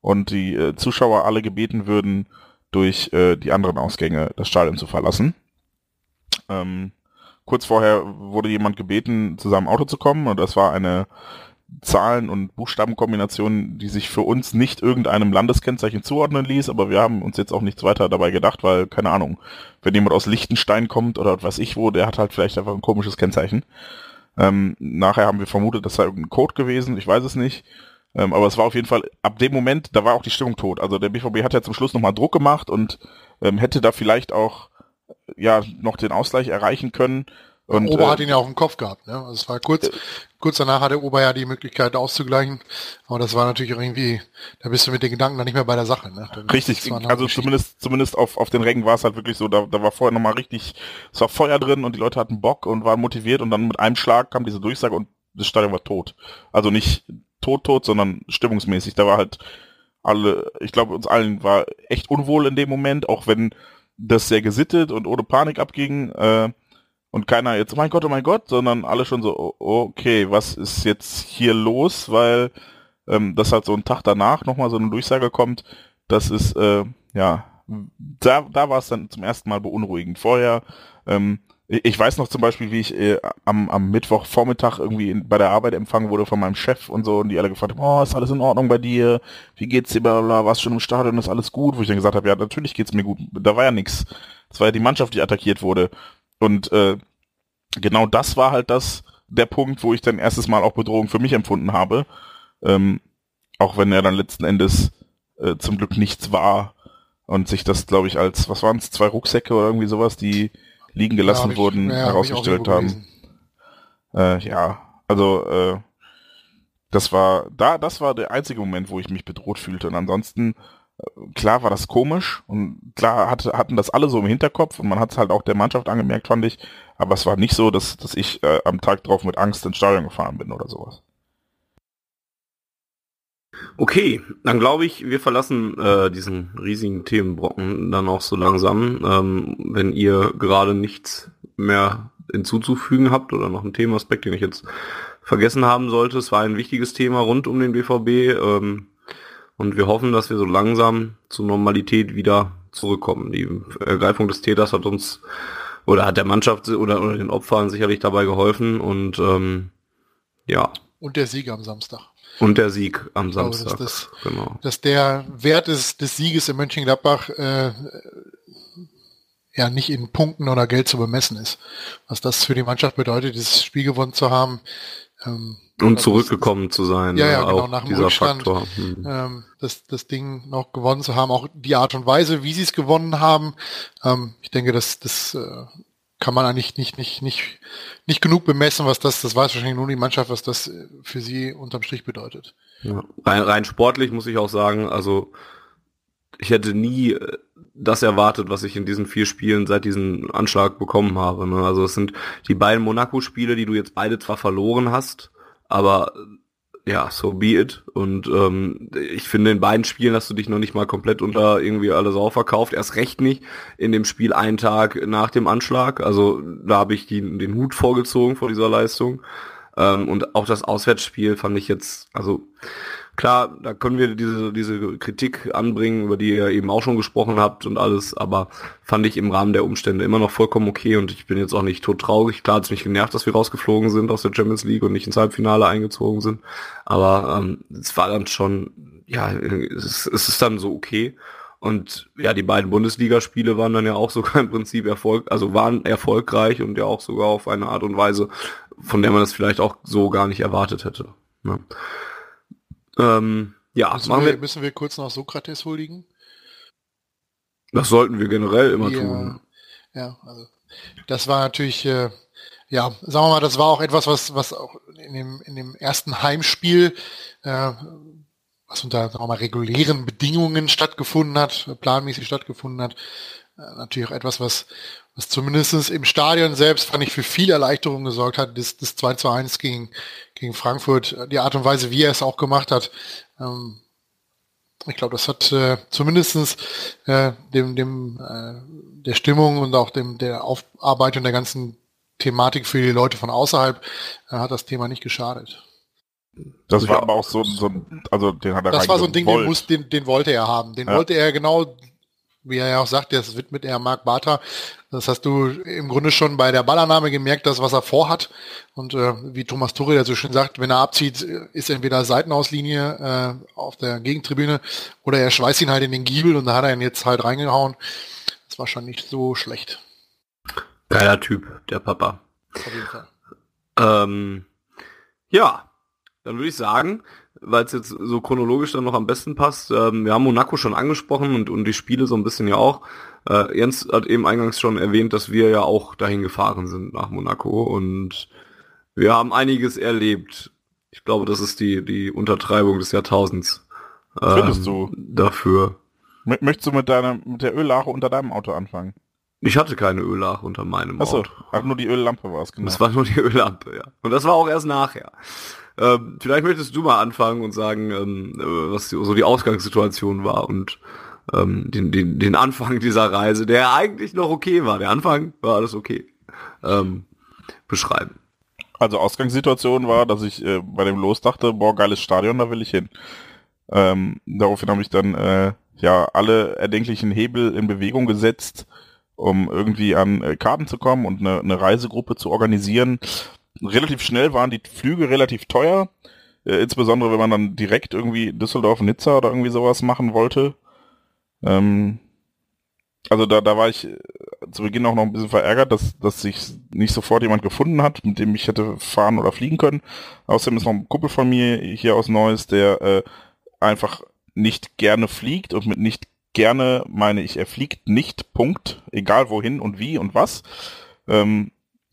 und die äh, Zuschauer alle gebeten würden, durch äh, die anderen Ausgänge das Stadion zu verlassen. Ähm, kurz vorher wurde jemand gebeten, zu seinem Auto zu kommen und das war eine Zahlen- und Buchstabenkombination, die sich für uns nicht irgendeinem Landeskennzeichen zuordnen ließ, aber wir haben uns jetzt auch nichts weiter dabei gedacht, weil, keine Ahnung, wenn jemand aus Liechtenstein kommt oder was ich wo, der hat halt vielleicht einfach ein komisches Kennzeichen. Ähm, nachher haben wir vermutet, das sei irgendein Code gewesen, ich weiß es nicht. Ähm, aber es war auf jeden Fall, ab dem Moment, da war auch die Stimmung tot. Also der BVB hat ja zum Schluss nochmal Druck gemacht und ähm, hätte da vielleicht auch ja noch den Ausgleich erreichen können. Und,
Ober
äh,
hat ihn ja auf dem Kopf gehabt. Ne? Also es war kurz, kurz danach hatte Ober ja die Möglichkeit auszugleichen. Aber das war natürlich irgendwie, da bist du mit den Gedanken dann nicht mehr bei der Sache. Ne? Dann
Richtig, also zumindest zumindest auf, auf den Rängen war es halt wirklich so, da, da war vorher nochmal richtig, es war Feuer drin und die Leute hatten Bock und waren motiviert und dann mit einem Schlag kam diese Durchsage und das Stadion war tot. Also nicht tot, tot, sondern stimmungsmäßig. Da war halt alle, ich glaube uns allen war echt unwohl in dem Moment, auch wenn das sehr gesittet und ohne Panik abging äh, und keiner jetzt, oh mein Gott, oh mein Gott, sondern alle schon so, oh, okay, was ist jetzt hier los, weil ähm, das halt so ein Tag danach nochmal so eine Durchsage kommt, das ist, äh, ja, da, da war es dann zum ersten Mal beunruhigend. Vorher, ähm, ich weiß noch zum Beispiel, wie ich äh, am, am Mittwochvormittag irgendwie in, bei der Arbeit empfangen wurde von meinem Chef und so und die alle gefragt haben, oh, ist alles in Ordnung bei dir? Wie geht's dir? Blablabla, warst schon im Stadion, ist alles gut? Wo ich dann gesagt habe, ja, natürlich geht's mir gut. Da war ja nichts. Das war ja die Mannschaft, die attackiert wurde. Und äh, genau das war halt das, der Punkt, wo ich dann erstes Mal auch Bedrohung für mich empfunden habe. Ähm, auch wenn er dann letzten Endes äh, zum Glück nichts war und sich das, glaube ich, als, was waren es, zwei Rucksäcke oder irgendwie sowas, die liegen gelassen
Ja, hab ich-
wurden,
ja, hab
herausgestellt
irgendwo
haben. Äh, ja, also äh, das war da, das war der einzige Moment, wo ich mich bedroht fühlte. Und ansonsten, äh, klar war das komisch und klar hatte, hatten das alle so im Hinterkopf und man hat es halt auch der Mannschaft angemerkt, fand ich. Aber es war nicht so, dass, dass ich äh, am Tag drauf mit Angst ins Stadion gefahren bin oder sowas.
Okay, dann glaube ich, wir verlassen äh, diesen riesigen Themenbrocken dann auch so langsam. Ähm, wenn ihr gerade nichts mehr hinzuzufügen habt oder noch ein Themaspekt, den ich jetzt vergessen haben sollte. Es war ein wichtiges Thema rund um den BVB ähm, und wir hoffen, dass wir so langsam zur Normalität wieder zurückkommen. Die Ergreifung des Täters hat uns oder hat der Mannschaft oder, oder den Opfern sicherlich dabei geholfen und ähm, ja,
Und der Sieg am Samstag.
Und der Sieg am
glaube, dass
Samstag.
das-
genau.
Dass der Wert des, des Sieges in Mönchengladbach äh, ja nicht in Punkten oder Geld zu bemessen ist. Was das für die Mannschaft bedeutet, dieses Spiel gewonnen zu haben. Ähm,
Und
das-
zurückgekommen zu sein.
Ja, ja,
äh,
genau,
auch
nach dem
dieser
Rückstand.
Faktor. Hm.
ähm, das, das Ding noch gewonnen zu haben, auch die Art und Weise, wie sie es gewonnen haben. Ähm, ich denke, das, das äh, kann man eigentlich nicht, nicht, nicht, nicht genug bemessen, was das, das weiß wahrscheinlich nur die Mannschaft, was das für sie unterm Strich bedeutet.
Ja. Rein, rein sportlich muss ich auch sagen, also ich hätte nie äh, das erwartet, was ich in diesen vier Spielen seit diesem Anschlag bekommen habe. Ne? Also es sind die beiden Monaco-Spiele, die du jetzt beide zwar verloren hast, aber ja, so be it. Und ähm, ich finde, in beiden Spielen hast du dich noch nicht mal komplett unter irgendwie alle Sau verkauft. Erst recht nicht in dem Spiel einen Tag nach dem Anschlag. Also da habe ich die, den Hut vorgezogen vor dieser Leistung. Ähm, und auch das Auswärtsspiel fand ich jetzt, also klar, da können wir diese, diese Kritik anbringen, über die ihr eben auch schon gesprochen habt und alles, aber fand ich im Rahmen der Umstände immer noch vollkommen okay und ich bin jetzt auch nicht tot traurig. Klar hat es mich genervt, dass wir rausgeflogen sind aus der Champions League und nicht ins Halbfinale eingezogen sind, aber ähm, es war dann schon, ja, es, es ist dann so okay. Und ja, die beiden Bundesligaspiele waren dann ja auch <laughs> sogar im Prinzip Erfolg, also waren erfolgreich und ja auch sogar auf eine Art und Weise, von der man das vielleicht auch so gar nicht erwartet hätte. Ne? Ähm, ja,
Müssen wir,
wir,
müssen wir kurz noch Sokrates huldigen?
das sollten wir generell immer
Ja,
tun.
Ja, also das war natürlich, äh, ja, sagen wir mal, das war auch etwas, was, was auch in dem, in dem ersten Heimspiel, äh, was unter sagen wir mal, regulären Bedingungen stattgefunden hat, planmäßig stattgefunden hat, äh, natürlich auch etwas, was, was zumindest im Stadion selbst, fand ich, für viel Erleichterung gesorgt hat, das, das 2 zu 1 gegen, gegen Frankfurt, die Art und Weise, wie er es auch gemacht hat, ähm, Ich glaube, das hat äh, zumindestens äh, dem, dem äh, der Stimmung und auch dem der Aufarbeitung der ganzen Thematik für die Leute von außerhalb äh, hat das Thema nicht geschadet.
Das war aber auch so, so also den hat er
Das war so ein Ding, den, muss, den, den wollte er haben. Den ja. wollte er genau, wie er ja auch sagt, das widmet er Marc Bartra. Das hast du im Grunde schon bei der Ballannahme gemerkt, das, was er vorhat. Und äh, wie Thomas ja so schön sagt, wenn er abzieht, ist entweder Seitenauslinie äh, auf der Gegentribüne oder er schweißt ihn halt in den Giebel und da hat er ihn jetzt halt reingehauen. Das war schon nicht so schlecht.
Geiler Typ, der Papa. Auf jeden Fall. Ähm, ja, dann würde ich sagen, weil es jetzt so chronologisch dann noch am besten passt, ähm, wir haben Monaco schon angesprochen und, und die Spiele so ein bisschen ja auch. Äh, Jens hat eben eingangs schon erwähnt, dass wir ja auch dahin gefahren sind nach Monaco und wir haben einiges erlebt. Ich glaube, das ist die, die Untertreibung des Jahrtausends.
Ähm, Findest du?
Dafür.
Möchtest du mit deiner, mit der Öllache unter deinem Auto anfangen?
Ich hatte keine Öllache unter meinem
Achso, Auto. Ach, nur die Öllampe war es,
genau. Das war nur die Öllampe, ja. Und das war auch erst nachher. Ähm, vielleicht möchtest du mal anfangen und sagen, ähm, äh, was so die Ausgangssituation war und ähm, den, den, den Anfang dieser Reise, der eigentlich noch okay war. Der Anfang war alles okay. Ähm, beschreiben.
Also Ausgangssituation war, dass ich äh, bei dem Los dachte, boah, geiles Stadion, da will ich hin. Ähm, daraufhin habe ich dann äh, ja alle erdenklichen Hebel in Bewegung gesetzt, um irgendwie an äh, Karten zu kommen und eine, eine Reisegruppe zu organisieren relativ schnell waren die Flüge relativ teuer. Äh, insbesondere wenn man dann direkt irgendwie Düsseldorf, Nizza oder irgendwie sowas machen wollte. Ähm, also da, da war ich äh, zu Beginn auch noch ein bisschen verärgert, dass, dass sich nicht sofort jemand gefunden hat, mit dem ich hätte fahren oder fliegen können. Außerdem ist noch ein Kumpel von mir hier aus Neuss, der äh, einfach nicht gerne fliegt und mit nicht gerne meine ich, er fliegt nicht, Punkt, egal wohin und wie und was. Ähm,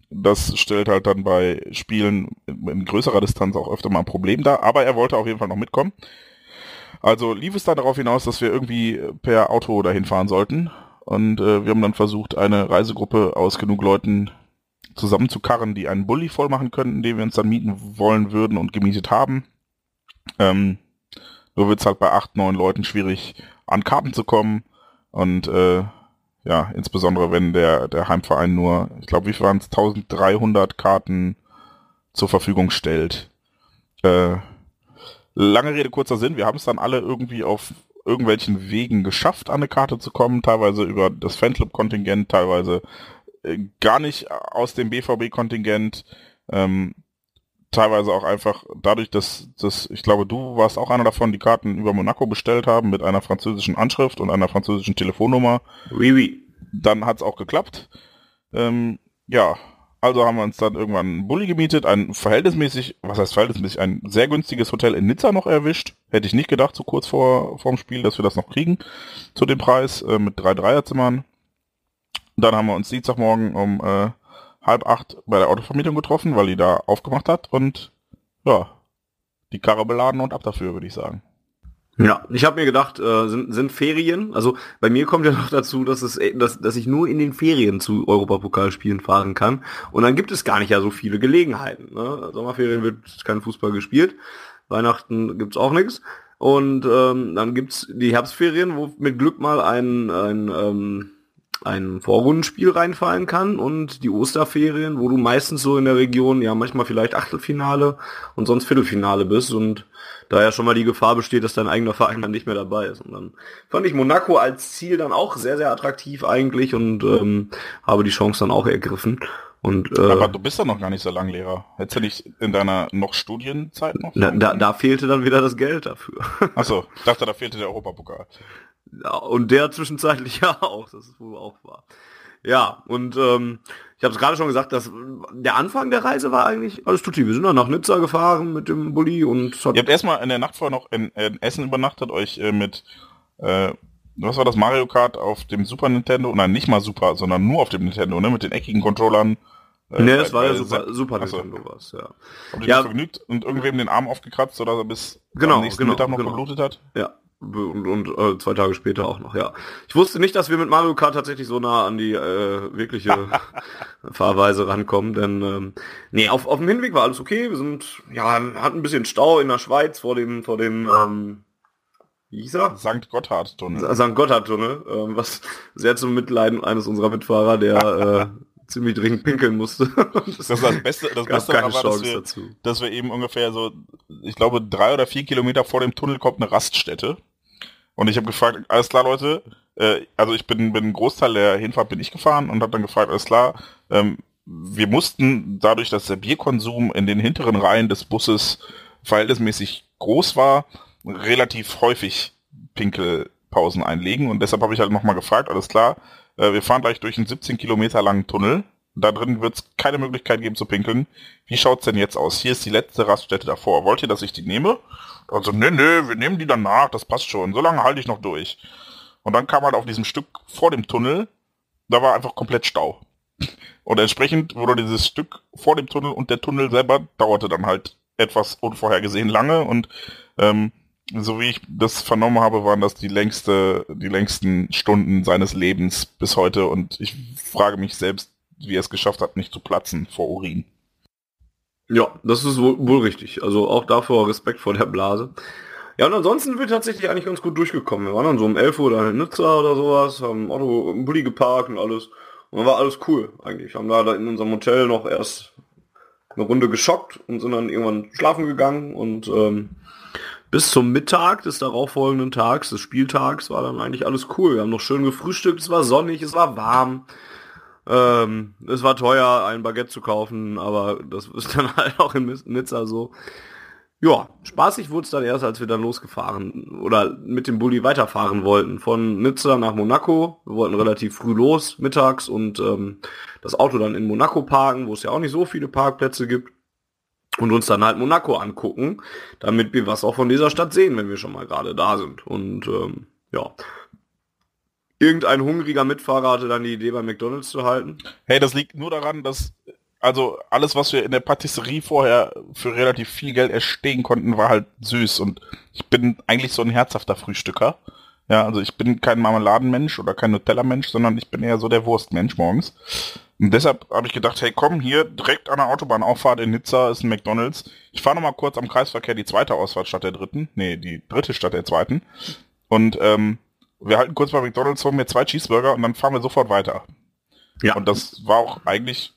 das stellt halt dann bei Spielen in größerer Distanz auch öfter mal ein Problem dar, aber er wollte auf jeden Fall noch mitkommen. Also lief es dann darauf hinaus, dass wir irgendwie per Auto dahin fahren sollten. Und äh, wir haben dann versucht, eine Reisegruppe aus genug Leuten zusammenzukarren, die einen Bulli voll machen könnten, den wir uns dann mieten wollen würden und gemietet haben. Ähm, nur wird es halt bei acht, neun Leuten schwierig, an Karten zu kommen. Und äh, ja, insbesondere wenn der, der Heimverein nur, ich glaube, wie waren es, 1300 Karten zur Verfügung stellt. Äh, lange Rede, kurzer Sinn, wir haben es dann alle irgendwie auf irgendwelchen Wegen geschafft, an eine Karte zu kommen, teilweise über das Fanclub-Kontingent, teilweise äh, gar nicht aus dem BVB-Kontingent, ähm, teilweise auch einfach dadurch, dass, dass ich glaube, du warst auch einer davon, die Karten über Monaco bestellt haben mit einer französischen Anschrift und einer französischen Telefonnummer.
Oui, oui.
Dann hat's auch geklappt. Ähm, ja, also haben wir uns dann irgendwann einen Bulli gemietet, ein verhältnismäßig, was heißt verhältnismäßig, ein sehr günstiges Hotel in Nizza noch erwischt. Hätte ich nicht gedacht, so kurz vor vorm Spiel, dass wir das noch kriegen zu dem Preis äh, mit drei Dreierzimmern. Dann haben wir uns Dienstagmorgen um äh, halb acht bei der Autovermietung getroffen, weil die da aufgemacht hat und ja, die Karre beladen und ab dafür, würde ich sagen.
Ja, ich habe mir gedacht, äh, sind, sind Ferien, also bei mir kommt ja noch dazu, dass es dass, dass ich nur in den Ferien zu Europapokalspielen fahren kann und dann gibt es gar nicht ja so viele Gelegenheiten. Ne? Sommerferien wird kein Fußball gespielt, Weihnachten gibt's auch nichts und ähm, dann gibt's die Herbstferien, wo mit Glück mal ein, ein ähm, ein Vorrundenspiel reinfallen kann und die Osterferien, wo du meistens so in der Region, ja manchmal vielleicht Achtelfinale und sonst Viertelfinale bist und da ja schon mal die Gefahr besteht, dass dein eigener Verein dann nicht mehr dabei ist. Und dann fand ich Monaco als Ziel dann auch sehr, sehr attraktiv eigentlich und ähm, habe die Chance dann auch ergriffen. Und,
äh, Aber du bist ja noch gar nicht so lang Lehrer. Hättest du nicht in deiner noch Studienzeit noch?
Da, da, da fehlte dann wieder das Geld dafür.
Achso, ich dachte, da fehlte der Europapokal.
Und der zwischenzeitlich <laughs> ja auch, das ist wohl auch wahr. Ja, und ähm, ich habe es gerade schon gesagt, dass der Anfang der Reise war eigentlich alles tutti. Wir sind dann nach Nizza gefahren mit dem Bulli und
Ihr habt erstmal in der Nacht vorher noch in, in Essen übernachtet, euch äh, mit äh, was war das Mario Kart auf dem Super Nintendo? Nein, nicht mal Super, sondern nur auf dem Nintendo, ne? Mit den eckigen Controllern.
Äh, ne, das war ja Super, Super Nintendo was, ja.
Habt ihr ja. vergnügt und irgendwem den Arm aufgekratzt, sodass er bis
genau, am nächsten
genau, Mittag
noch
genau. geblutet hat?
Ja, und, und äh, zwei Tage später auch noch, ja. Ich wusste nicht, dass wir mit Mario Kart tatsächlich so nah an die äh, wirkliche <laughs> Fahrweise rankommen, denn ähm, nee, auf, auf dem Hinweg war alles okay. Wir sind, ja, hatten ein bisschen Stau in der Schweiz vor dem, vor dem, ähm, wie hieß er?
St. Gotthard-Tunnel.
St. Gotthard-Tunnel, ähm, was sehr zum Mitleiden eines unserer Mitfahrer, der äh, ziemlich dringend pinkeln musste. <laughs>
das ist das Beste, das Beste
keine
war, dass wir,
dazu.
dass wir eben ungefähr so, ich glaube, drei oder vier Kilometer vor dem Tunnel kommt eine Raststätte. Und ich habe gefragt, alles klar, Leute, äh, also ich bin, bin einen Großteil der Hinfahrt bin ich gefahren und habe dann gefragt, alles klar, ähm, wir mussten dadurch, dass der Bierkonsum in den hinteren Reihen des Busses verhältnismäßig groß war, relativ häufig Pinkelpausen einlegen und deshalb habe ich halt nochmal gefragt, alles klar, äh, wir fahren gleich durch einen 17 Kilometer langen Tunnel, da drin wird es keine Möglichkeit geben zu pinkeln. Wie schaut's denn jetzt aus? Hier ist die letzte Raststätte davor. Wollt ihr, dass ich die nehme? Also, nee, nee, wir nehmen die danach, das passt schon. So lange halte ich noch durch. Und dann kam halt auf diesem Stück vor dem Tunnel, da war einfach komplett Stau. Und entsprechend wurde dieses Stück vor dem Tunnel und der Tunnel selber dauerte dann halt etwas unvorhergesehen lange und ähm, so wie ich das vernommen habe, waren das die längste, die längsten Stunden seines Lebens bis heute und ich frage mich selbst, wie er es geschafft hat, nicht zu platzen vor Urin.
Ja, das ist wohl, wohl richtig. Also auch davor Respekt vor der Blase. Ja, und ansonsten sind wir tatsächlich eigentlich ganz gut durchgekommen. Wir waren dann so um 11 Uhr dann in Nizza oder sowas, haben Auto im Bulli geparkt und alles. Und dann war alles cool eigentlich. Haben da in unserem Hotel noch erst eine Runde geschockt und sind dann irgendwann schlafen gegangen und ähm, bis zum Mittag des darauffolgenden Tags, des Spieltags, war dann eigentlich alles cool. Wir haben noch schön gefrühstückt, es war sonnig, es war warm. Ähm, es war teuer, ein Baguette zu kaufen, aber das <laughs> ist dann halt auch in Nizza so. Ja, spaßig wurde es dann erst, als wir dann losgefahren oder mit dem Bulli weiterfahren wollten. Von Nizza nach Monaco. Wir wollten relativ früh los, mittags, und ähm, das Auto dann in Monaco parken, wo es ja auch nicht so viele Parkplätze gibt. Und uns dann halt Monaco angucken, damit wir was auch von dieser Stadt sehen, wenn wir schon mal gerade da sind. Und ähm, ja, irgendein hungriger Mitfahrer hatte dann die Idee, bei McDonalds zu halten.
Hey, das liegt nur daran, dass also alles, was wir in der Patisserie vorher für relativ viel Geld erstehen konnten, war halt süß. Und ich bin eigentlich so ein herzhafter Frühstücker. Ja, also ich bin kein Marmeladenmensch oder kein Nutella-Mensch, sondern ich bin eher so der Wurstmensch morgens. Und deshalb habe ich gedacht, hey komm, hier direkt an der Autobahnauffahrt in Nizza ist ein McDonalds. Ich fahre nochmal kurz am Kreisverkehr die zweite Ausfahrt statt der dritten. Nee, die dritte statt der zweiten. Und ähm, wir halten kurz bei McDonalds, holen mir zwei Cheeseburger und dann fahren wir sofort weiter.
Ja.
Und das war auch eigentlich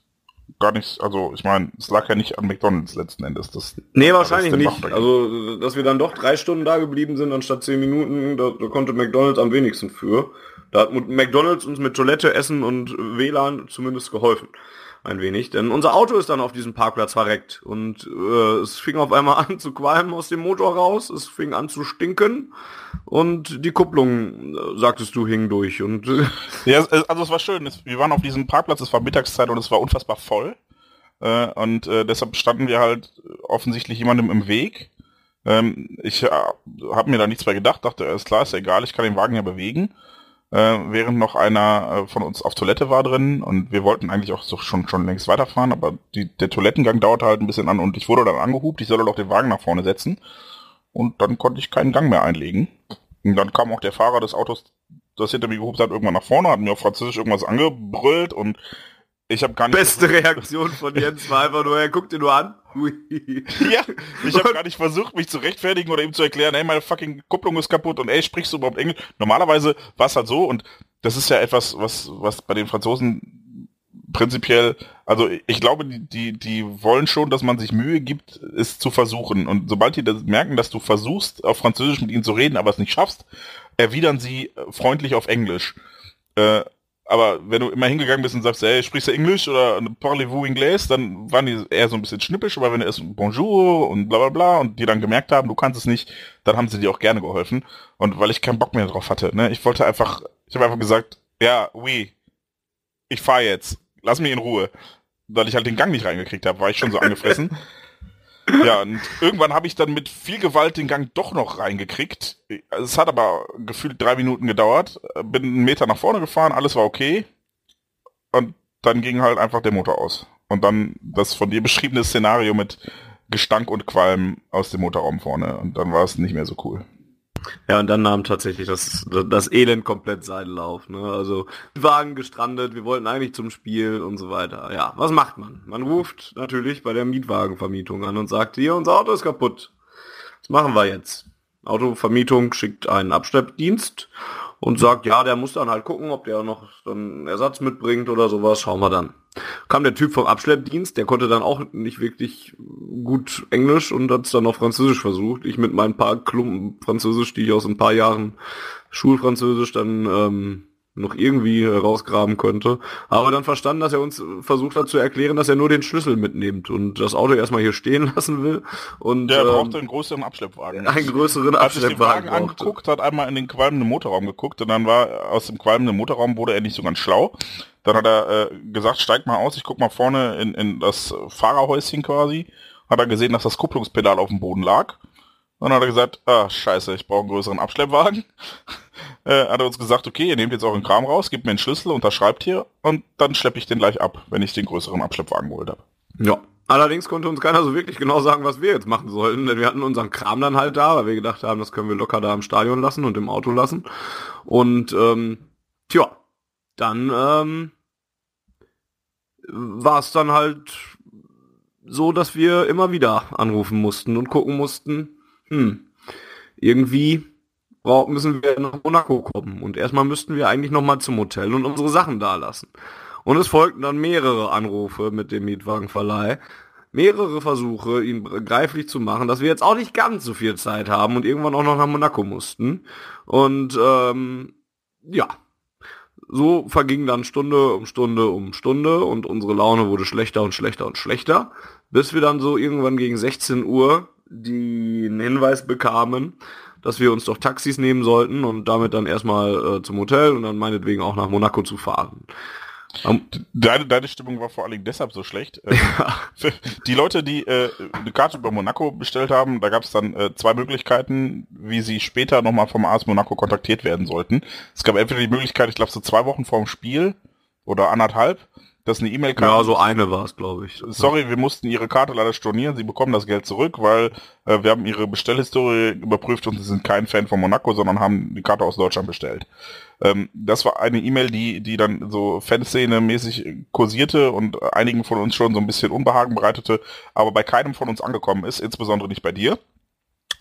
gar nicht, also ich meine, es lag ja nicht an McDonalds letzten Endes. Das,
Nee, wahrscheinlich nicht. Also, dass wir dann doch drei Stunden da geblieben sind, anstatt zehn Minuten, da, da konnte McDonalds am wenigsten für. Da hat McDonalds uns mit Toilette, Essen und WLAN zumindest geholfen. Ein wenig. Denn unser Auto ist dann auf diesem Parkplatz verreckt. Und äh, es fing auf einmal an zu qualmen aus dem Motor raus. Es fing an zu stinken. Und die Kupplung, äh, sagtest du, hing durch. Und äh,
Ja, es- also es war schön. Wir waren auf diesem Parkplatz, es war Mittagszeit und es war unfassbar voll. Äh, und äh, deshalb standen wir halt offensichtlich jemandem im Weg. Ähm, ich äh, habe mir da nichts mehr gedacht, dachte, alles klar, ist egal, ich kann den Wagen ja bewegen. Äh, während noch einer äh, von uns auf Toilette war drin und wir wollten eigentlich auch so schon, schon längst weiterfahren, aber die, der Toilettengang dauerte halt ein bisschen an und ich wurde dann angehupt, ich solle doch den Wagen nach vorne setzen. Und dann konnte ich keinen Gang mehr einlegen. Und dann kam auch der Fahrer des Autos, das hinter mir gehupt hat, irgendwann nach vorne, hat mir auf Französisch irgendwas angebrüllt und ich habe gar nicht
beste Reaktion von Jens war einfach nur, er guckt dir nur an.
Ja, ich habe gar nicht versucht, mich zu rechtfertigen oder ihm zu erklären, ey, meine fucking Kupplung ist kaputt und ey, sprichst du überhaupt Englisch? Normalerweise war es halt so und das ist ja etwas, was, was bei den Franzosen prinzipiell, also ich glaube, die, die, die wollen schon, dass man sich Mühe gibt, es zu versuchen. Und sobald die das merken, dass du versuchst, auf Französisch mit ihnen zu reden, aber es nicht schaffst, erwidern sie freundlich auf Englisch. Äh, aber wenn du immer hingegangen bist und sagst, ey, sprichst du Englisch oder parlez-vous Anglais, dann waren die eher so ein bisschen schnippisch, aber wenn du erst Bonjour und bla bla bla und die dann gemerkt haben, du kannst es nicht, dann haben sie dir auch gerne geholfen. Und weil ich keinen Bock mehr drauf hatte, ne, ich wollte einfach, ich habe einfach gesagt, ja, oui, ich fahr jetzt, lass mich in Ruhe. Weil ich halt den Gang nicht reingekriegt habe, war ich schon so angefressen. <laughs> Ja, und irgendwann habe ich dann mit viel Gewalt den Gang doch noch reingekriegt. Es hat aber gefühlt drei Minuten gedauert. Bin einen Meter nach vorne gefahren, alles war okay. Und dann ging halt einfach der Motor aus. Und dann das von dir beschriebene Szenario mit Gestank und Qualm aus dem Motorraum vorne. Und dann war es nicht mehr so cool.
Ja, und dann nahm tatsächlich das, das Elend komplett seinen Lauf. Ne? Also Wagen gestrandet, wir wollten eigentlich zum Spiel und so weiter. Ja, was macht man? Man ruft natürlich bei der Mietwagenvermietung an und sagt, hier, unser Auto ist kaputt. Was machen wir jetzt? Autovermietung schickt einen Abschleppdienst und sagt, ja, der muss dann halt gucken, ob der noch dann Ersatz mitbringt oder sowas, schauen wir dann. Kam der Typ vom Abschleppdienst, der konnte dann auch nicht wirklich gut Englisch und hat es dann auf Französisch versucht. Ich mit meinen paar Klumpen Französisch, die ich aus ein paar Jahren Schulfranzösisch dann ähm, noch irgendwie rausgraben könnte. Aber dann verstanden, dass er uns versucht hat zu erklären, dass er nur den Schlüssel mitnimmt und das Auto erstmal hier stehen <laughs> lassen will. Und,
Der ähm, braucht einen größeren Abschleppwagen. <laughs>
Einen größeren
Als ich den
Abschleppwagen
Wagen
brauchte.
angeguckt, hat einmal in den qualmenden Motorraum geguckt und dann war aus dem qualmenden Motorraum wurde er nicht so ganz schlau. Dann hat er äh, gesagt, steig mal aus, ich guck mal vorne in, in das Fahrerhäuschen quasi. Hat er gesehen, dass das Kupplungspedal auf dem Boden lag. Dann hat er gesagt, ah, scheiße, ich brauche einen größeren Abschleppwagen. Äh, hat er uns gesagt, okay, ihr nehmt jetzt euren Kram raus, gebt mir einen Schlüssel, unterschreibt hier und dann schleppe ich den gleich ab, wenn ich den größeren Abschleppwagen geholt habe.
Ja. Allerdings konnte uns keiner so wirklich genau sagen, was wir jetzt machen sollten, denn wir hatten unseren Kram dann halt da, weil wir gedacht haben, das können wir locker da im Stadion lassen und im Auto lassen. Und ähm, tja, dann ähm, war es dann halt so, dass wir immer wieder anrufen mussten und gucken mussten, hm, irgendwie müssen wir nach Monaco kommen und erstmal müssten wir eigentlich nochmal zum Hotel und unsere Sachen da lassen. Und es folgten dann mehrere Anrufe mit dem Mietwagenverleih, mehrere Versuche, ihn begreiflich zu machen, dass wir jetzt auch nicht ganz so viel Zeit haben und irgendwann auch noch nach Monaco mussten. Und ähm, ja, so verging dann Stunde um Stunde um Stunde und unsere Laune wurde schlechter und schlechter und schlechter, bis wir dann so irgendwann gegen 16 Uhr den Hinweis bekamen, dass wir uns doch Taxis nehmen sollten und damit dann erstmal äh, zum Hotel und dann meinetwegen auch nach Monaco zu fahren. Am-
Deine, deine Stimmung war vor allen Dingen deshalb so schlecht. <laughs> Ähm, für <laughs> die Leute, die äh, eine Karte über Monaco bestellt haben, da gab es dann äh, zwei Möglichkeiten, wie sie später nochmal vom AS Monaco kontaktiert werden sollten. Es gab entweder die Möglichkeit, ich glaube so zwei Wochen vorm Spiel oder anderthalb, dass eine E-Mail kam.
Ja, so eine war es, glaube ich.
Sorry, wir mussten Ihre Karte leider stornieren. Sie bekommen das Geld zurück, weil äh, wir haben Ihre Bestellhistorie überprüft und Sie sind kein Fan von Monaco, sondern haben die Karte aus Deutschland bestellt. Ähm, das war eine E-Mail, die, die dann so Fanszene-mäßig kursierte und einigen von uns schon so ein bisschen Unbehagen bereitete, aber bei keinem von uns angekommen ist, insbesondere nicht bei dir.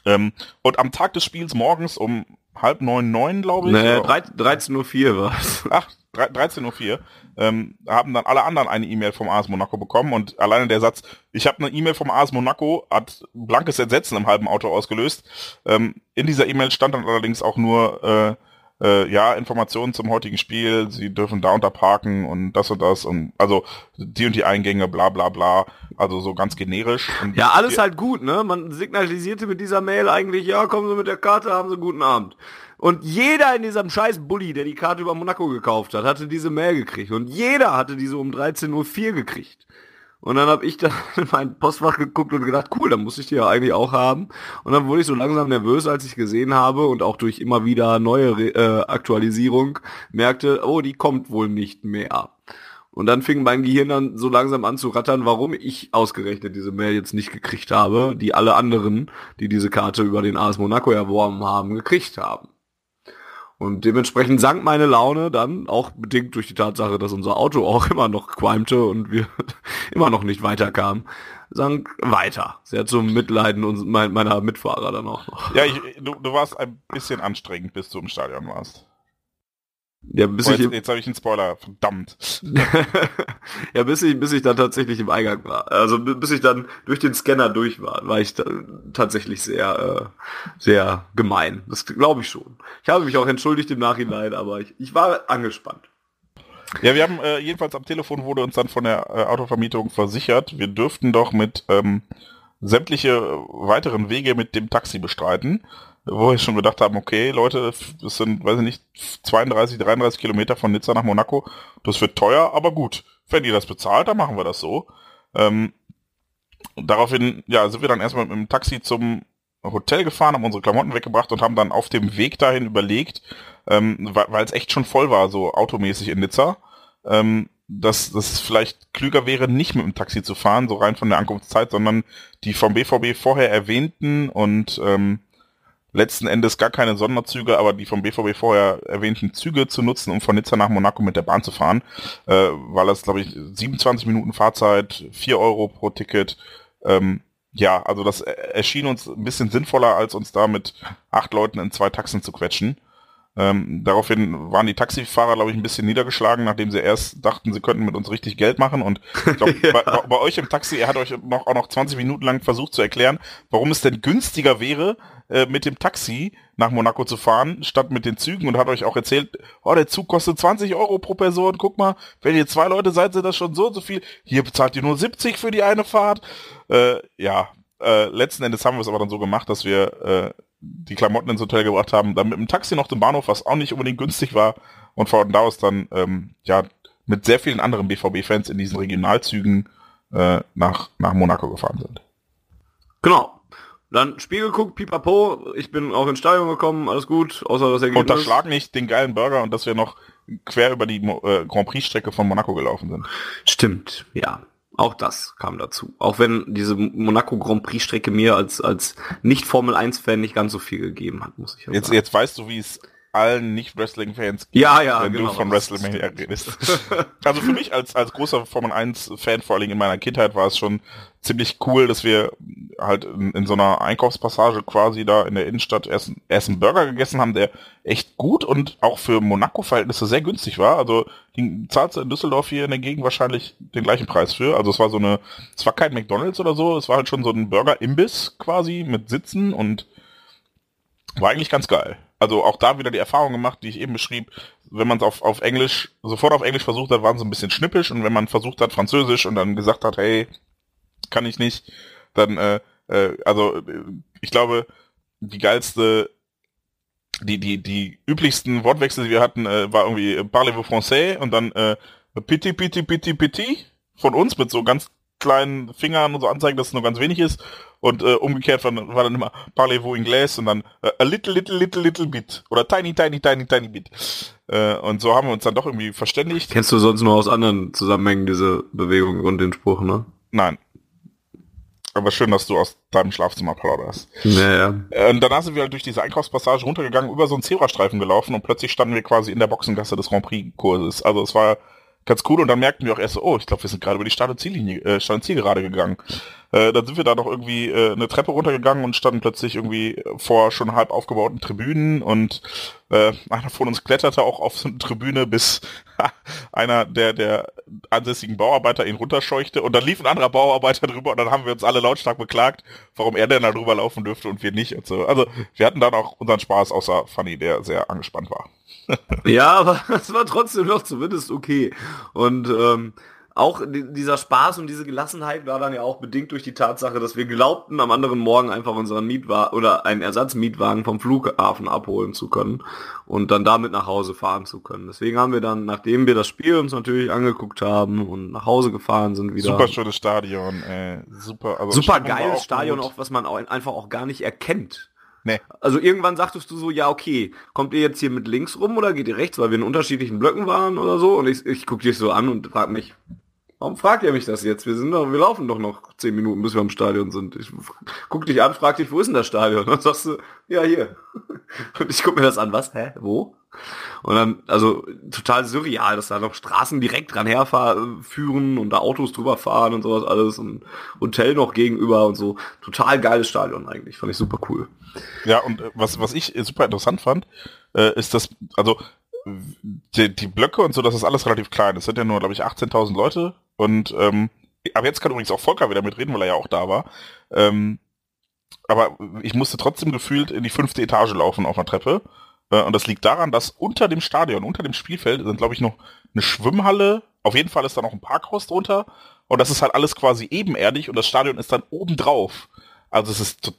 Ähm, und am Tag des Spiels morgens um halb neun, neun, glaube ich.
Nee,
oder-
13.04 war es.
Ach, 13.04 Uhr, ähm, haben dann alle anderen eine E-Mail vom AS Monaco bekommen und alleine der Satz, ich habe eine E-Mail vom AS Monaco, hat blankes Entsetzen im halben Auto ausgelöst. Ähm, in dieser E-Mail stand dann allerdings auch nur, äh, äh, ja, Informationen zum heutigen Spiel, sie dürfen da und da parken und das und das und also die und die Eingänge, bla bla bla, also so ganz generisch. Und
Ja, alles halt gut, ne? Man signalisierte mit dieser Mail eigentlich, ja, kommen Sie mit der Karte, haben Sie einen guten Abend. Und jeder in diesem scheiß Bulli, der die Karte über Monaco gekauft hat, hatte diese Mail gekriegt. Und jeder hatte diese um 13.04 Uhr gekriegt. Und dann habe ich dann <laughs> in mein Postfach geguckt und gedacht, cool, dann muss ich die ja eigentlich auch haben. Und dann wurde ich so langsam nervös, als ich gesehen habe und auch durch immer wieder neue äh, Aktualisierung merkte, oh, die kommt wohl nicht mehr. Und dann fing mein Gehirn dann so langsam an zu rattern, warum ich ausgerechnet diese Mail jetzt nicht gekriegt habe, die alle anderen, die diese Karte über den AS Monaco erworben haben, gekriegt haben. Und dementsprechend sank meine Laune dann, auch bedingt durch die Tatsache, dass unser Auto auch immer noch qualmte und wir <laughs> immer noch nicht weiterkamen, sank weiter. Sehr zum Mitleiden meiner Mitfahrer dann auch noch.
ja, ich, du, du warst ein bisschen anstrengend, bis du im Stadion warst.
Ja, bis
Oh,
ich,
jetzt jetzt habe ich einen Spoiler, verdammt. <laughs>
ja, bis ich, bis ich dann tatsächlich im Eingang war. Also bi- bis ich dann durch den Scanner durch war, war ich da tatsächlich sehr, äh, sehr gemein. Das glaube ich schon. Ich habe mich auch entschuldigt im Nachhinein, aber ich, ich war angespannt.
Ja, wir haben äh, jedenfalls am Telefon wurde uns dann von der äh, Autovermietung versichert, wir dürften doch mit ähm, sämtliche äh, weiteren Wege mit dem Taxi bestreiten, wo wir schon gedacht haben, okay, Leute, das sind, weiß ich nicht, 32, 33 Kilometer von Nizza nach Monaco, das wird teuer, aber gut, wenn ihr das bezahlt, dann machen wir das so. Ähm, daraufhin, ja, sind wir dann erstmal mit dem Taxi zum Hotel gefahren, haben unsere Klamotten weggebracht und haben dann auf dem Weg dahin überlegt, ähm, weil es echt schon voll war, so automäßig in Nizza, ähm, dass es vielleicht klüger wäre, nicht mit dem Taxi zu fahren, so rein von der Ankunftszeit, sondern die vom BVB vorher erwähnten und ähm, letzten Endes gar keine Sonderzüge, aber die vom BVB vorher erwähnten Züge zu nutzen, um von Nizza nach Monaco mit der Bahn zu fahren, äh, weil das, glaube ich, 27 Minuten Fahrzeit, 4 Euro pro Ticket, ähm, ja, also das erschien uns ein bisschen sinnvoller, als uns da mit acht Leuten in zwei Taxen zu quetschen. Ähm, daraufhin waren die Taxifahrer, glaube ich, ein bisschen niedergeschlagen, nachdem sie erst dachten, sie könnten mit uns richtig Geld machen. Und ich glaub, <laughs> ja. bei, bei, euch im Taxi, er hat euch noch, auch noch 20 Minuten lang versucht zu erklären, warum es denn günstiger wäre, äh, mit dem Taxi nach Monaco zu fahren, statt mit den Zügen und hat euch auch erzählt, oh, der Zug kostet 20 Euro pro Person, guck mal, wenn ihr zwei Leute seid, sind das schon so und so viel. Hier bezahlt ihr nur 70 für die eine Fahrt. Äh, ja, äh, letzten Endes haben wir es aber dann so gemacht, dass wir äh, die Klamotten ins Hotel gebracht haben, dann mit dem Taxi noch zum Bahnhof, was auch nicht unbedingt günstig war, und von da aus dann ähm, ja mit sehr vielen anderen BVB-Fans in diesen Regionalzügen äh, nach, nach Monaco gefahren sind.
Genau. Dann Spiel geguckt, pipapo, ich bin auch ins Stadion gekommen, alles gut, außer das
Ergebnis. Unterschlag nicht den geilen Burger und dass wir noch quer über die äh, Grand Prix-Strecke von Monaco gelaufen sind.
Stimmt, ja. Auch das kam dazu. Auch wenn diese Monaco Grand Prix Strecke mir als, als nicht Formel 1 Fan nicht ganz so viel gegeben hat, muss ich
jetzt, sagen. Jetzt weißt du, wie es allen Nicht-Wrestling-Fans
ja, ja,
wenn genau, du von WrestleMania redest. <laughs> also für mich als, als großer Formel 1-Fan, vor allem in meiner Kindheit, war es schon ziemlich cool, dass wir halt in, in so einer Einkaufspassage quasi da in der Innenstadt erst, erst einen Burger gegessen haben, der echt gut und auch für Monaco-Verhältnisse sehr günstig war. Also die zahlst du in Düsseldorf hier in der Gegend wahrscheinlich den gleichen Preis für. Also es war so eine, es war kein McDonalds oder so, es war halt schon so ein Burger-Imbiss quasi mit Sitzen und war eigentlich ganz geil also auch da wieder die Erfahrung gemacht, die ich eben beschrieb, wenn man es auf, auf Englisch, sofort auf Englisch versucht hat, waren sie ein bisschen schnippisch. Und wenn man versucht hat, Französisch und dann gesagt hat, hey, kann ich nicht, dann, äh, äh, also ich glaube, die geilste, die, die, die üblichsten Wortwechsel, die wir hatten, äh, war irgendwie Parlez-vous français? Und dann äh, Piti, Piti, Piti, Piti von uns mit so ganz kleinen Fingern und so anzeigen, dass es nur ganz wenig ist und äh, umgekehrt war, war dann immer Parlez-vous Inglés und dann äh, a little, little, little, little bit. Oder tiny, tiny, tiny, tiny bit. Äh, und so haben wir uns dann doch irgendwie verständigt.
Kennst du sonst nur aus anderen Zusammenhängen diese Bewegung und den Spruch, ne?
Nein. Aber schön, dass du aus deinem Schlafzimmer plauderst.
Ja, ja.
Äh, und danach sind wir halt durch diese Einkaufspassage runtergegangen, über so einen Zebrastreifen gelaufen und plötzlich standen wir quasi in der Boxengasse des Grand Prix-Kurses. Also es war ganz cool und dann merkten wir auch erst so, oh, ich glaube, wir sind gerade über die Start- und Ziellinie, äh, Start- und Zielgerade gegangen. Äh, dann sind wir da noch irgendwie äh, eine Treppe runtergegangen und standen plötzlich irgendwie vor schon halb aufgebauten Tribünen und äh, einer von uns kletterte auch auf so eine Tribüne, bis <laughs> einer der, der ansässigen Bauarbeiter ihn runterscheuchte und dann lief ein anderer Bauarbeiter drüber und dann haben wir uns alle lautstark beklagt, warum er denn da drüber laufen dürfte und wir nicht und so. Also wir hatten dann auch unseren Spaß, außer Fanny, der sehr angespannt war. <laughs>
ja, aber <laughs> es war trotzdem noch zumindest okay. Und ähm, auch dieser Spaß und diese Gelassenheit war dann ja auch bedingt durch die Tatsache, dass wir glaubten, am anderen Morgen einfach unseren Mietwagen oder einen Ersatzmietwagen vom Flughafen abholen zu können und dann damit nach Hause fahren zu können. Deswegen haben wir dann, nachdem wir das Spiel uns natürlich angeguckt haben und nach Hause gefahren sind, wieder.
Super schönes Stadion, äh, super,
also super geiles Stadion, auch was man auch einfach auch gar nicht erkennt. Nee. Also irgendwann sagtest du so, ja, okay, kommt ihr jetzt hier mit links rum oder geht ihr rechts, weil wir in unterschiedlichen Blöcken waren oder so? Und ich, ich gucke dich so an und frag mich, warum fragt ihr mich das jetzt? Wir sind doch, wir laufen doch noch zehn Minuten, bis wir am Stadion sind. Ich guck dich an, frag dich, wo ist denn das Stadion? Und dann sagst du, ja, hier. Und ich guck mir das an, was? Hä? Wo? Und dann, also total surreal, dass da noch Straßen direkt dran herführen und da Autos drüber fahren und sowas alles und Hotel noch gegenüber und so. Total geiles Stadion eigentlich, fand ich super cool.
Ja, und äh, was, was ich super interessant fand, äh, ist das, also die, die Blöcke und so, das ist alles relativ klein. Es sind ja nur, glaube ich, 18.000 Leute und ähm, aber jetzt kann übrigens auch Volker wieder mitreden, weil er ja auch da war. Ähm, aber ich musste trotzdem gefühlt in die fünfte Etage laufen auf einer Treppe. Äh, und das liegt daran, dass unter dem Stadion, unter dem Spielfeld sind, glaube ich, noch eine Schwimmhalle. Auf jeden Fall ist da noch ein Parkhaus drunter. Und das ist halt alles quasi ebenerdig und das Stadion ist dann oben drauf. Also es ist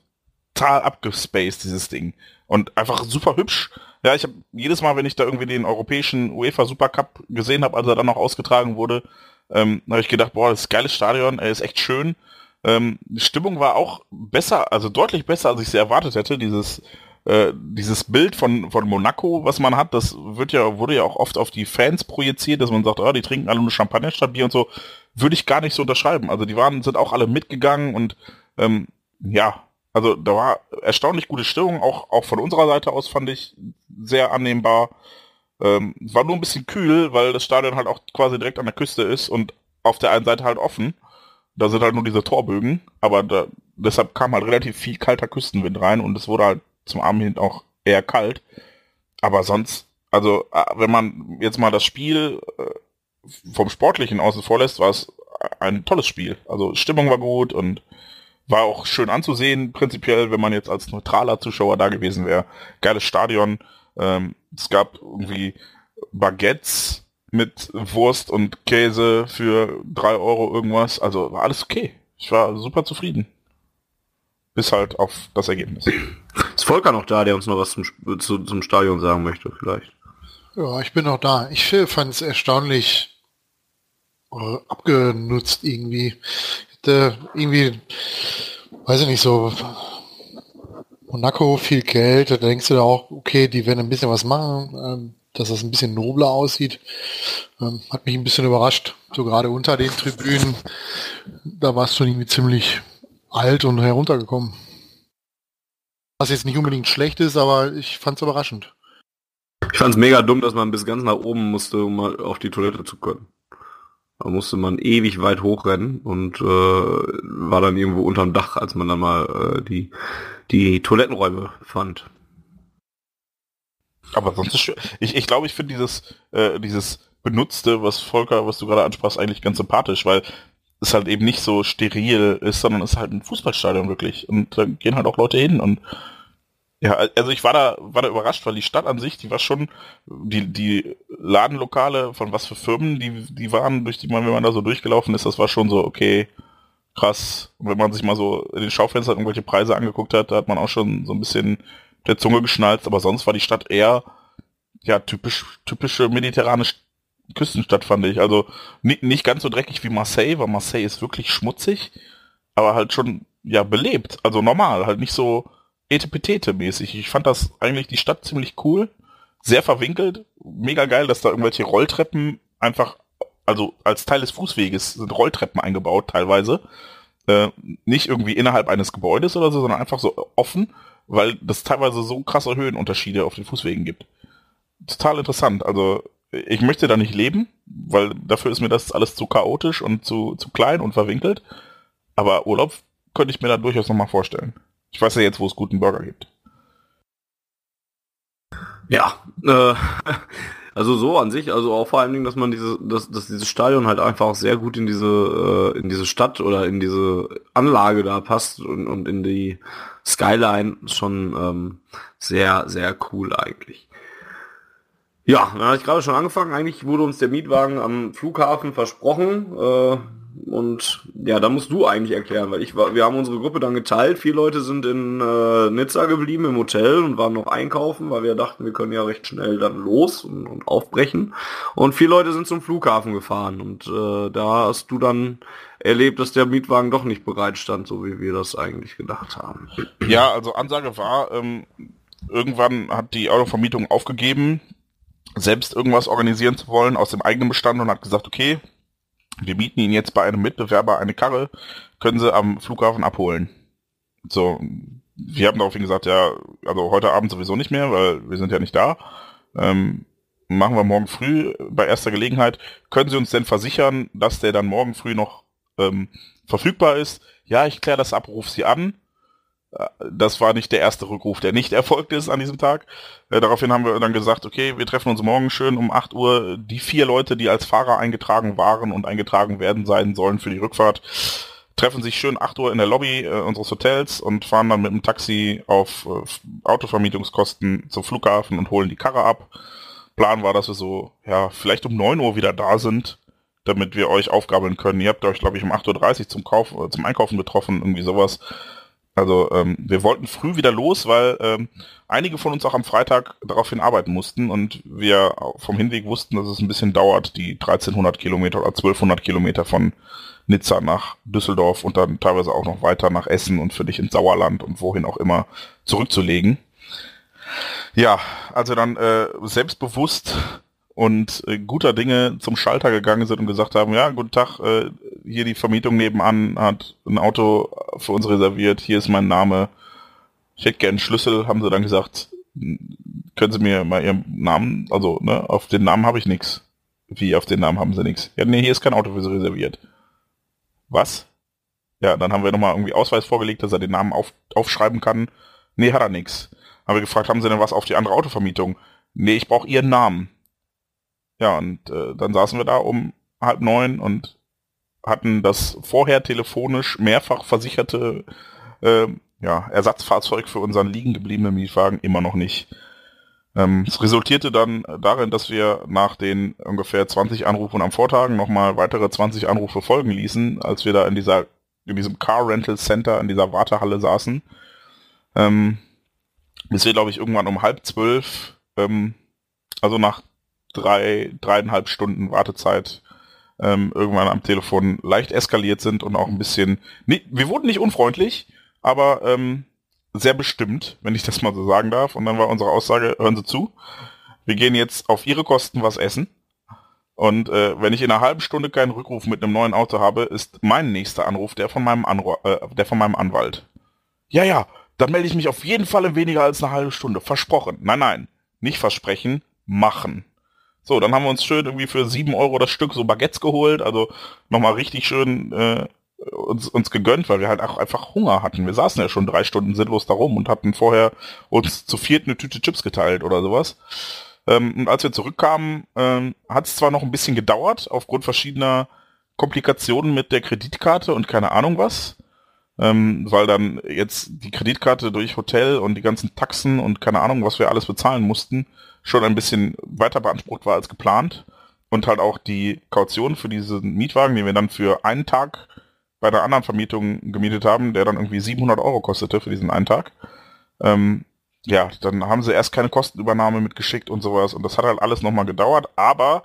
total abgespaced, dieses Ding. Und einfach super hübsch. Ja, ich habe jedes Mal, wenn ich da irgendwie den europäischen UEFA Supercup gesehen habe, als er dann noch ausgetragen wurde, ähm, habe ich gedacht, boah, das ist ein geiles Stadion, er ist echt schön. Ähm, die Stimmung war auch besser, also deutlich besser, als ich sie erwartet hätte. Dieses äh, dieses Bild von, von Monaco, was man hat, das wird ja, wurde ja auch oft auf die Fans projiziert, dass man sagt, oh, die trinken alle nur Champagner statt Bier und so, würde ich gar nicht so unterschreiben. Also die waren, sind auch alle mitgegangen und ähm, ja, also da war erstaunlich gute Stimmung, auch, auch von unserer Seite aus fand ich sehr annehmbar. Ähm, war nur ein bisschen kühl, weil das Stadion halt auch quasi direkt an der Küste ist und auf der einen Seite halt offen. Da sind halt nur diese Torbögen, aber da deshalb kam halt relativ viel kalter Küstenwind rein und es wurde halt zum Abend hin auch eher kalt. Aber sonst, also äh, wenn man jetzt mal das Spiel äh, vom Sportlichen außen vor lässt, war es ein tolles Spiel. Also Stimmung war gut und war auch schön anzusehen, prinzipiell, wenn man jetzt als neutraler Zuschauer da gewesen wäre. Geiles Stadion. Ähm, es gab irgendwie Baguettes mit Wurst und Käse für drei Euro irgendwas. Also war alles okay. Ich war super zufrieden. Bis halt auf das Ergebnis.
Ist Volker noch da, der uns noch was zum, zu, zum Stadion sagen möchte, vielleicht?
Ja, ich bin noch da. Ich fand es erstaunlich äh, abgenutzt irgendwie. Hätte irgendwie, weiß ich nicht, so Monaco viel Geld, da denkst du da auch, okay, die werden ein bisschen was machen. Ähm, dass das ein bisschen nobler aussieht. Ähm, hat mich ein bisschen überrascht. So gerade unter den Tribünen, da war es schon irgendwie ziemlich alt und heruntergekommen. Was jetzt nicht unbedingt schlecht ist, aber ich fand es überraschend.
Ich fand es mega dumm, dass man bis ganz nach oben musste, um mal auf die Toilette zu können. Da musste man ewig weit hochrennen und äh, war dann irgendwo unterm Dach, als man dann mal äh, die, die Toilettenräume fand.
Aber sonst ist ich, ich glaube, ich finde dieses, äh, dieses Benutzte, was Volker, was du gerade ansprachst, eigentlich ganz sympathisch, weil es halt eben nicht so steril ist, sondern es ist halt ein Fußballstadion wirklich. Und da gehen halt auch Leute hin und ja, also ich war da, war da überrascht, weil die Stadt an sich, die war schon, die, die Ladenlokale von was für Firmen, die, die waren, durch die man, wenn man da so durchgelaufen ist, das war schon so, okay, krass. Und wenn man sich mal so in den Schaufenstern irgendwelche Preise angeguckt hat, da hat man auch schon so ein bisschen der Zunge geschnalzt, aber sonst war die Stadt eher ja typisch typische mediterrane Küstenstadt fand ich. Also nicht, nicht ganz so dreckig wie Marseille, weil Marseille ist wirklich schmutzig, aber halt schon ja belebt, also normal, halt nicht so etepetete mäßig. Ich fand das eigentlich die Stadt ziemlich cool, sehr verwinkelt, mega geil, dass da irgendwelche Rolltreppen einfach also als Teil des Fußweges sind Rolltreppen eingebaut teilweise. Äh, nicht irgendwie innerhalb eines Gebäudes oder so, sondern einfach so offen weil das teilweise so krasse Höhenunterschiede auf den Fußwegen gibt. Total interessant. Also ich möchte da nicht leben, weil dafür ist mir das alles zu chaotisch und zu, zu klein und verwinkelt. Aber Urlaub könnte ich mir da durchaus nochmal vorstellen. Ich weiß ja jetzt, wo es guten Burger gibt.
Ja, äh, <laughs> also so an sich, also auch vor allen Dingen, dass man diese, dass, dass dieses Stadion halt einfach sehr gut in diese, äh, in diese Stadt oder in diese Anlage da passt und, und in die Skyline schon ähm, sehr, sehr cool eigentlich. Ja, dann habe ich gerade schon angefangen. Eigentlich wurde uns der Mietwagen am Flughafen versprochen. Äh, und ja, da musst du eigentlich erklären, weil ich war, wir haben unsere Gruppe dann geteilt. Vier Leute sind in äh, Nizza geblieben im Hotel und waren noch einkaufen, weil wir dachten, wir können ja recht schnell dann los und, und aufbrechen. Und vier Leute sind zum Flughafen gefahren und äh, da hast du dann erlebt, dass der Mietwagen doch nicht bereit stand, so wie wir das eigentlich gedacht haben.
Ja, also Ansage war, ähm, irgendwann hat die Autovermietung aufgegeben, selbst irgendwas organisieren zu wollen aus dem eigenen Bestand und hat gesagt, okay, wir mieten Ihnen jetzt bei einem Mitbewerber eine Karre, können Sie am Flughafen abholen. So, wir haben daraufhin gesagt, ja, also heute Abend sowieso nicht mehr, weil wir sind ja nicht da. Ähm, machen wir morgen früh bei erster Gelegenheit. Können Sie uns denn versichern, dass der dann morgen früh noch ähm, verfügbar ist? Ja, ich kläre das ab, ruf Sie an. Das war nicht der erste Rückruf, der nicht erfolgt ist an diesem Tag. Äh, daraufhin haben wir dann gesagt, okay, wir treffen uns morgen schön um 8 Uhr. Die vier Leute, die als Fahrer eingetragen waren und eingetragen werden sein sollen für die Rückfahrt, treffen sich schön 8 Uhr in der Lobby äh, unseres Hotels und fahren dann mit dem Taxi auf äh, Autovermietungskosten zum Flughafen und holen die Karre ab. Plan war, dass wir so, ja, vielleicht um 9 Uhr wieder da sind, damit wir euch aufgabeln können. Ihr habt euch, glaube ich, um 8.30 Uhr zum Kauf, äh, zum Einkaufen getroffen, irgendwie sowas. Also ähm, wir wollten früh wieder los, weil ähm, einige von uns auch am Freitag daraufhin arbeiten mussten und wir vom Hinweg wussten, dass es ein bisschen dauert, die 1300 Kilometer oder 1200 Kilometer von Nizza nach Düsseldorf und dann teilweise auch noch weiter nach Essen und für dich ins Sauerland und wohin auch immer zurückzulegen. Ja, also dann äh, selbstbewusst und äh, guter Dinge zum Schalter gegangen sind und gesagt haben, ja, guten Tag, äh, hier die Vermietung nebenan hat ein Auto für uns reserviert, hier ist mein Name. Ich hätte gern Schlüssel, haben sie dann gesagt, können Sie mir mal Ihren Namen, also ne, auf den Namen habe ich nichts. Wie, auf den Namen haben Sie nichts? Ja, nee, hier ist kein Auto für Sie reserviert. Was? Ja, dann haben wir nochmal irgendwie Ausweis vorgelegt, dass er den Namen auf, aufschreiben kann. Nee, hat er nix. Haben wir gefragt, haben sie denn was auf die andere Autovermietung? Nee, ich brauche ihren Namen. Ja, und äh, dann saßen wir da um halb neun und hatten das vorher telefonisch mehrfach versicherte äh, ja, Ersatzfahrzeug für unseren liegen gebliebenen Mietwagen immer noch nicht. Ähm, es resultierte dann darin, dass wir nach den ungefähr 20 Anrufen am Vortag nochmal weitere 20 Anrufe folgen ließen, als wir da in dieser in diesem Car Rental Center, in dieser Wartehalle saßen. Ähm, bis wir, glaube ich, irgendwann um halb zwölf, ähm, also nach drei, dreieinhalb Stunden Wartezeit, ähm, irgendwann am Telefon leicht eskaliert sind und auch ein bisschen, nee, wir wurden nicht unfreundlich, aber ähm, sehr bestimmt, wenn ich das mal so sagen darf. Und dann war unsere Aussage, hören Sie zu, wir gehen jetzt auf Ihre Kosten was essen. Und äh, wenn ich in einer halben Stunde keinen Rückruf mit einem neuen Auto habe, ist mein nächster Anruf der von meinem, Anru äh, der von meinem Anwalt. Ja, ja, dann melde ich mich auf jeden Fall in weniger als eine halbe Stunde. Versprochen. Nein, nein, nicht versprechen, machen. So, dann haben wir uns schön irgendwie für sieben Euro das Stück so Baguettes geholt, also nochmal richtig schön äh, uns, uns gegönnt, weil wir halt auch einfach Hunger hatten. Wir saßen ja schon drei Stunden sinnlos da rum und hatten vorher uns zu viert eine Tüte Chips geteilt oder sowas. Ähm, und als wir zurückkamen, ähm, hat es zwar noch ein bisschen gedauert, aufgrund verschiedener Komplikationen mit der Kreditkarte und keine Ahnung was, ähm, weil dann jetzt die Kreditkarte durch Hotel und die ganzen Taxen und keine Ahnung, was wir alles bezahlen mussten, schon ein bisschen weiter beansprucht war als geplant. Und halt auch die Kaution für diesen Mietwagen, den wir dann für einen Tag bei der anderen Vermietung gemietet haben, der dann irgendwie 700 Euro kostete für diesen einen Tag. Ähm, ja, dann haben sie erst keine Kostenübernahme mitgeschickt und sowas und das hat halt alles nochmal gedauert, aber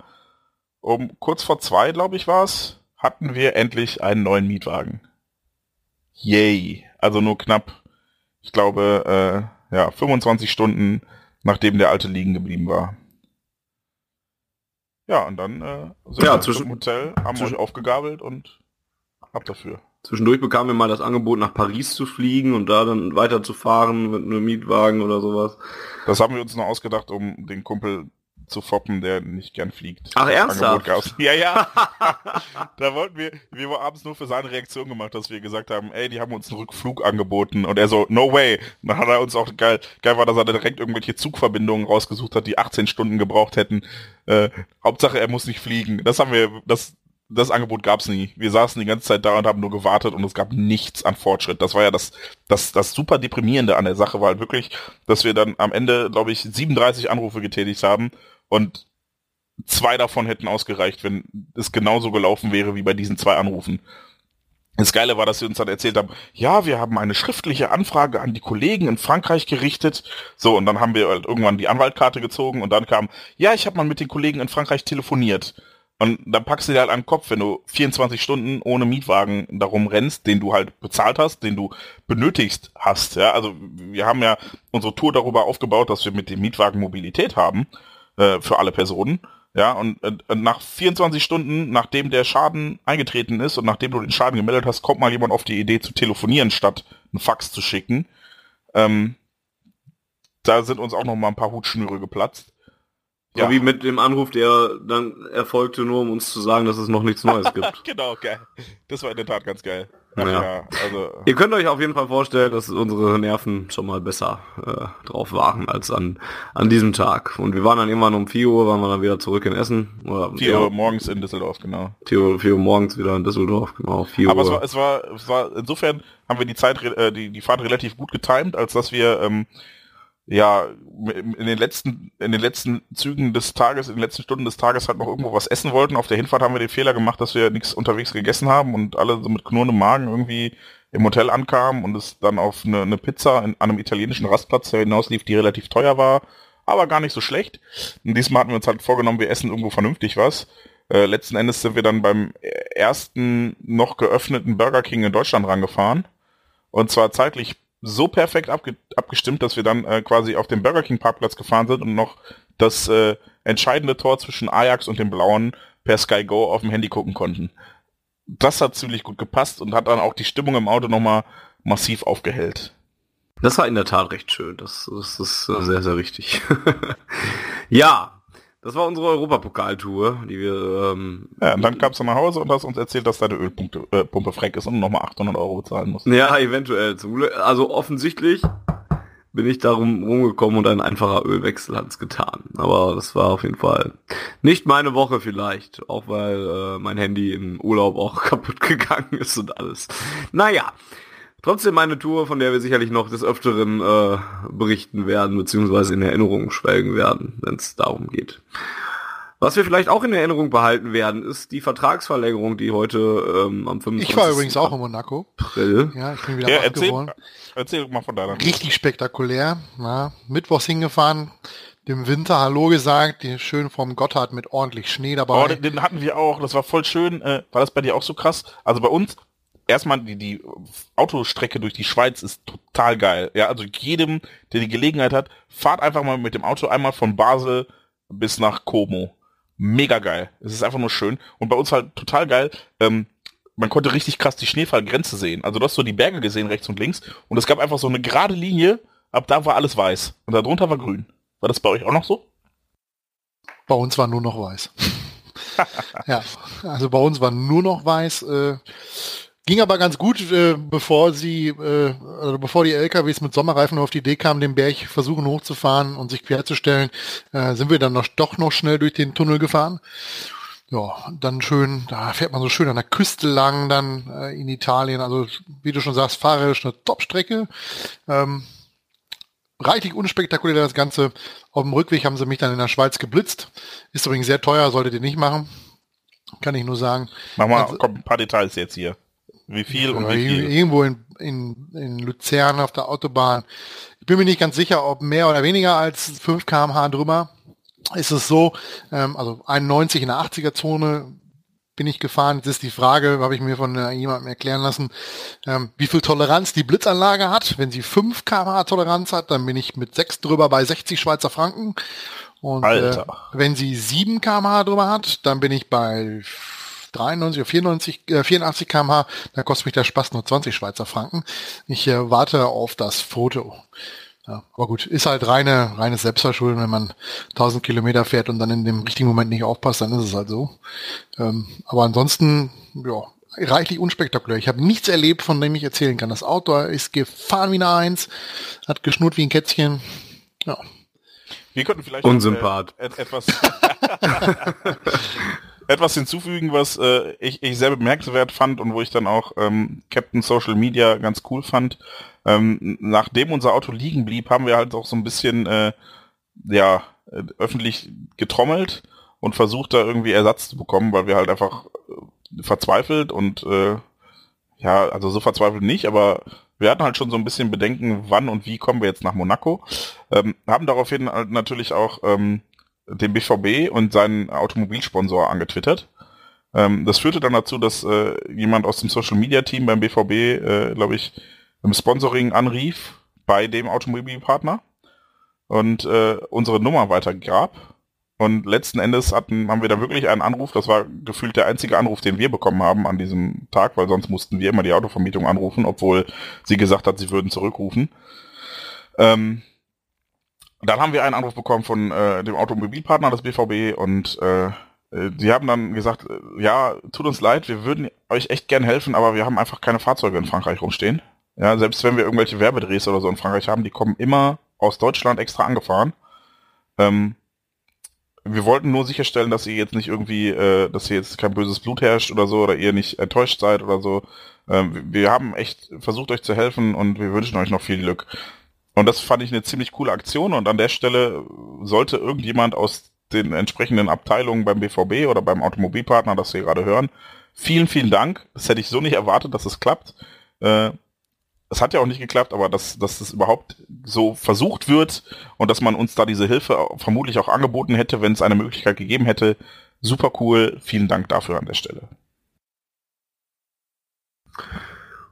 um kurz vor zwei, glaube ich, war es, hatten wir endlich einen neuen Mietwagen. Yay. Also nur knapp, ich glaube, äh, ja, 25 Stunden, nachdem der alte liegen geblieben war. Ja, und dann äh, sind
Ja,
wir
zwischen-
zum Hotel, haben euch aufgegabelt und ab dafür.
Zwischendurch bekamen wir mal das Angebot, nach Paris zu fliegen und da dann weiterzufahren mit einem Mietwagen oder sowas.
Das haben wir uns nur ausgedacht, um den Kumpel zu foppen, der nicht gern fliegt.
Ach, ernsthaft?
Ja, ja. <laughs> da wollten wir, wir haben abends nur für seine Reaktion gemacht, dass wir gesagt haben, ey, die haben uns einen Rückflug angeboten. Und er so, no way. Dann hat er uns auch, geil, geil war, dass er direkt irgendwelche Zugverbindungen rausgesucht hat, die 18 Stunden gebraucht hätten. Äh, Hauptsache, er muss nicht fliegen. Das haben wir, das, das Angebot gab's nie. Wir saßen die ganze Zeit da und haben nur gewartet und es gab nichts an Fortschritt. Das war ja das, das, das super deprimierende an der Sache, war halt wirklich, dass wir dann am Ende, glaube ich, 37 Anrufe getätigt haben und zwei davon hätten ausgereicht, wenn es genauso gelaufen wäre wie bei diesen zwei Anrufen. Das Geile war, dass sie uns dann erzählt haben, ja, wir haben eine schriftliche Anfrage an die Kollegen in Frankreich gerichtet. So, und dann haben wir halt irgendwann die Anwaltkarte gezogen und dann kam, ja, ich habe mal mit den Kollegen in Frankreich telefoniert. Und dann packst du dir halt den Kopf, wenn du 24 Stunden ohne Mietwagen darum rennst, den du halt bezahlt hast, den du benötigst hast. Ja, also wir haben ja unsere Tour darüber aufgebaut, dass wir mit dem Mietwagen Mobilität haben äh, für alle Personen. Ja, und äh, nach 24 Stunden, nachdem der Schaden eingetreten ist und nachdem du den Schaden gemeldet hast, kommt mal jemand auf die Idee zu telefonieren, statt einen Fax zu schicken. Ähm, da sind uns auch noch mal ein paar Hutschnüre geplatzt.
Ja. Wie mit dem Anruf, der dann erfolgte, nur um uns zu sagen, dass es noch nichts Neues <laughs> gibt.
genau, geil. Das war in der Tat ganz geil. Ach,
Ja.
ja. also
Ihr könnt euch auf jeden Fall vorstellen, dass unsere Nerven schon mal besser äh, drauf waren als an, an diesem Tag. Und wir waren dann irgendwann um 4 Uhr, waren wir dann wieder zurück in Essen. Oder
4 Uhr morgens in Düsseldorf, genau.
4 Uhr, 4 Uhr morgens wieder in Düsseldorf, genau, 4
Aber es
Uhr.
war, es war, es war, insofern haben wir die Zeit, äh, die, die Fahrt relativ gut getimt, als dass wir, ähm, ja, in den letzten, in den letzten Zügen des Tages, in den letzten Stunden des Tages halt noch irgendwo was essen wollten. Auf der Hinfahrt haben wir den Fehler gemacht, dass wir nichts unterwegs gegessen haben und alle so mit knurrendem Magen irgendwie im Hotel ankamen und es dann auf eine, eine Pizza in, einem italienischen Rastplatz hinauslief, die relativ teuer war, aber gar nicht so schlecht. Und diesmal hatten wir uns halt vorgenommen, wir essen irgendwo vernünftig was. Äh, letzten Endes sind wir dann beim ersten noch geöffneten Burger King in Deutschland rangefahren. Und zwar zeitlich so perfekt abge abgestimmt, dass wir dann äh, quasi auf dem Burger King Parkplatz gefahren sind und noch das äh, entscheidende Tor zwischen Ajax und dem Blauen per Sky Go auf dem Handy gucken konnten. Das hat ziemlich gut gepasst und hat dann auch die Stimmung im Auto nochmal massiv aufgehellt.
Das war in der Tat recht schön. Das, das ist äh, sehr, sehr richtig. <laughs> ja, Das war unsere Europapokaltour, die wir... Ähm,
Ja, und dann kamst du nach Hause und hast uns erzählt, dass deine Ölpumpe äh, Pumpe freck ist und nochmal 800 Euro bezahlen musst.
ja, eventuell. Also offensichtlich bin ich darum rumgekommen und ein einfacher Ölwechsel hat's getan. Aber das war auf jeden Fall nicht meine Woche vielleicht, auch weil äh, mein Handy im Urlaub auch <laughs> kaputt gegangen ist und alles. Naja, trotzdem meine Tour, von der wir sicherlich noch des Öfteren äh, berichten werden, beziehungsweise in Erinnerung schwelgen werden, wenn es darum geht. Was wir vielleicht auch in Erinnerung behalten werden, ist die Vertragsverlängerung, die heute ähm, am 25.
Ich war übrigens auch in Monaco.
April.
Ja, ich bin wieder
Ja, erzähl,
geworden.
erzähl mal von deiner.
Richtig spektakulär. Ja, Mittwochs hingefahren, dem Winter Hallo gesagt, die schön vom Gotthard mit ordentlich Schnee dabei.
Oh, den, den hatten wir auch, das war voll schön. Äh, war das bei dir auch so krass? Also bei uns, erstmal die, die Autostrecke durch die Schweiz ist total geil. Ja, also jedem, der die Gelegenheit hat, fahrt einfach mal mit dem Auto einmal von Basel bis nach Como. Mega geil. Es ist einfach nur schön. Und bei uns halt total geil. Ähm, man konnte richtig krass die Schneefallgrenze sehen. Also du hast so die Berge gesehen, rechts und links. Und es gab einfach so eine gerade Linie, ab da war alles weiß. Und darunter war grün. War das bei euch auch noch so?
Bei uns war nur noch weiß. <laughs> ja, also bei uns war nur noch weiß. Äh, ging aber ganz gut, äh, bevor sie, äh, also bevor die LKWs mit Sommerreifen auf die Idee kamen, den Berg versuchen hochzufahren und sich querzustellen, äh, sind wir dann noch, doch noch schnell durch den Tunnel gefahren. Ja, dann schön, da fährt man so schön an der Küste lang, dann äh, in Italien. Also wie du schon sagst, fahrerisch eine Top-Strecke. Ähm, reichlich unspektakulär das Ganze. Auf dem Rückweg haben sie mich dann in der Schweiz geblitzt. Ist übrigens sehr teuer, solltet ihr nicht machen. Kann ich nur sagen.
Mach mal,
Also-
komm, ein paar Details jetzt hier. Wie viel und wie viel?
Irgendwo in, in, in Luzern auf der Autobahn. Ich bin mir nicht ganz sicher, ob mehr oder weniger als 5 kmh drüber. Ist es so, ähm, also 91 in der 80er Zone bin ich gefahren. Jetzt ist die Frage, habe ich mir von äh, jemandem erklären lassen, ähm, wie viel Toleranz die Blitzanlage hat. Wenn sie 5 kmh Toleranz hat, dann bin ich mit 6 drüber bei 60 Schweizer Franken. Und
Alter.
Äh, wenn sie 7 kmh drüber hat, dann bin ich bei 93 oder 94, äh, 84 kmh, dann kostet mich der Spaß nur 20 Schweizer Franken. Ich äh, warte auf das Foto. Ja, aber gut, ist halt reine, reines Selbstverschulden, wenn man 1000 Kilometer fährt und dann in dem richtigen Moment nicht aufpasst, dann ist es halt so. Ähm, aber ansonsten, ja, reichlich unspektakulär. Ich habe nichts erlebt, von dem ich erzählen kann. Das Auto ist gefahren wie eine Eins, hat geschnurrt wie ein Kätzchen. Ja,
Wir könnten vielleicht
Unsympath.
Äh, et- etwas, <laughs> <laughs> etwas hinzufügen, was äh, ich, ich sehr bemerkenswert fand und wo ich dann auch ähm, Captain Social Media ganz cool fand. Ähm, nachdem unser Auto liegen blieb, haben wir halt auch so ein bisschen äh, ja öffentlich getrommelt und versucht da irgendwie Ersatz zu bekommen, weil wir halt einfach äh, verzweifelt und äh, ja, also so verzweifelt nicht, aber wir hatten halt schon so ein bisschen Bedenken, wann und wie kommen wir jetzt nach Monaco. Ähm, haben daraufhin halt natürlich auch ähm, den BVB und seinen Automobilsponsor angetwittert. Ähm, das führte dann dazu, dass äh, jemand aus dem Social Media Team beim BVB, äh, glaube ich, im Sponsoring anrief bei dem Automobilpartner und äh, unsere Nummer weitergab. Und letzten Endes hatten, haben wir da wirklich einen Anruf, das war gefühlt der einzige Anruf, den wir bekommen haben an diesem Tag, weil sonst mussten wir immer die Autovermietung anrufen, obwohl sie gesagt hat, sie würden zurückrufen. Ähm, dann haben wir einen Anruf bekommen von äh, dem Automobilpartner des BVB und äh, äh, die haben dann gesagt, äh, ja, tut uns leid, wir würden euch echt gern helfen, aber wir haben einfach keine Fahrzeuge in Frankreich rumstehen. Ja, selbst wenn wir irgendwelche Werbedrehs oder so in Frankreich haben, die kommen immer aus Deutschland extra angefahren. Ähm, wir wollten nur sicherstellen, dass ihr jetzt nicht irgendwie, äh, dass hier jetzt kein böses Blut herrscht oder so, oder ihr nicht enttäuscht seid oder so. Ähm, wir haben echt versucht, euch zu helfen und wir wünschen euch noch viel Glück. Und das fand ich eine ziemlich coole Aktion und an der Stelle sollte irgendjemand aus den entsprechenden Abteilungen beim BVB oder beim Automobilpartner, das wir gerade hören, vielen, vielen Dank. Das hätte ich so nicht erwartet, dass es klappt. Äh, es hat ja auch nicht geklappt, aber dass, dass es überhaupt so versucht wird und dass man uns da diese Hilfe vermutlich auch angeboten hätte, wenn es eine Möglichkeit gegeben hätte, super cool. Vielen Dank dafür an der Stelle.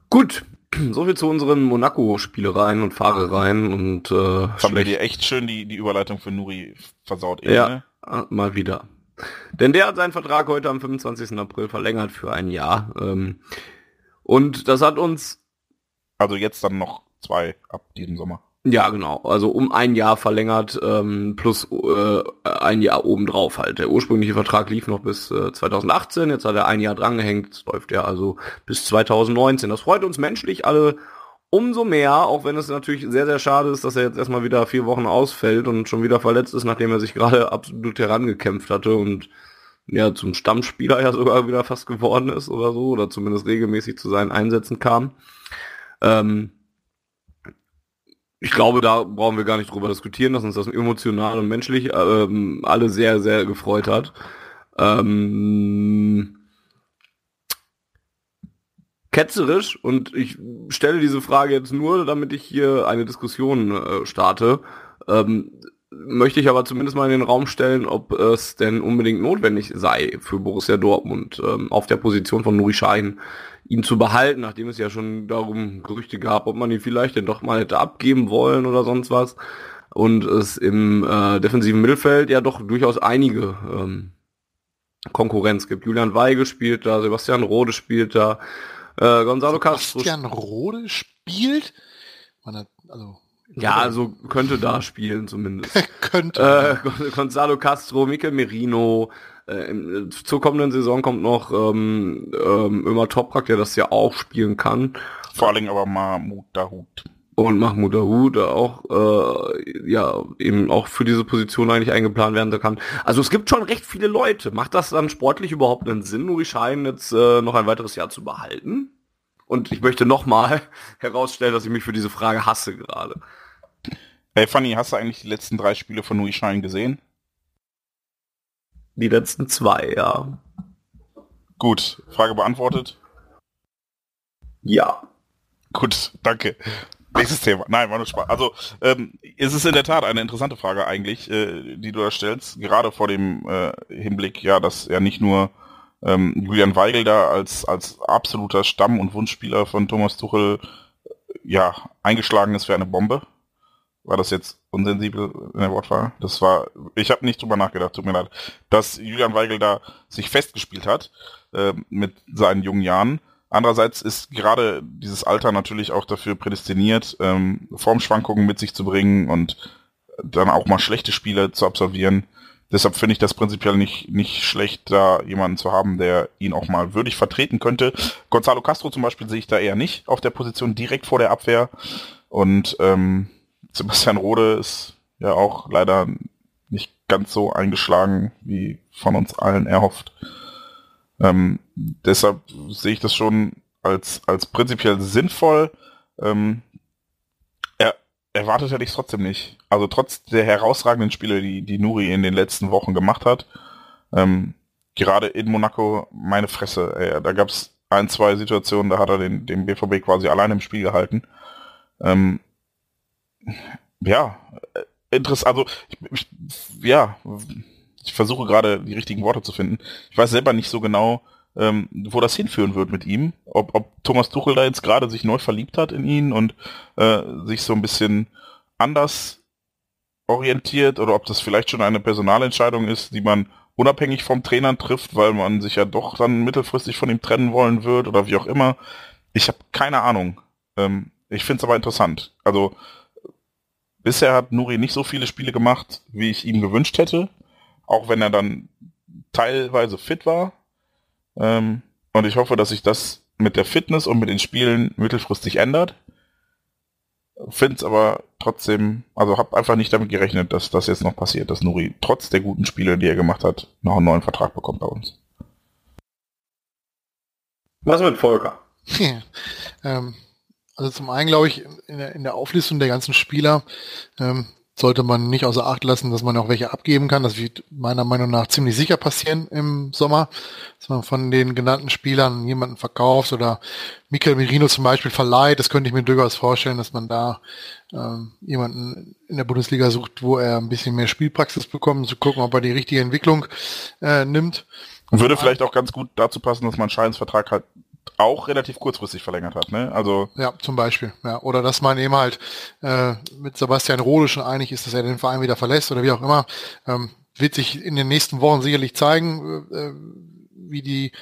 Gut, <clears throat> soviel zu unseren Monaco-Spielereien und Fahrereien und äh,
Das haben wir dir echt schön die, die Überleitung für Nuri versaut. eben,
Ja,
ne?
äh, mal wieder. Denn der hat seinen Vertrag heute am 25. April verlängert für ein Jahr. Ähm, und das hat uns,
Also jetzt dann noch zwei ab diesem Sommer.
Ja, genau. Also um ein Jahr verlängert ähm, plus äh, ein Jahr obendrauf halt. Der ursprüngliche Vertrag lief noch bis äh, 2018, jetzt hat er ein Jahr drangehängt, es läuft ja also bis 2019. Das freut uns menschlich alle umso mehr, auch wenn es natürlich sehr, sehr schade ist, dass er jetzt erstmal wieder vier Wochen ausfällt und schon wieder verletzt ist, nachdem er sich gerade <laughs> absolut herangekämpft hatte und ja zum Stammspieler ja sogar wieder fast geworden ist oder so, oder zumindest regelmäßig zu seinen Einsätzen kam. Ähm, ich glaube, da brauchen wir gar nicht drüber diskutieren, dass uns das emotional und menschlich ähm, alle sehr, sehr gefreut hat. Ähm, ketzerisch und ich stelle diese Frage jetzt nur, damit ich hier eine Diskussion äh, starte. Ähm, möchte ich aber zumindest mal in den Raum stellen, ob es denn unbedingt notwendig sei für Borussia Dortmund ähm, auf der Position von Nuri Schein ihn zu behalten, nachdem es ja schon darum Gerüchte gab, ob man ihn vielleicht denn doch mal hätte abgeben wollen oder sonst was. Und es im äh, defensiven Mittelfeld ja doch durchaus einige ähm, Konkurrenz gibt. Julian Weigel spielt da, Sebastian Rode spielt da, äh, Gonzalo Castro.
Sebastian Rode spielt? Hat,
also, ja, also könnte da spielen zumindest. <laughs>
könnte.
Äh, Gonzalo Castro, Mikel Merino, äh, zur kommenden Saison kommt noch ähm, ähm, Ömer Toprak, der das ja auch spielen kann.
Vor allem aber Mahmoud Dahoud.
Und Mahmoud Dahoud, auch äh, ja eben auch für diese Position eigentlich eingeplant werden kann. Also es gibt schon recht viele Leute. Macht das dann sportlich überhaupt einen Sinn, Nuri Schein jetzt äh, noch ein weiteres Jahr zu behalten? Und ich möchte nochmal <laughs> herausstellen, dass ich mich für diese Frage hasse gerade.
Hey Fanny, hast du eigentlich die letzten drei Spiele von Nuri Schein gesehen?
Die letzten zwei, ja.
Gut, Frage beantwortet?
Ja.
Gut, danke. Nächstes Thema. Nein, war nur Spaß. Also, ähm, es ist in der Tat eine interessante Frage eigentlich, äh, die du da stellst, gerade vor dem äh, Hinblick, ja, dass ja nicht nur ähm, Julian Weigel da als, als absoluter Stamm- und Wunschspieler von Thomas Tuchel ja, eingeschlagen ist für eine Bombe, war das jetzt unsensibel in der Wortwahl? Das war, ich habe nicht drüber nachgedacht, tut mir leid, dass Julian Weigel da sich festgespielt hat äh, mit seinen jungen Jahren. Andererseits ist gerade dieses Alter natürlich auch dafür prädestiniert, ähm, Formschwankungen mit sich zu bringen und dann auch mal schlechte Spiele zu absolvieren. Deshalb finde ich das prinzipiell nicht, nicht schlecht, da jemanden zu haben, der ihn auch mal würdig vertreten könnte. Gonzalo Castro zum Beispiel sehe ich da eher nicht auf der Position direkt vor der Abwehr. Und ähm, Sebastian Rode ist ja auch leider nicht ganz so eingeschlagen, wie von uns allen erhofft. Ähm, deshalb sehe ich das schon als, als prinzipiell sinnvoll. Ähm, er erwartet hätte ich trotzdem nicht. Also trotz der herausragenden Spiele, die, die Nuri in den letzten Wochen gemacht hat, ähm, gerade in Monaco, meine Fresse, ey, da gab es ein, zwei Situationen, da hat er den, den BVB quasi allein im Spiel gehalten. Ähm, ja, äh, interessant, also ich, ich, ja, ich versuche gerade die richtigen Worte zu finden. Ich weiß selber nicht so genau, ähm, wo das hinführen wird mit ihm. Ob, ob Thomas Tuchel da jetzt gerade sich neu verliebt hat in ihn und äh, sich so ein bisschen anders orientiert oder ob das vielleicht schon eine Personalentscheidung ist, die man unabhängig vom Trainer trifft, weil man sich ja doch dann mittelfristig von ihm trennen wollen wird oder wie auch immer. Ich habe keine Ahnung. Ähm, ich finde es aber interessant. Also Bisher hat Nuri nicht so viele Spiele gemacht, wie ich ihm gewünscht hätte. Auch wenn er dann teilweise fit war. Ähm, und ich hoffe, dass sich das mit der Fitness und mit den Spielen mittelfristig ändert. Finde es aber trotzdem, also habe einfach nicht damit gerechnet, dass das jetzt noch passiert, dass Nuri trotz der guten Spiele, die er gemacht hat, noch einen neuen Vertrag bekommt bei uns.
Was mit Volker?
Ja, ähm, also zum einen glaube ich, in der, in der, Auflistung der ganzen Spieler ähm, sollte man nicht außer Acht lassen, dass man auch welche abgeben kann. Das wird meiner Meinung nach ziemlich sicher passieren im Sommer, dass man von den genannten Spielern jemanden verkauft oder Michael Merino zum Beispiel verleiht. Das könnte ich mir durchaus vorstellen, dass man da ähm, jemanden in der Bundesliga sucht, wo er ein bisschen mehr Spielpraxis bekommt, um zu gucken, ob er die richtige Entwicklung äh, nimmt.
Würde vielleicht auch ganz gut dazu passen, dass man Scheins Vertrag halt auch relativ kurzfristig verlängert hat, ne? Also
ja, zum Beispiel, ja, oder dass man eben halt äh, mit Sebastian Rode schon einig ist, dass er den Verein wieder verlässt oder wie auch immer, ähm, wird sich in den nächsten Wochen sicherlich zeigen, äh, wie die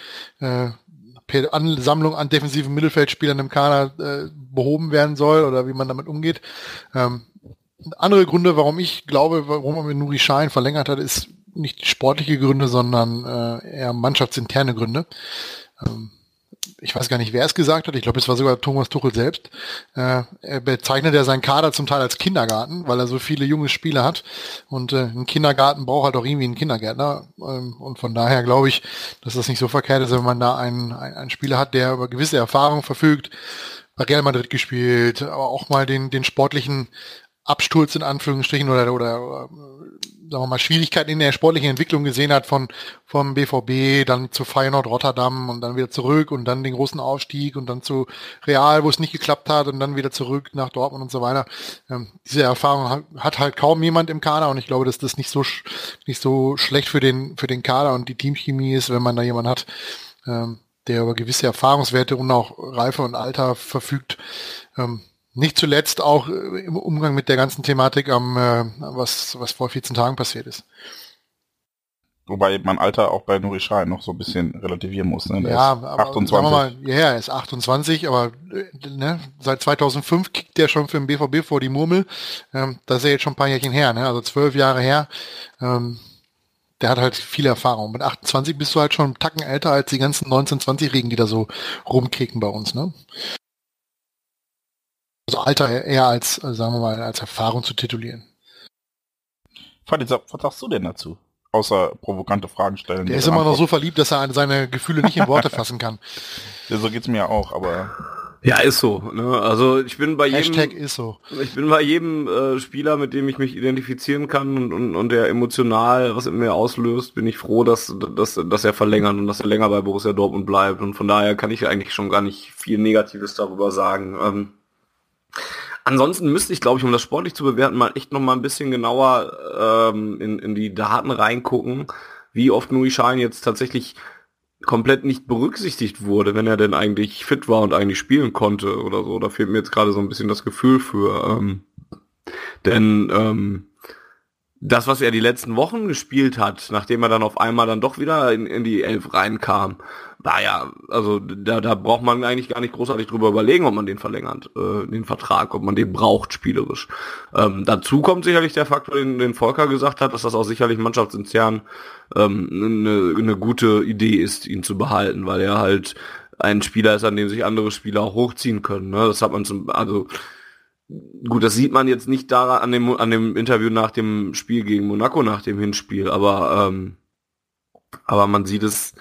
äh, Ansammlung an defensiven Mittelfeldspielern im Kader äh, behoben werden soll oder wie man damit umgeht. Ähm, andere Gründe, warum ich glaube, warum man mit Nuri Schein verlängert hat, ist nicht sportliche Gründe, sondern äh, eher mannschaftsinterne Gründe. Ähm, ich weiß gar nicht, wer es gesagt hat, ich glaube, es war sogar Thomas Tuchel selbst, äh, er bezeichnet ja seinen Kader zum Teil als Kindergarten, weil er so viele junge Spieler hat. Und äh, ein Kindergarten braucht halt auch irgendwie einen Kindergärtner. Ähm, und von daher glaube ich, dass das nicht so verkehrt ist, wenn man da einen, einen, einen Spieler hat, der über gewisse Erfahrung verfügt, bei Real Madrid gespielt, aber auch mal den, den sportlichen Absturz in Anführungsstrichen oder, oder, oder sagen wir mal, Schwierigkeiten in der sportlichen Entwicklung gesehen hat von vom BVB, dann zu Feyenoord Rotterdam und dann wieder zurück und dann den großen Aufstieg und dann zu Real, wo es nicht geklappt hat und dann wieder zurück nach Dortmund und so weiter. Ähm, diese Erfahrung hat, halt kaum jemand im Kader und ich glaube, dass das nicht so nicht so schlecht für den für den Kader und die Teamchemie ist, wenn man da jemand hat, ähm, der über gewisse Erfahrungswerte und auch Reife und Alter verfügt. Ähm, nicht zuletzt auch äh, im Umgang mit der ganzen Thematik am, äh, was, was vor 14 Tagen passiert ist.
Wobei man Alter auch bei Nuri Schein noch so ein bisschen relativieren muss. Ne?
Der ja, aber 28. Mal, ja, er ist 28, aber äh, ne, seit 2005 kickt er schon für den BVB vor die Murmel. Ähm, das ist ja jetzt schon ein paar Jährchen her, ne? also zwölf Jahre her. Ähm, der hat halt viel Erfahrung. Mit 28 bist du halt schon einen Tacken älter als die ganzen 19-, 20-Jährigen, die da so rumkicken bei uns. Ne? Also Alter eher als, äh, sagen wir mal, als Erfahrung zu titulieren.
Fadi, was sagst du denn dazu? Außer provokante Fragen stellen.
Der ist immer noch so verliebt, dass er seine Gefühle nicht in Worte <laughs> fassen kann.
Ja, so geht's mir auch, aber.
Ja, ist so. Ne? Also ich bin bei
Hashtag
jedem.
ist so.
Ich bin bei jedem äh, Spieler, mit dem ich mich identifizieren kann und, und, und der emotional was in mir auslöst, bin ich froh, dass, dass, dass er verlängert und dass er länger bei Borussia Dortmund bleibt. Und von daher kann ich eigentlich schon gar nicht viel Negatives darüber sagen. Ähm, Ansonsten müsste ich, glaube ich, um das sportlich zu bewerten, mal echt noch mal ein bisschen genauer ähm, in, in die Daten reingucken, wie oft Nui Schein jetzt tatsächlich komplett nicht berücksichtigt wurde, wenn er denn eigentlich fit war und eigentlich spielen konnte oder so. Da fehlt mir jetzt gerade so ein bisschen das Gefühl für. Ähm, denn ähm, das, was er die letzten Wochen gespielt hat, nachdem er dann auf einmal dann doch wieder in, in die Elf reinkam, war ja, also da, da braucht man eigentlich gar nicht großartig drüber überlegen, ob man den verlängert, äh, den Vertrag, ob man den braucht spielerisch. Ähm, dazu kommt sicherlich der Faktor, den, den Volker gesagt hat, dass das auch sicherlich mannschaftsintern ähm, eine, eine gute Idee ist, ihn zu behalten, weil er halt ein Spieler ist, an dem sich andere Spieler auch hochziehen können. Ne? Das hat man zum, also Gut, das sieht man jetzt nicht daran an dem, an dem Interview nach dem Spiel gegen Monaco, nach dem Hinspiel, aber, ähm, aber man sieht es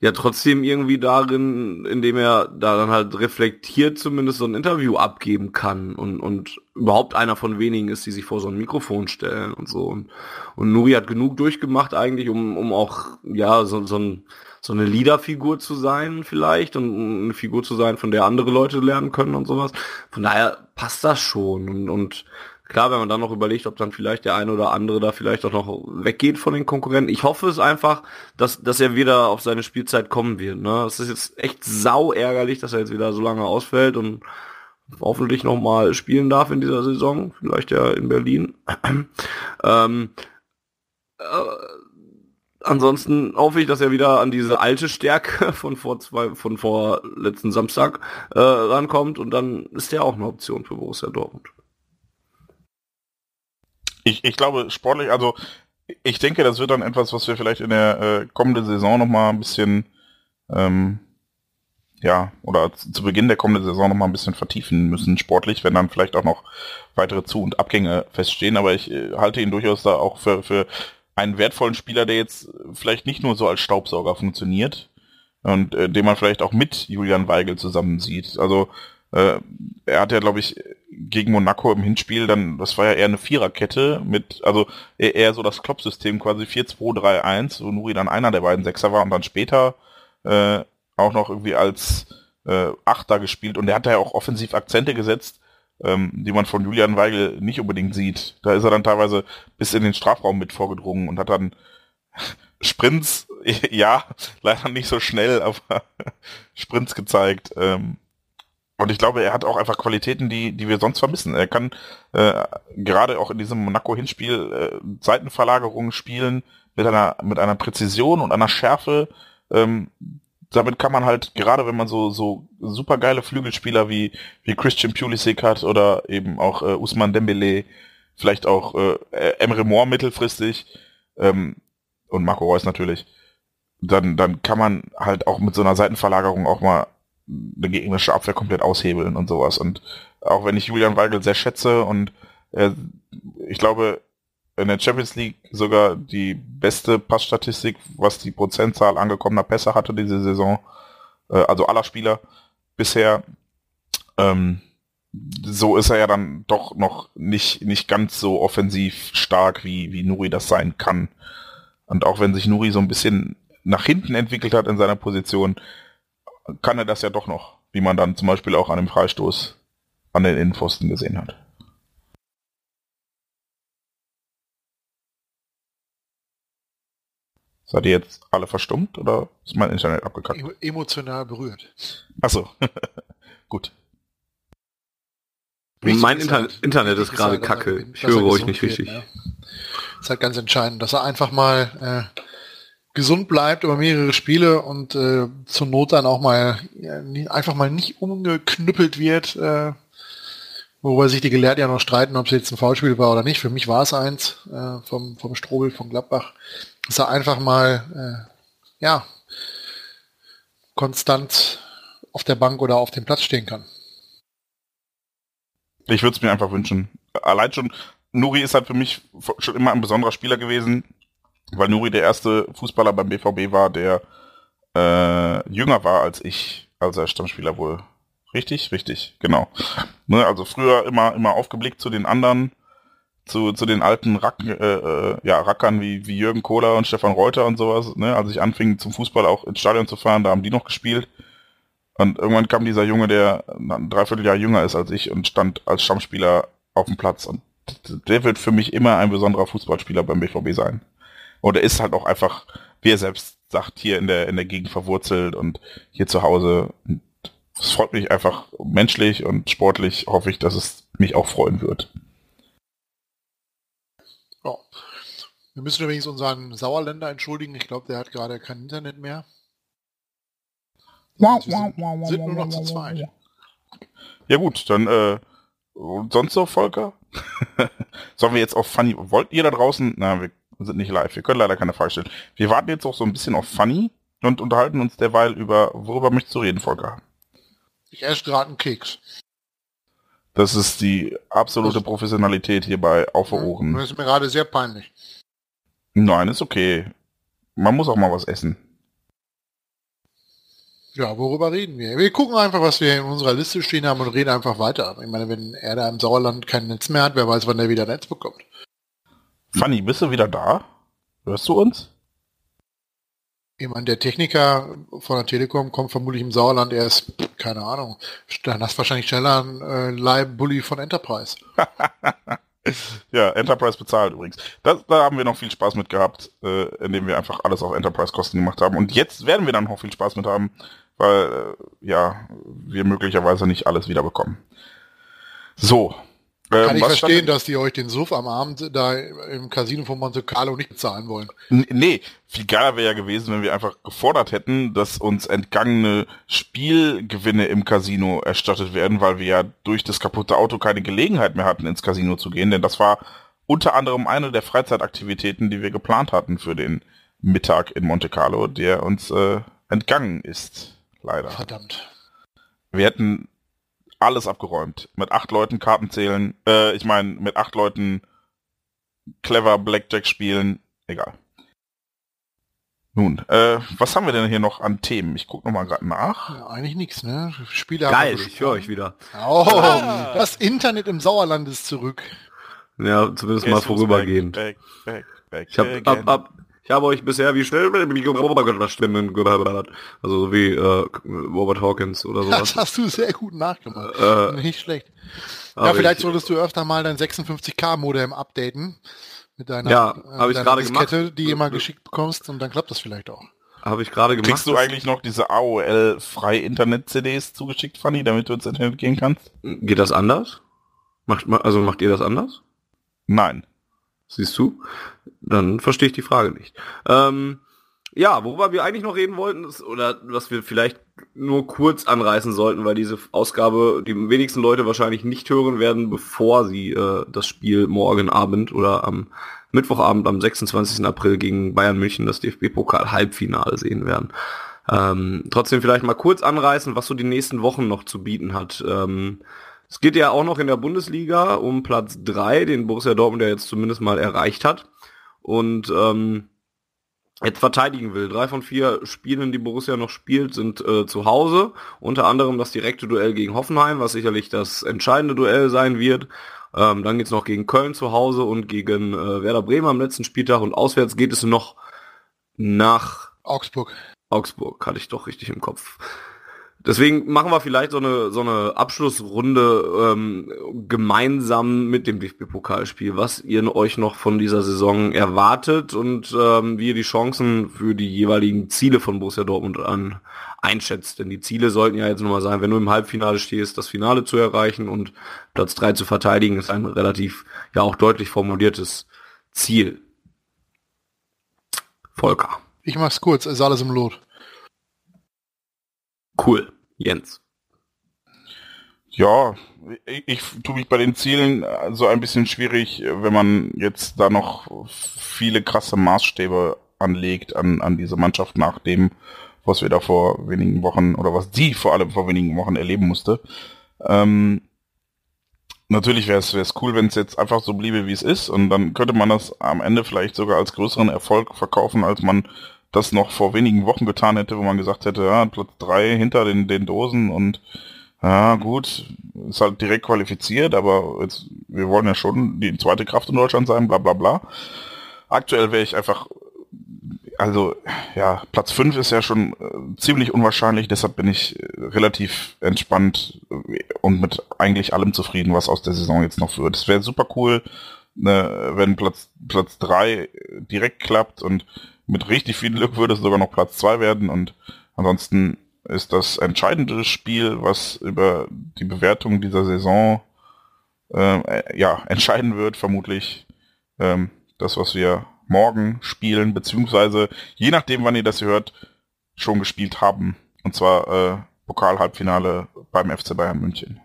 ja trotzdem irgendwie darin, indem er da dann halt reflektiert zumindest so ein Interview abgeben kann und, und überhaupt einer von wenigen ist, die sich vor so ein Mikrofon stellen und so. Und, und Nuri hat genug durchgemacht eigentlich, um, um auch, ja, so, so ein, so eine Leaderfigur zu sein vielleicht und eine Figur zu sein, von der andere Leute lernen können und sowas. Von daher passt das schon und, und klar, wenn man dann noch überlegt, ob dann vielleicht der eine oder andere da vielleicht auch noch weggeht von den Konkurrenten. Ich hoffe es einfach, dass, dass er wieder auf seine Spielzeit kommen wird. Ne? Es ist jetzt echt sau ärgerlich, dass er jetzt wieder so lange ausfällt und hoffentlich noch mal spielen darf in dieser Saison, vielleicht ja in Berlin. <clears throat> ähm, äh, ansonsten hoffe ich, dass er wieder an diese alte Stärke <laughs> von vor zwei, von vor letzten Samstag äh, rankommt und dann ist der auch eine Option für Borussia Dortmund.
Ich, ich glaube sportlich, also ich denke, das wird dann etwas, was wir vielleicht in der äh, kommenden Saison noch mal ein bisschen ähm, ja, oder zu Beginn der kommenden Saison noch mal ein bisschen vertiefen müssen, sportlich, wenn dann vielleicht auch noch weitere Zu- und Abgänge feststehen. Aber ich äh, halte ihn durchaus da auch für, für einen wertvollen Spieler, der jetzt vielleicht nicht nur so als Staubsauger funktioniert und äh, den man vielleicht auch mit Julian Weigel zusammen sieht. Also äh, er hat ja, glaube ich, gegen Monaco im Hinspiel dann, das war ja eher eine Viererkette mit, also eher so das Kloppsystem quasi 4-2-3-1, wo Nuri dann einer der beiden Sechser war und dann später äh, auch noch irgendwie als äh, Achter gespielt und der hat ja auch offensiv Akzente gesetzt, ähm, die man von Julian Weigel nicht unbedingt sieht. Da ist er dann teilweise bis in den Strafraum mit vorgedrungen und hat dann <laughs> Sprints, <laughs> ja, leider nicht so schnell, aber <laughs> Sprints gezeigt. Ähm, und ich glaube, er hat auch einfach Qualitäten, die, die wir sonst vermissen. Er kann äh, gerade auch in diesem Monaco-Hinspiel äh, Seitenverlagerungen spielen mit einer, mit einer Präzision und einer Schärfe, ähm, damit kann man halt, gerade wenn man so, so super geile Flügelspieler wie, wie Christian Pulisic hat oder eben auch äh, Usman Dembele, vielleicht auch äh, Emre Moore mittelfristig ähm, und Marco Reus natürlich, dann, dann kann man halt auch mit so einer Seitenverlagerung auch mal eine gegnerische Abwehr komplett aushebeln und sowas. Und auch wenn ich Julian Weigel sehr schätze und äh, ich glaube, in der Champions League sogar die beste Passstatistik, was die Prozentzahl angekommener Pässe hatte diese Saison, äh, also aller Spieler bisher. Ähm, so ist er ja dann doch noch nicht, nicht ganz so offensiv stark, wie, wie Nuri das sein kann. Und auch wenn sich Nuri so ein bisschen nach hinten entwickelt hat in seiner Position, kann er das ja doch noch, wie man dann zum Beispiel auch an dem Freistoß an den Innenpfosten gesehen hat. Seid ihr jetzt alle verstummt oder ist mein Internet abgekackt?
Emotional berührt.
Achso, <laughs> gut.
Wichtig mein Inter halt, Internet ist gerade halt, kacke. Ich höre euch nicht richtig.
Wird, ne? Ist halt ganz entscheidend, dass er einfach mal äh, gesund bleibt über mehrere Spiele und äh, zur Not dann auch mal ja, einfach mal nicht umgeknüppelt wird, äh, worüber sich die Gelehrten ja noch streiten, ob es jetzt ein Foulspiel war oder nicht. Für mich war es eins äh, vom, vom Strobel von Gladbach dass er einfach mal, äh, ja, konstant auf der Bank oder auf dem Platz stehen kann.
Ich würde es mir einfach wünschen. Allein schon, Nuri ist halt für mich schon immer ein besonderer Spieler gewesen, weil Nuri der erste Fußballer beim BVB war, der äh, jünger war als ich, als er Stammspieler wurde. Richtig? Richtig, genau. Ne, also früher immer, immer aufgeblickt zu den anderen, zu, zu den alten Rack, äh, äh, ja, Rackern wie, wie Jürgen Kohler und Stefan Reuter und sowas, ne? als ich anfing zum Fußball auch ins Stadion zu fahren, da haben die noch gespielt. Und irgendwann kam dieser Junge, der ein Dreivierteljahr jünger ist als ich und stand als Stammspieler auf dem Platz. Und der wird für mich immer ein besonderer Fußballspieler beim BVB sein. Und er ist halt auch einfach, wie er selbst sagt, hier in der, in der Gegend verwurzelt und hier zu Hause. Es freut mich einfach menschlich und sportlich hoffe ich, dass es mich auch freuen wird.
Ja. Wir müssen übrigens unseren Sauerländer entschuldigen. Ich glaube, der hat gerade kein Internet mehr.
Wow, wow, sind nur noch zu zweit. Ja gut, dann äh, sonst so, Volker? <laughs> Sollen wir jetzt auf Funny... Wollt ihr da draußen... Na, wir sind nicht live. Wir können leider keine Frage stellen. Wir warten jetzt auch so ein bisschen auf Funny und unterhalten uns derweil über... Worüber möchtest du reden, Volker?
Ich esse gerade einen Keks.
Das ist die absolute Professionalität hierbei auf Ohren.
Das ist mir gerade sehr peinlich.
Nein, ist okay. Man muss auch mal was essen.
Ja, worüber reden wir? Wir gucken einfach, was wir in unserer Liste stehen haben und reden einfach weiter. Ich meine, wenn er da im Sauerland kein Netz mehr hat, wer weiß, wann er wieder Netz bekommt.
Fanny, bist du wieder da? Hörst du uns?
Ich meine, der Techniker von der Telekom kommt vermutlich im Sauerland erst, keine Ahnung, dann hast du wahrscheinlich schneller einen äh, Leih-Bully von Enterprise. <laughs> <laughs>
ja, Enterprise bezahlt übrigens. Das, da haben wir noch viel Spaß mit gehabt, äh, indem wir einfach alles auf Enterprise-Kosten gemacht haben. Und jetzt werden wir dann noch viel Spaß mit haben, weil, äh, ja, wir möglicherweise nicht alles wiederbekommen. So,
ähm, Kann ich verstehen, dass die euch den Suff am Abend da im Casino von Monte Carlo nicht bezahlen wollen.
Nee, viel geiler wäre ja gewesen, wenn wir einfach gefordert hätten, dass uns entgangene Spielgewinne im Casino erstattet werden, weil wir ja durch das kaputte Auto keine Gelegenheit mehr hatten, ins Casino zu gehen, denn das war unter anderem eine der Freizeitaktivitäten, die wir geplant hatten für den Mittag in Monte Carlo, der uns äh, entgangen ist, leider.
Verdammt.
Wir hätten alles abgeräumt. Mit acht Leuten Karten zählen, äh, ich meine, mit acht Leuten clever Blackjack spielen, egal. Nun, äh, was haben wir denn hier noch an Themen? Ich gucke noch mal gerade nach.
Ja, eigentlich nichts, ne? Spiele
Geil, ich höre euch wieder.
Oh, ah. das Internet im Sauerland ist zurück.
Ja, zumindest mal vorübergehend. Back, back, back, ich habe ab, ab, ich habe euch bisher wie schnell Stimmen gehört. Also wie äh, Robert Hawkins oder sowas.
Das hast du sehr gut nachgemacht. Äh, Nicht schlecht. Ja, vielleicht ich, solltest du öfter mal dein 56K-Modem updaten. Mit deiner,
ja, äh, ich gerade
gemacht. die immer geschickt bekommst und dann klappt das vielleicht auch.
Habe ich gerade gemacht.
Kriegst du eigentlich noch diese AOL frei Internet-CDs zugeschickt, Fanny, damit du ins Internet gehen kannst?
Geht das anders? Macht, also macht ihr das anders?
Nein.
Siehst du? Dann verstehe ich die Frage nicht. Ähm, Ja, worüber wir eigentlich noch reden wollten, ist, oder was wir vielleicht nur kurz anreißen sollten, weil diese Ausgabe die wenigsten Leute wahrscheinlich nicht hören werden, bevor sie äh, das Spiel morgen Abend oder am Mittwochabend am 26. April gegen Bayern München das DFB-Pokal-Halbfinale sehen werden. Ähm, trotzdem vielleicht mal kurz anreißen, was so die nächsten Wochen noch zu bieten hat. Ähm, es geht ja auch noch in der Bundesliga um Platz 3, den Borussia Dortmund ja jetzt zumindest mal erreicht hat. Und ähm, jetzt verteidigen will. Drei von vier Spielen, die Borussia noch spielt, sind äh, zu Hause. Unter anderem das direkte Duell gegen Hoffenheim, was sicherlich das entscheidende Duell sein wird. Ähm, dann geht's noch gegen Köln zu Hause und gegen äh, Werder Bremen am letzten Spieltag. Und auswärts geht es noch nach
Augsburg.
Augsburg, hatte ich doch richtig im Kopf. Deswegen machen wir vielleicht so eine, so eine Abschlussrunde ähm, gemeinsam mit dem DFB-Pokalspiel, was ihr euch noch von dieser Saison erwartet und ähm, wie ihr die Chancen für die jeweiligen Ziele von Borussia Dortmund an einschätzt. Denn die Ziele sollten ja jetzt nochmal sein, wenn du im Halbfinale stehst, das Finale zu erreichen und Platz 3 zu verteidigen, ist ein relativ, ja auch deutlich formuliertes Ziel. Volker.
Ich mach's kurz, ist alles im Lot.
Cool. Jens.
Ja, ich, ich tue mich bei den Zielen so ein bisschen schwierig, wenn man jetzt da noch viele krasse Maßstäbe anlegt an, an diese Mannschaft nach dem, was wir da vor wenigen Wochen oder was die vor allem vor wenigen Wochen erleben musste. Ähm, natürlich wäre es cool, wenn es jetzt einfach so bliebe, wie es ist und dann könnte man das am Ende vielleicht sogar als größeren Erfolg verkaufen, als man das noch vor wenigen Wochen getan hätte, wo man gesagt hätte, ja, Platz drei hinter den, den Dosen und ja, gut, ist halt direkt qualifiziert, aber jetzt, wir wollen ja schon die zweite Kraft in Deutschland sein, bla bla bla. Aktuell wäre ich einfach, also ja, Platz fünf ist ja schon äh, ziemlich unwahrscheinlich, deshalb bin ich äh, relativ entspannt und mit eigentlich allem zufrieden, was aus der Saison jetzt noch wird. Es wäre super cool, ne, wenn Platz Platz drei direkt klappt und mit richtig viel Glück würde es sogar noch Platz zwei werden und ansonsten ist das entscheidende Spiel, was über die Bewertung dieser Saison äh, ja entscheiden wird, vermutlich ähm, das, was wir morgen spielen, beziehungsweise je nachdem, wann ihr das hört, schon gespielt haben. Und zwar äh, Pokal-Halbfinale beim FC Bayern München.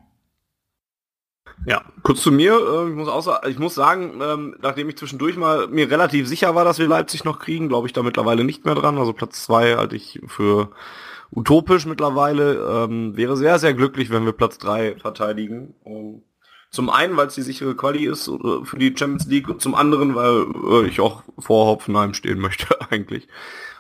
Ja, kurz zu mir. Äh, ich muss, auch, ich muss sagen, ähm, nachdem ich zwischendurch mal mir relativ sicher war, dass wir Leipzig noch kriegen, glaube ich da mittlerweile nicht mehr dran. Also Platz zwei halte ich für utopisch mittlerweile. Ähm, wäre sehr, sehr glücklich, wenn wir Platz drei verteidigen. Um, zum einen, weil es die sichere Quali ist äh, für die Champions League und zum anderen, weil äh, ich auch vor Hoffenheim stehen <laughs> möchte eigentlich.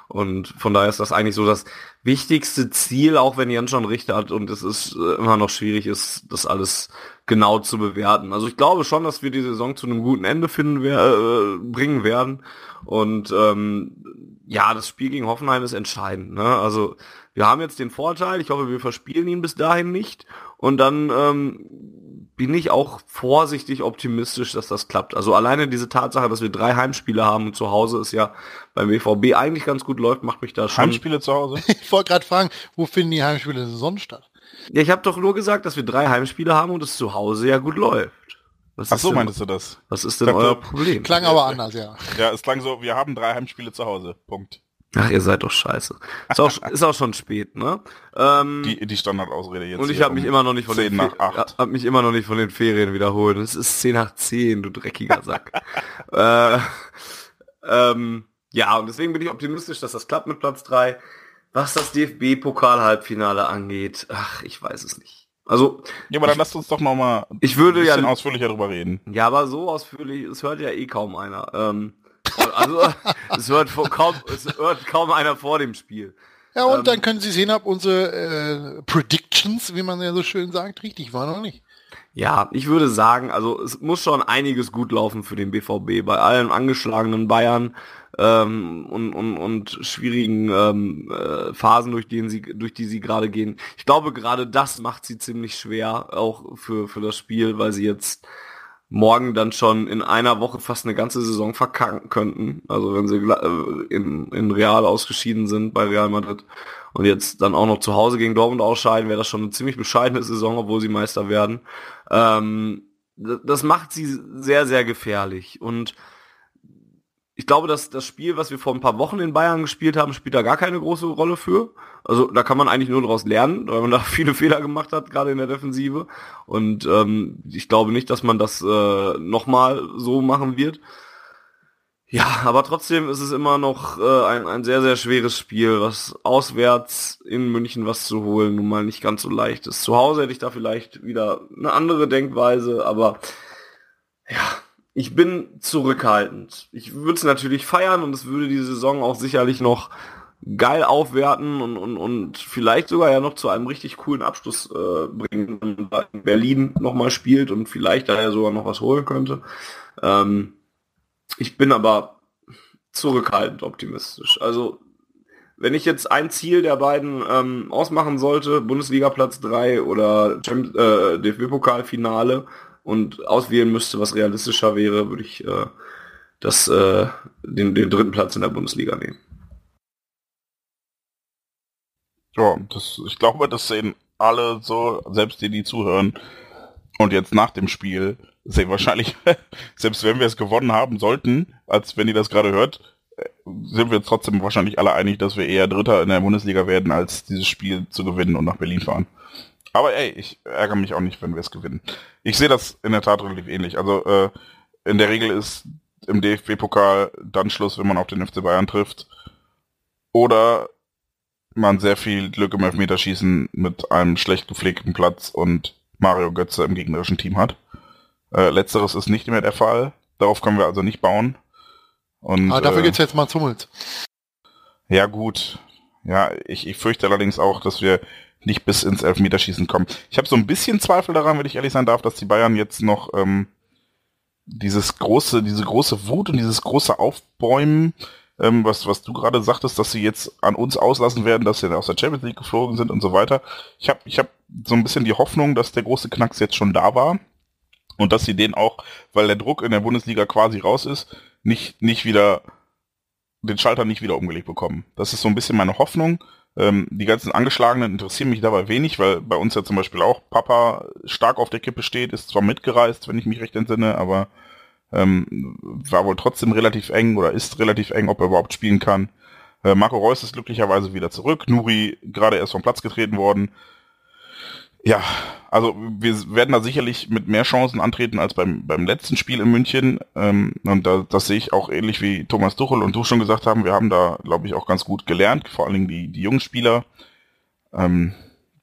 Und von daher ist das eigentlich so das wichtigste Ziel, auch wenn Jens schon recht hat und es ist äh, immer noch schwierig ist, das alles genau zu bewerten. Also ich glaube schon, dass wir die Saison zu einem guten Ende finden äh, bringen werden. Und ähm, ja, das Spiel gegen Hoffenheim ist entscheidend. Ne? Also wir haben jetzt den Vorteil, ich hoffe, wir verspielen ihn bis dahin nicht. Und dann ähm, bin ich auch vorsichtig optimistisch, dass das klappt. Also alleine diese Tatsache, dass wir drei Heimspiele haben und zu Hause ist ja beim BVB eigentlich ganz gut läuft, macht mich da schon.
Heimspiele zu Hause? <laughs>
Ich wollte gerade fragen, wo finden die Heimspiele sonst statt?
Ja, ich habe doch nur gesagt, dass wir drei Heimspiele haben und es zu Hause ja gut läuft.
Was Ach so, denn, meintest du das?
Was ist denn euer Problem?
Klang aber anders, ja.
Ja, es klang so, wir haben drei Heimspiele zu Hause. Punkt.
Ach, ihr seid doch scheiße. Ist auch, <laughs> ist auch schon spät, ne?
Ähm, die, die Standardausrede jetzt.
Und ich habe mich immer noch nicht von
10 den nach 8.
hab mich immer noch nicht von den Ferien wiederholt. Es ist 10 nach 10, du dreckiger Sack. <laughs> äh, ähm, ja, und deswegen bin ich optimistisch, dass das klappt mit Platz 3. Was das DFB-Pokal-Halbfinale angeht, ach, ich weiß es nicht. Also.
Ja, aber dann lasst uns doch noch mal
ich würde ein bisschen
ja, ausführlicher drüber reden.
Ja, aber so ausführlich, es hört ja eh kaum einer. Ähm, also, es hört, kaum, es hört kaum einer vor dem Spiel.
Ja, und ähm, dann können Sie sehen, ob unsere äh, Predictions, wie man ja so schön sagt, richtig waren oder nicht.
Ja, ich würde sagen, also es muss schon einiges gut laufen für den BVB. Bei allen angeschlagenen Bayern ähm, und, und, und schwierigen ähm, äh, Phasen, durch, denen sie, durch die sie gerade gehen. Ich glaube, gerade das macht sie ziemlich schwer, auch für, für das Spiel, weil sie jetzt morgen dann schon in einer Woche fast eine ganze Saison verkacken könnten. Also wenn sie äh, in, in Real ausgeschieden sind bei Real Madrid und jetzt dann auch noch zu Hause gegen Dortmund ausscheiden, wäre das schon eine ziemlich bescheidene Saison, obwohl sie Meister werden. Ähm, das macht sie sehr, sehr gefährlich. Und ich glaube, dass das Spiel, was wir vor ein paar Wochen in Bayern gespielt haben, spielt da gar keine große Rolle für. Also da kann man eigentlich nur daraus lernen, weil man da <laughs> viele Fehler gemacht hat, gerade in der Defensive. Und ähm, ich glaube nicht, dass man das äh, nochmal so machen wird. Ja, aber trotzdem ist es immer noch äh, ein, ein sehr, sehr schweres Spiel, was auswärts in München was zu holen nun mal nicht ganz so leicht ist. Zu Hause hätte ich da vielleicht wieder eine andere Denkweise, aber ja, ich bin zurückhaltend. Ich würde es natürlich feiern und es würde die Saison auch sicherlich noch geil aufwerten und, und, und vielleicht sogar ja noch zu einem richtig coolen Abschluss äh, bringen, wenn man in Berlin nochmal spielt und vielleicht daher sogar noch was holen könnte. Ähm, ich bin aber zurückhaltend optimistisch. Also wenn ich jetzt ein Ziel der beiden ähm, ausmachen sollte, Bundesliga Platz 3 oder äh, DFB-Pokalfinale, und auswählen müsste, was realistischer wäre, würde ich äh, das, äh, den, den dritten Platz in der Bundesliga nehmen.
Ja, das, ich glaube, das sehen alle so, selbst die, die zuhören. Und jetzt nach dem Spiel sehen wahrscheinlich, <laughs> selbst wenn wir es gewonnen haben sollten, als wenn ihr das gerade hört, sind wir trotzdem wahrscheinlich alle einig, dass wir eher Dritter in der Bundesliga werden, als dieses Spiel zu gewinnen und nach Berlin fahren. Aber ey, ich ärgere mich auch nicht, wenn wir es gewinnen. Ich sehe das in der Tat relativ ähnlich. Also äh, in der Regel ist im DFB-Pokal dann Schluss, wenn man auf den FC Bayern trifft. Oder man sehr viel Glück im Elfmeterschießen mit einem schlecht gepflegten Platz und Mario Götze im gegnerischen Team hat. Äh, letzteres ist nicht mehr der Fall. Darauf können wir also nicht bauen. Und,
Aber dafür äh, geht's jetzt mal zum Hummels.
Ja gut. Ja, ich, ich fürchte allerdings auch, dass wir nicht bis ins Elfmeterschießen kommen. Ich habe so ein bisschen Zweifel daran, wenn ich ehrlich sein darf, dass die Bayern jetzt noch ähm, dieses große, diese große Wut und dieses große Aufbäumen, ähm, was, was du gerade sagtest, dass sie jetzt an uns auslassen werden, dass sie aus der Champions League geflogen sind und so weiter. Ich habe ich hab so ein bisschen die Hoffnung, dass der große Knacks jetzt schon da war und dass sie den auch, weil der Druck in der Bundesliga quasi raus ist, nicht, nicht wieder den Schalter nicht wieder umgelegt bekommen. Das ist so ein bisschen meine Hoffnung. Ähm, die ganzen Angeschlagenen interessieren mich dabei wenig, weil bei uns ja zum Beispiel auch Papa stark auf der Kippe steht, ist zwar mitgereist, wenn ich mich recht entsinne, aber ähm, war wohl trotzdem relativ eng oder ist relativ eng, ob er überhaupt spielen kann. Äh, Marco Reus ist glücklicherweise wieder zurück, Nuri gerade erst vom Platz getreten worden. Ja, also wir werden da sicherlich mit mehr Chancen antreten als beim, beim letzten Spiel in München. Ähm, und da, das sehe ich auch ähnlich wie Thomas Tuchel und du schon gesagt haben. Wir haben da, glaube ich, auch ganz gut gelernt, vor allen Dingen die, die jungen Spieler. Ähm,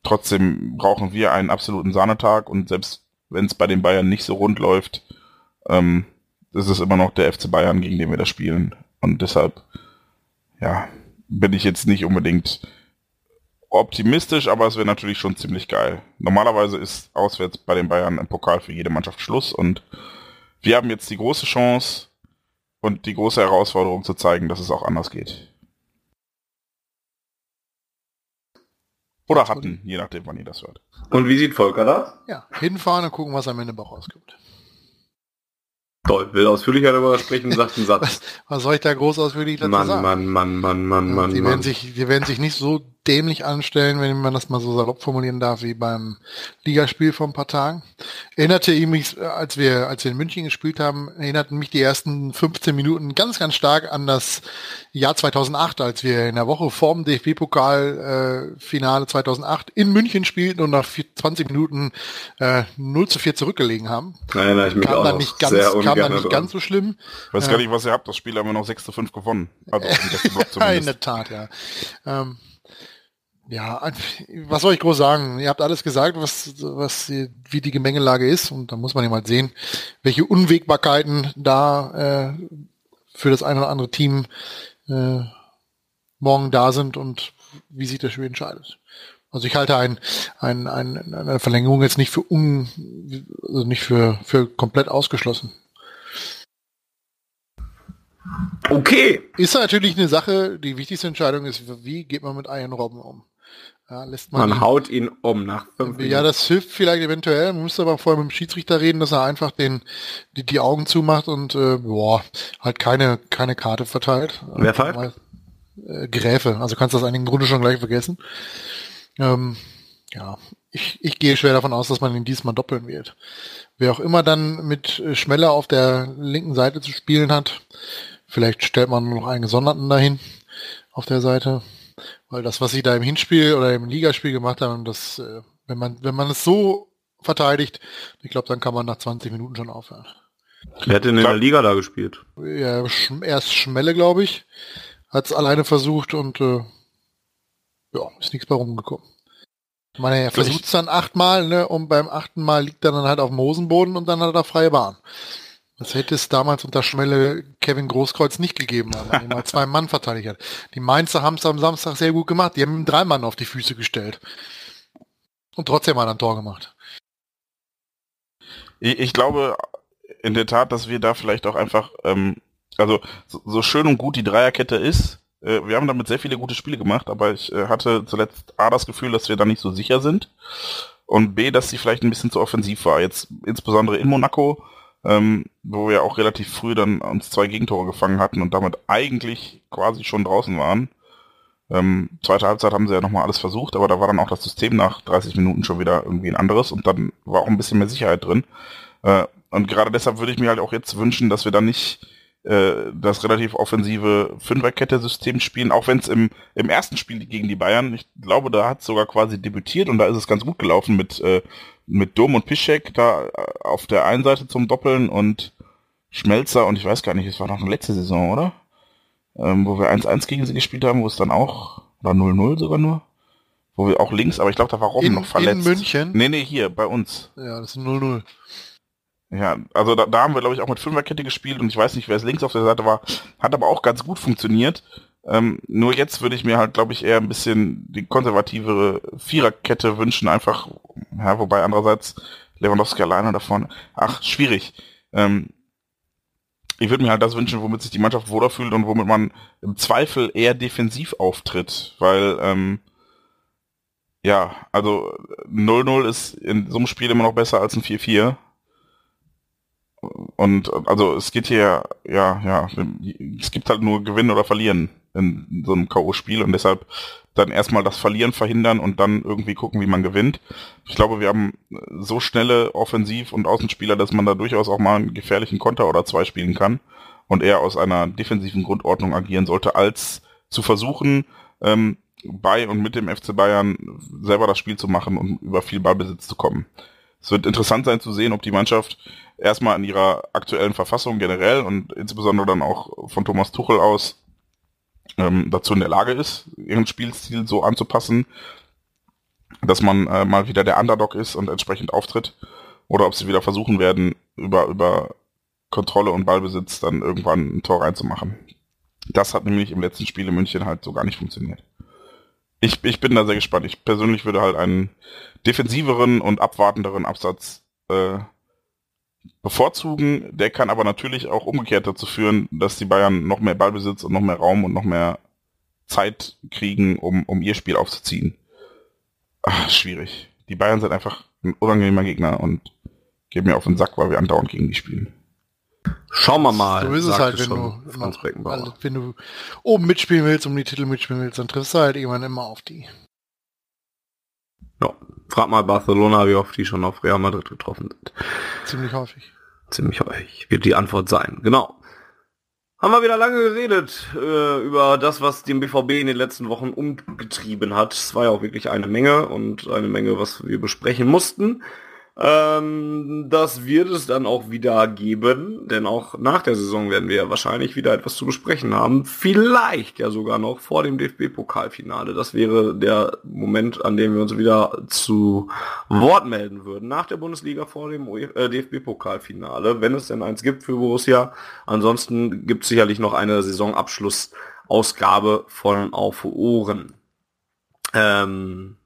trotzdem brauchen wir einen absoluten Sahnetag und selbst wenn es bei den Bayern nicht so rund läuft, ähm, ist es immer noch der FC Bayern, gegen den wir da spielen. Und deshalb, ja, bin ich jetzt nicht unbedingt optimistisch, aber es wäre natürlich schon ziemlich geil. Normalerweise ist auswärts bei den Bayern im Pokal für jede Mannschaft Schluss und wir haben jetzt die große Chance und die große Herausforderung zu zeigen, dass es auch anders geht. Oder hatten, je nachdem, wann ihr das hört.
Und wie sieht Volker da?
Ja, hinfahren und gucken, was am Ende rauskommt.
Toll, will ausführlicher darüber sprechen, sagt ein <laughs> Satz.
Was, was soll ich da groß ausführlich dazu
Mann,
sagen?
Mann, Mann, Mann, Mann, Mann,
die
Mann.
werden sich, die werden sich nicht so dämlich anstellen, wenn man das mal so salopp formulieren darf, wie beim Ligaspiel vor ein paar Tagen. Erinnerte ich mich, als wir, als wir in München gespielt haben, erinnerten mich die ersten 15 Minuten ganz, ganz stark an das Jahr 2008, als wir in der Woche vorm DFB-Pokal-Finale äh, 2008 in München spielten und nach 20 Minuten äh, 0 zu 4 zurückgelegen haben.
Nein, nein, ich mich
kam
auch
dann nicht ganz,
sehr
kam dann
ungern
nicht
dran.
ganz so schlimm.
Ich weiß gar nicht, was ihr habt. Das Spiel haben wir noch 6 zu 5 gewonnen. Also <laughs>
in der Tat, ja. Ähm, ja, was soll ich groß sagen? Ihr habt alles gesagt, was, was wie die Gemengelage ist und da muss man ja mal sehen, welche Unwägbarkeiten da äh, für das eine oder andere Team äh, morgen da sind und wie sich das Spiel entscheidet. Also ich halte ein, ein, ein, eine Verlängerung jetzt nicht für un, also nicht für, für komplett ausgeschlossen.
Okay.
Ist natürlich eine Sache, die wichtigste Entscheidung ist, wie geht man mit Ian Robben um? Ja, lässt man,
Man
ihn-
haut ihn um nach fünf
ja,
Minuten.
das hilft vielleicht eventuell. Man müsste aber vorher mit dem Schiedsrichter reden, dass er einfach den die, die Augen zumacht und äh, boah, halt keine keine Karte verteilt.
Wer pfeift?
Äh, Gräfe. Also kannst du das eigentlich im Grunde schon gleich vergessen. Ähm, ja, ich, ich gehe schwer davon aus, dass man ihn diesmal doppeln wird. Wer auch immer dann mit äh, Schmeller auf der linken Seite zu spielen hat, Vielleicht stellt man noch einen Gesonderten dahin auf der Seite. Weil das, was sie da im Hinspiel oder im Ligaspiel gemacht haben, das, äh, wenn man, wenn man es so verteidigt, ich glaube, dann kann man nach 20 Minuten schon aufhören.
Wer hat denn in der Liga da gespielt?
Ja, erst Schmelle, glaube ich, hat es alleine versucht und äh, ja, ist nichts bei rumgekommen. Ich meine, er versucht es dann achtmal, ne, und beim achten Mal liegt er dann halt auf dem Hosenboden und dann hat er freie Bahn. Das hätte es damals unter Schmelle Kevin Großkreuz nicht gegeben, weil mal zwei Mann verteidigt hat. Die Mainzer haben es am Samstag sehr gut gemacht. Die haben ihm drei Mann auf die Füße gestellt. Und trotzdem hat er ein Tor gemacht.
Ich, ich glaube in der Tat, dass wir da vielleicht auch einfach, ähm, also so, so schön und gut die Dreierkette ist, äh, wir haben damit sehr viele gute Spiele gemacht, aber ich äh, hatte zuletzt A das Gefühl, dass wir da nicht so sicher sind und B, dass sie vielleicht ein bisschen zu offensiv war. Jetzt insbesondere in Monaco ähm, wo wir auch relativ früh dann uns zwei Gegentore gefangen hatten und damit eigentlich quasi schon draußen waren. Ähm, zweite Halbzeit haben sie ja nochmal alles versucht, aber da war dann auch das System nach 30 Minuten schon wieder irgendwie ein anderes und dann war auch ein bisschen mehr Sicherheit drin. Äh, und gerade deshalb würde ich mir halt auch jetzt wünschen, dass wir dann nicht äh, das relativ offensive Fünferkette-System spielen, auch wenn es im, im ersten Spiel gegen die Bayern, ich glaube, da hat es sogar quasi debütiert und da ist es ganz gut gelaufen mit äh, mit Dom und Piszek da äh, auf der einen Seite zum Doppeln und Schmelzer und ich weiß gar nicht, es war noch eine letzte Saison, oder? Ähm, wo wir 1-1 gegen sie gespielt haben, wo es dann auch, oder 0-0 sogar nur, wo wir auch links, aber ich glaube, da war Robben noch verletzt.
In München?
Nee, nee, hier, bei uns.
Ja, das ist 0-0.
Ja, also da, da haben wir, glaube ich, auch mit Fünferkette gespielt und ich weiß nicht, wer es links auf der Seite war, hat aber auch ganz gut funktioniert. Ähm, nur jetzt würde ich mir halt, glaube ich, eher ein bisschen die konservativere Viererkette wünschen, einfach, ja, wobei andererseits Lewandowski alleine davon, ach, schwierig. Ähm, ich würde mir halt das wünschen, womit sich die Mannschaft wohler fühlt und womit man im Zweifel eher defensiv auftritt, weil, ähm, ja, also 0-0 ist in so einem Spiel immer noch besser als ein 4-4. Und also es geht hier, ja, ja, es gibt halt nur Gewinnen oder Verlieren in so einem K.O.-Spiel und deshalb dann erstmal das Verlieren verhindern und dann irgendwie gucken, wie man gewinnt. Ich glaube, wir haben so schnelle Offensiv- und Außenspieler, dass man da durchaus auch mal einen gefährlichen Konter oder zwei spielen kann und eher aus einer defensiven Grundordnung agieren sollte, als zu versuchen, ähm, bei und mit dem FC Bayern selber das Spiel zu machen und über viel Ballbesitz zu kommen. Es wird interessant sein zu sehen, ob die Mannschaft erstmal in ihrer aktuellen Verfassung generell und insbesondere dann auch von Thomas Tuchel aus ähm, dazu in der Lage ist, ihren Spielstil so anzupassen, dass man äh, mal wieder der Underdog ist und entsprechend auftritt, oder ob sie wieder versuchen werden, über, über Kontrolle und Ballbesitz dann irgendwann ein Tor reinzumachen. Das hat nämlich im letzten Spiel in München halt so gar nicht funktioniert. Ich, ich bin da sehr gespannt. Ich persönlich würde halt einen defensiveren und abwartenderen Absatz äh, bevorzugen. Der kann aber natürlich auch umgekehrt dazu führen, dass die Bayern noch mehr Ballbesitz und noch mehr Raum und noch mehr Zeit kriegen, um, um ihr Spiel aufzuziehen. Ach, schwierig. Die Bayern sind einfach ein unangenehmer Gegner und geben mir auf den Sack, weil wir andauernd gegen die spielen.
Schauen wir mal.
So ist es halt, wenn du, immer, wenn du oben mitspielen willst, um die Titel mitspielen willst, dann triffst du halt irgendwann immer auf die.
Ja, frag mal Barcelona, wie oft die schon auf Real Madrid getroffen sind.
Ziemlich häufig.
Ziemlich häufig wird die Antwort sein. Genau. Haben wir wieder lange geredet äh, über das, was den BVB in den letzten Wochen umgetrieben hat. Es war ja auch wirklich eine Menge und eine Menge, was wir besprechen mussten. Ähm, das wird es dann auch wieder geben, denn auch nach der Saison werden wir wahrscheinlich wieder etwas zu besprechen haben. Vielleicht ja sogar noch vor dem DFB-Pokalfinale. Das wäre der Moment, an dem wir uns wieder zu Wort melden würden. Nach der Bundesliga vor dem äh, DFB-Pokalfinale, wenn es denn eins gibt für Borussia. Ansonsten gibt es sicherlich noch eine Saisonabschlussausgabe von Auf Ohren. Ähm,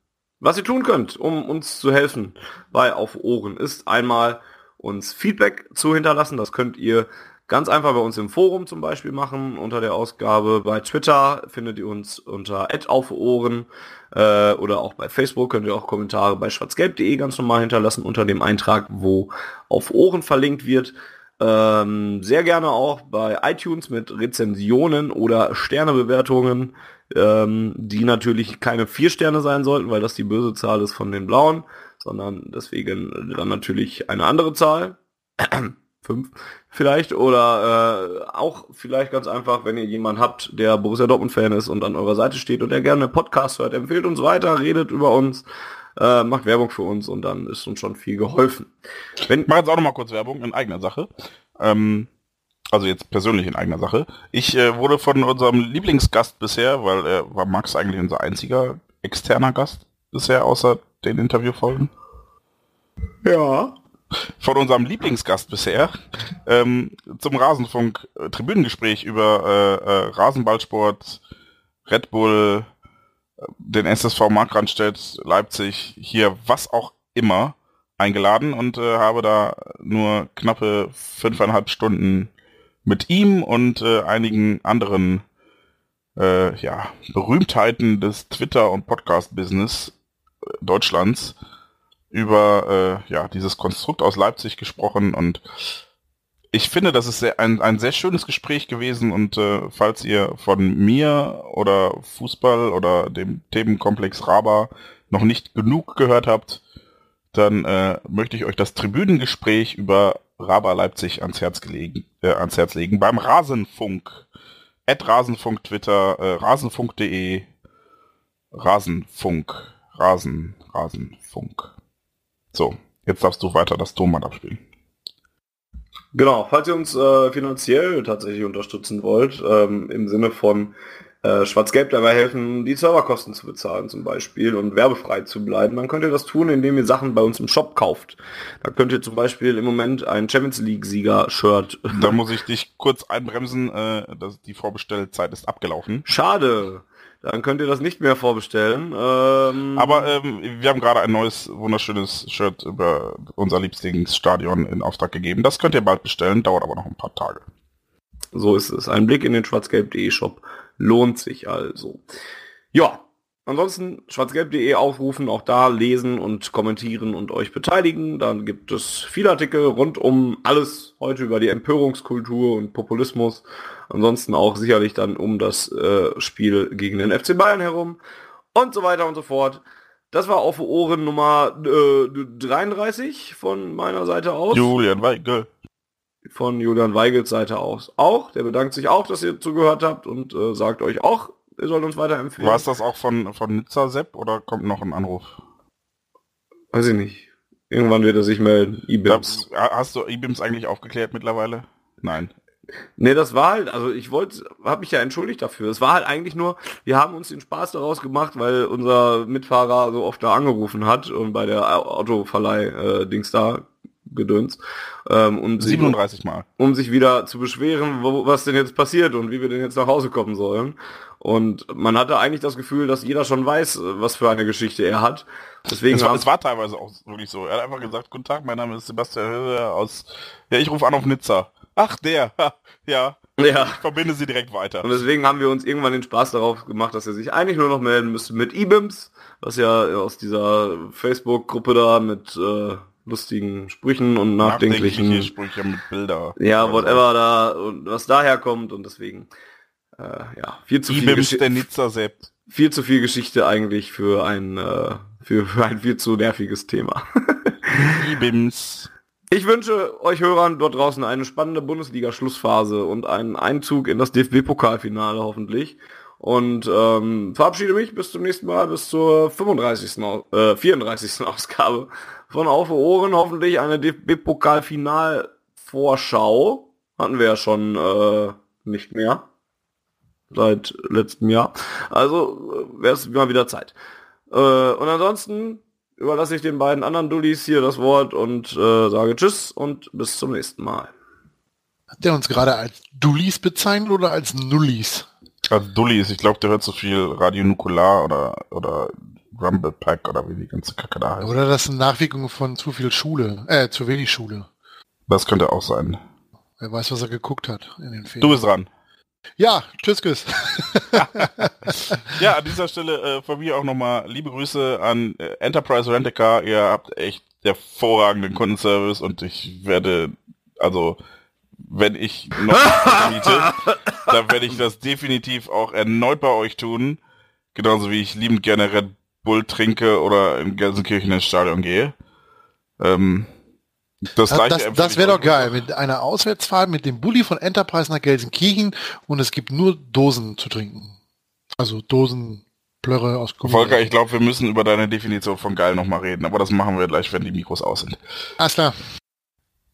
was ihr tun könnt, um uns zu helfen bei Auf Ohren, ist einmal uns Feedback zu hinterlassen. Das könnt ihr ganz einfach bei uns im Forum zum Beispiel machen, unter der Ausgabe. Bei Twitter findet ihr uns unter @aufeohren äh, oder auch bei Facebook könnt ihr auch Kommentare bei schwarzgelb.de ganz normal hinterlassen unter dem Eintrag, wo auf Ohren verlinkt wird. Ähm, sehr gerne auch bei iTunes mit Rezensionen oder Sternebewertungen ähm, die natürlich keine vier Sterne sein sollten, weil das die böse Zahl ist von den Blauen, sondern deswegen dann natürlich eine andere Zahl. <clears throat> fünf vielleicht oder äh, auch vielleicht ganz einfach, wenn ihr jemanden habt, der Borussia Dortmund Fan ist und an eurer Seite steht und der gerne Podcast hört, empfehlt uns weiter, redet über uns, äh, macht Werbung für uns und dann ist uns schon viel geholfen.
Wenn ich mache jetzt auch noch mal kurz Werbung in eigener Sache. Ähm, also jetzt persönlich in eigener Sache. Ich äh, wurde von unserem Lieblingsgast bisher, weil er war Max eigentlich unser einziger externer Gast bisher, außer den Interviewfolgen.
Ja
von unserem Lieblingsgast bisher ähm, zum Rasenfunk äh, Tribünengespräch über äh, äh, Rasenballsport, Red Bull, äh, den SSV Markranstädt, Leipzig, hier was auch immer eingeladen und äh, habe da nur knappe fünfeinhalb Stunden mit ihm und äh, einigen anderen äh, ja, Berühmtheiten des Twitter- und Podcast-Business äh, Deutschlands über äh, ja, dieses Konstrukt aus Leipzig gesprochen und ich finde, das ist sehr, ein, ein sehr schönes Gespräch gewesen und äh, falls ihr von mir oder Fußball oder dem Themenkomplex Raba noch nicht genug gehört habt, dann äh, möchte ich euch das Tribünengespräch über Raba Leipzig ans Herz, gelegen, äh, ans Herz legen beim Rasenfunk. At Rasenfunk Twitter, äh, rasenfunk.de, Rasenfunk, Rasen, Rasenfunk. So, jetzt darfst du weiter das Tonband abspielen.
Genau, falls ihr uns äh, finanziell tatsächlich unterstützen wollt, ähm, im Sinne von äh, Schwarz-Gelb dabei helfen, die Serverkosten zu bezahlen zum Beispiel und werbefrei zu bleiben, dann könnt ihr das tun, indem ihr Sachen bei uns im Shop kauft. Da könnt ihr zum Beispiel im Moment ein Champions League-Sieger-Shirt. <laughs>
Da muss ich dich kurz einbremsen, äh, dass die Vorbestellzeit ist abgelaufen.
Schade. Dann könnt ihr das nicht mehr vorbestellen. Ähm,
Aber ähm, wir haben gerade ein neues, wunderschönes Shirt über unser Lieblingsstadion in Auftrag gegeben. Das könnt ihr bald bestellen, dauert aber noch ein paar Tage.
So ist es. Ein Blick in den schwarzgelb.de Shop lohnt sich also. Ja, Ansonsten schwarzgelb.de aufrufen, auch da lesen und kommentieren und euch beteiligen. Dann gibt es viele Artikel rund um alles heute über die Empörungskultur und Populismus. Ansonsten auch sicherlich dann um das äh, Spiel gegen den FC Bayern herum und so weiter und so fort. Das war auf Ohren Nummer äh, 33 von meiner Seite aus.
Julian Weigel.
Von Julian Weigels Seite aus auch. Der bedankt sich auch, dass ihr zugehört habt und äh, sagt euch auch, ihr sollt uns weiterempfehlen.
War es das auch von, von Nizza Sepp oder kommt noch ein Anruf?
Weiß ich nicht. Irgendwann wird er sich melden. IBIMS.
Hast du IBIMS eigentlich aufgeklärt mittlerweile? Nein.
Nee, das war halt, also ich wollte, habe mich ja entschuldigt dafür. Es war halt eigentlich nur, wir haben uns den Spaß daraus gemacht, weil unser Mitfahrer so oft da angerufen hat und bei der Autoverleih-Dings äh, da gedöns.
Ähm, um 37 Mal.
Um sich wieder zu beschweren, wo, was denn jetzt passiert und wie wir denn jetzt nach Hause kommen sollen. Und man hatte eigentlich das Gefühl, dass jeder schon weiß, was für eine Geschichte er hat. Deswegen
es war, es war teilweise auch wirklich so. Er hat einfach gesagt, guten Tag, mein Name ist Sebastian Höhe aus, ja, ich rufe an auf Nizza. Ach, der, <laughs> ja.
Ja.
Ich verbinde sie direkt weiter.
Und deswegen haben wir uns irgendwann den Spaß darauf gemacht, dass er sich eigentlich nur noch melden müsste mit IBIMS, was ja aus dieser Facebook-Gruppe da mit äh, lustigen Sprüchen und nachdenklichen
Sprüche mit Bilder.
Ja, whatever da und was daher kommt und deswegen äh, ja, viel zu viel
selbst.
Viel zu viel Geschichte eigentlich für ein äh, für, für ein viel zu nerviges Thema.
IBIMS.
Ich wünsche euch Hörern dort draußen eine spannende Bundesliga-Schlussphase und einen Einzug in das DFB-Pokalfinale hoffentlich. Und ähm, verabschiede mich bis zum nächsten Mal, bis zur 35. Äh, 34. <laughs> Ausgabe von Auf Ohren. Hoffentlich eine DFB-Pokalfinal-Vorschau. Hatten wir ja schon äh, nicht mehr. Seit letztem Jahr. Also äh, wäre es mal wieder Zeit. Äh, und ansonsten überlasse ich den beiden anderen Dullis hier das Wort und äh, sage Tschüss und bis zum nächsten Mal.
Hat der uns gerade als Dullis bezeichnet oder als Nullis?
Als Dullis, ich glaube, der hört so viel Radio Nukular oder, oder Rumble Pack oder wie die ganze Kacke da heißt.
Oder das sind Nachwirkungen von zu viel Schule, äh, zu wenig Schule.
Das könnte auch sein.
Wer weiß, was er geguckt hat in den Filmen.
Du bist dran.
Ja, tschüss, tschüss. <laughs>
ja, an dieser Stelle äh, von mir auch nochmal liebe Grüße an äh, Enterprise Rent-A-Car. Ihr habt echt hervorragenden Kundenservice und ich werde, also wenn ich noch <laughs> miete, dann werde ich das definitiv auch erneut bei euch tun. Genauso wie ich liebend gerne Red Bull trinke oder in Gelsenkirchen ins Stadion gehe. Ähm, Das,
Das, das, das wäre doch geil. Mit einer Auswärtsfahrt mit dem Bulli von Enterprise nach Gelsenkirchen und es gibt nur Dosen zu trinken. Also Dosenplörre aus Gummi.
Volker, ich glaube, wir müssen über deine Definition von geil nochmal reden, aber das machen wir gleich, wenn die Mikros aus sind.
Alles klar.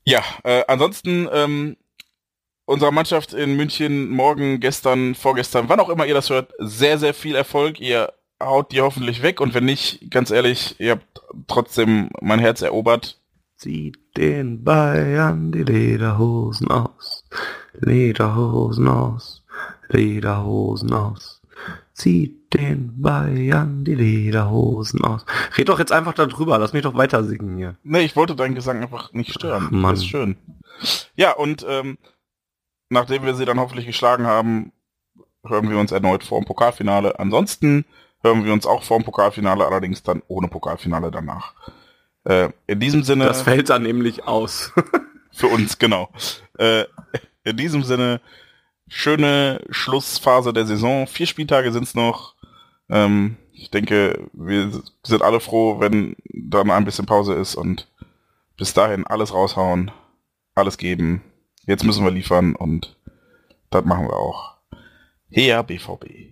Ja, äh, ansonsten ähm, unserer Mannschaft in München morgen, gestern, vorgestern, wann auch immer ihr das hört, sehr, sehr viel Erfolg. Ihr haut die hoffentlich weg und wenn nicht, ganz ehrlich, ihr habt trotzdem mein Herz erobert.
Zieht den Bayern die Lederhosen aus. Lederhosen aus. Lederhosen aus. Zieht den Bayern die Lederhosen aus. Red doch jetzt einfach darüber, lass mich doch weiter singen hier.
Nee, ich wollte deinen Gesang einfach nicht stören.
Ach, Mann.
Das ist schön. Ja, und ähm, nachdem wir sie dann hoffentlich geschlagen haben, hören wir uns erneut vor dem Pokalfinale. Ansonsten hören wir uns auch vor dem Pokalfinale, allerdings dann ohne Pokalfinale danach. Äh, in diesem Sinne,
Das fällt dann nämlich aus. <laughs>
für uns, genau. Äh, in diesem Sinne, schöne Schlussphase der Saison. Vier Spieltage sind's noch. Ähm, ich denke, wir sind alle froh, wenn dann ein bisschen Pause ist und bis dahin alles raushauen, alles geben. Jetzt müssen wir liefern und das machen wir auch. Her BVB.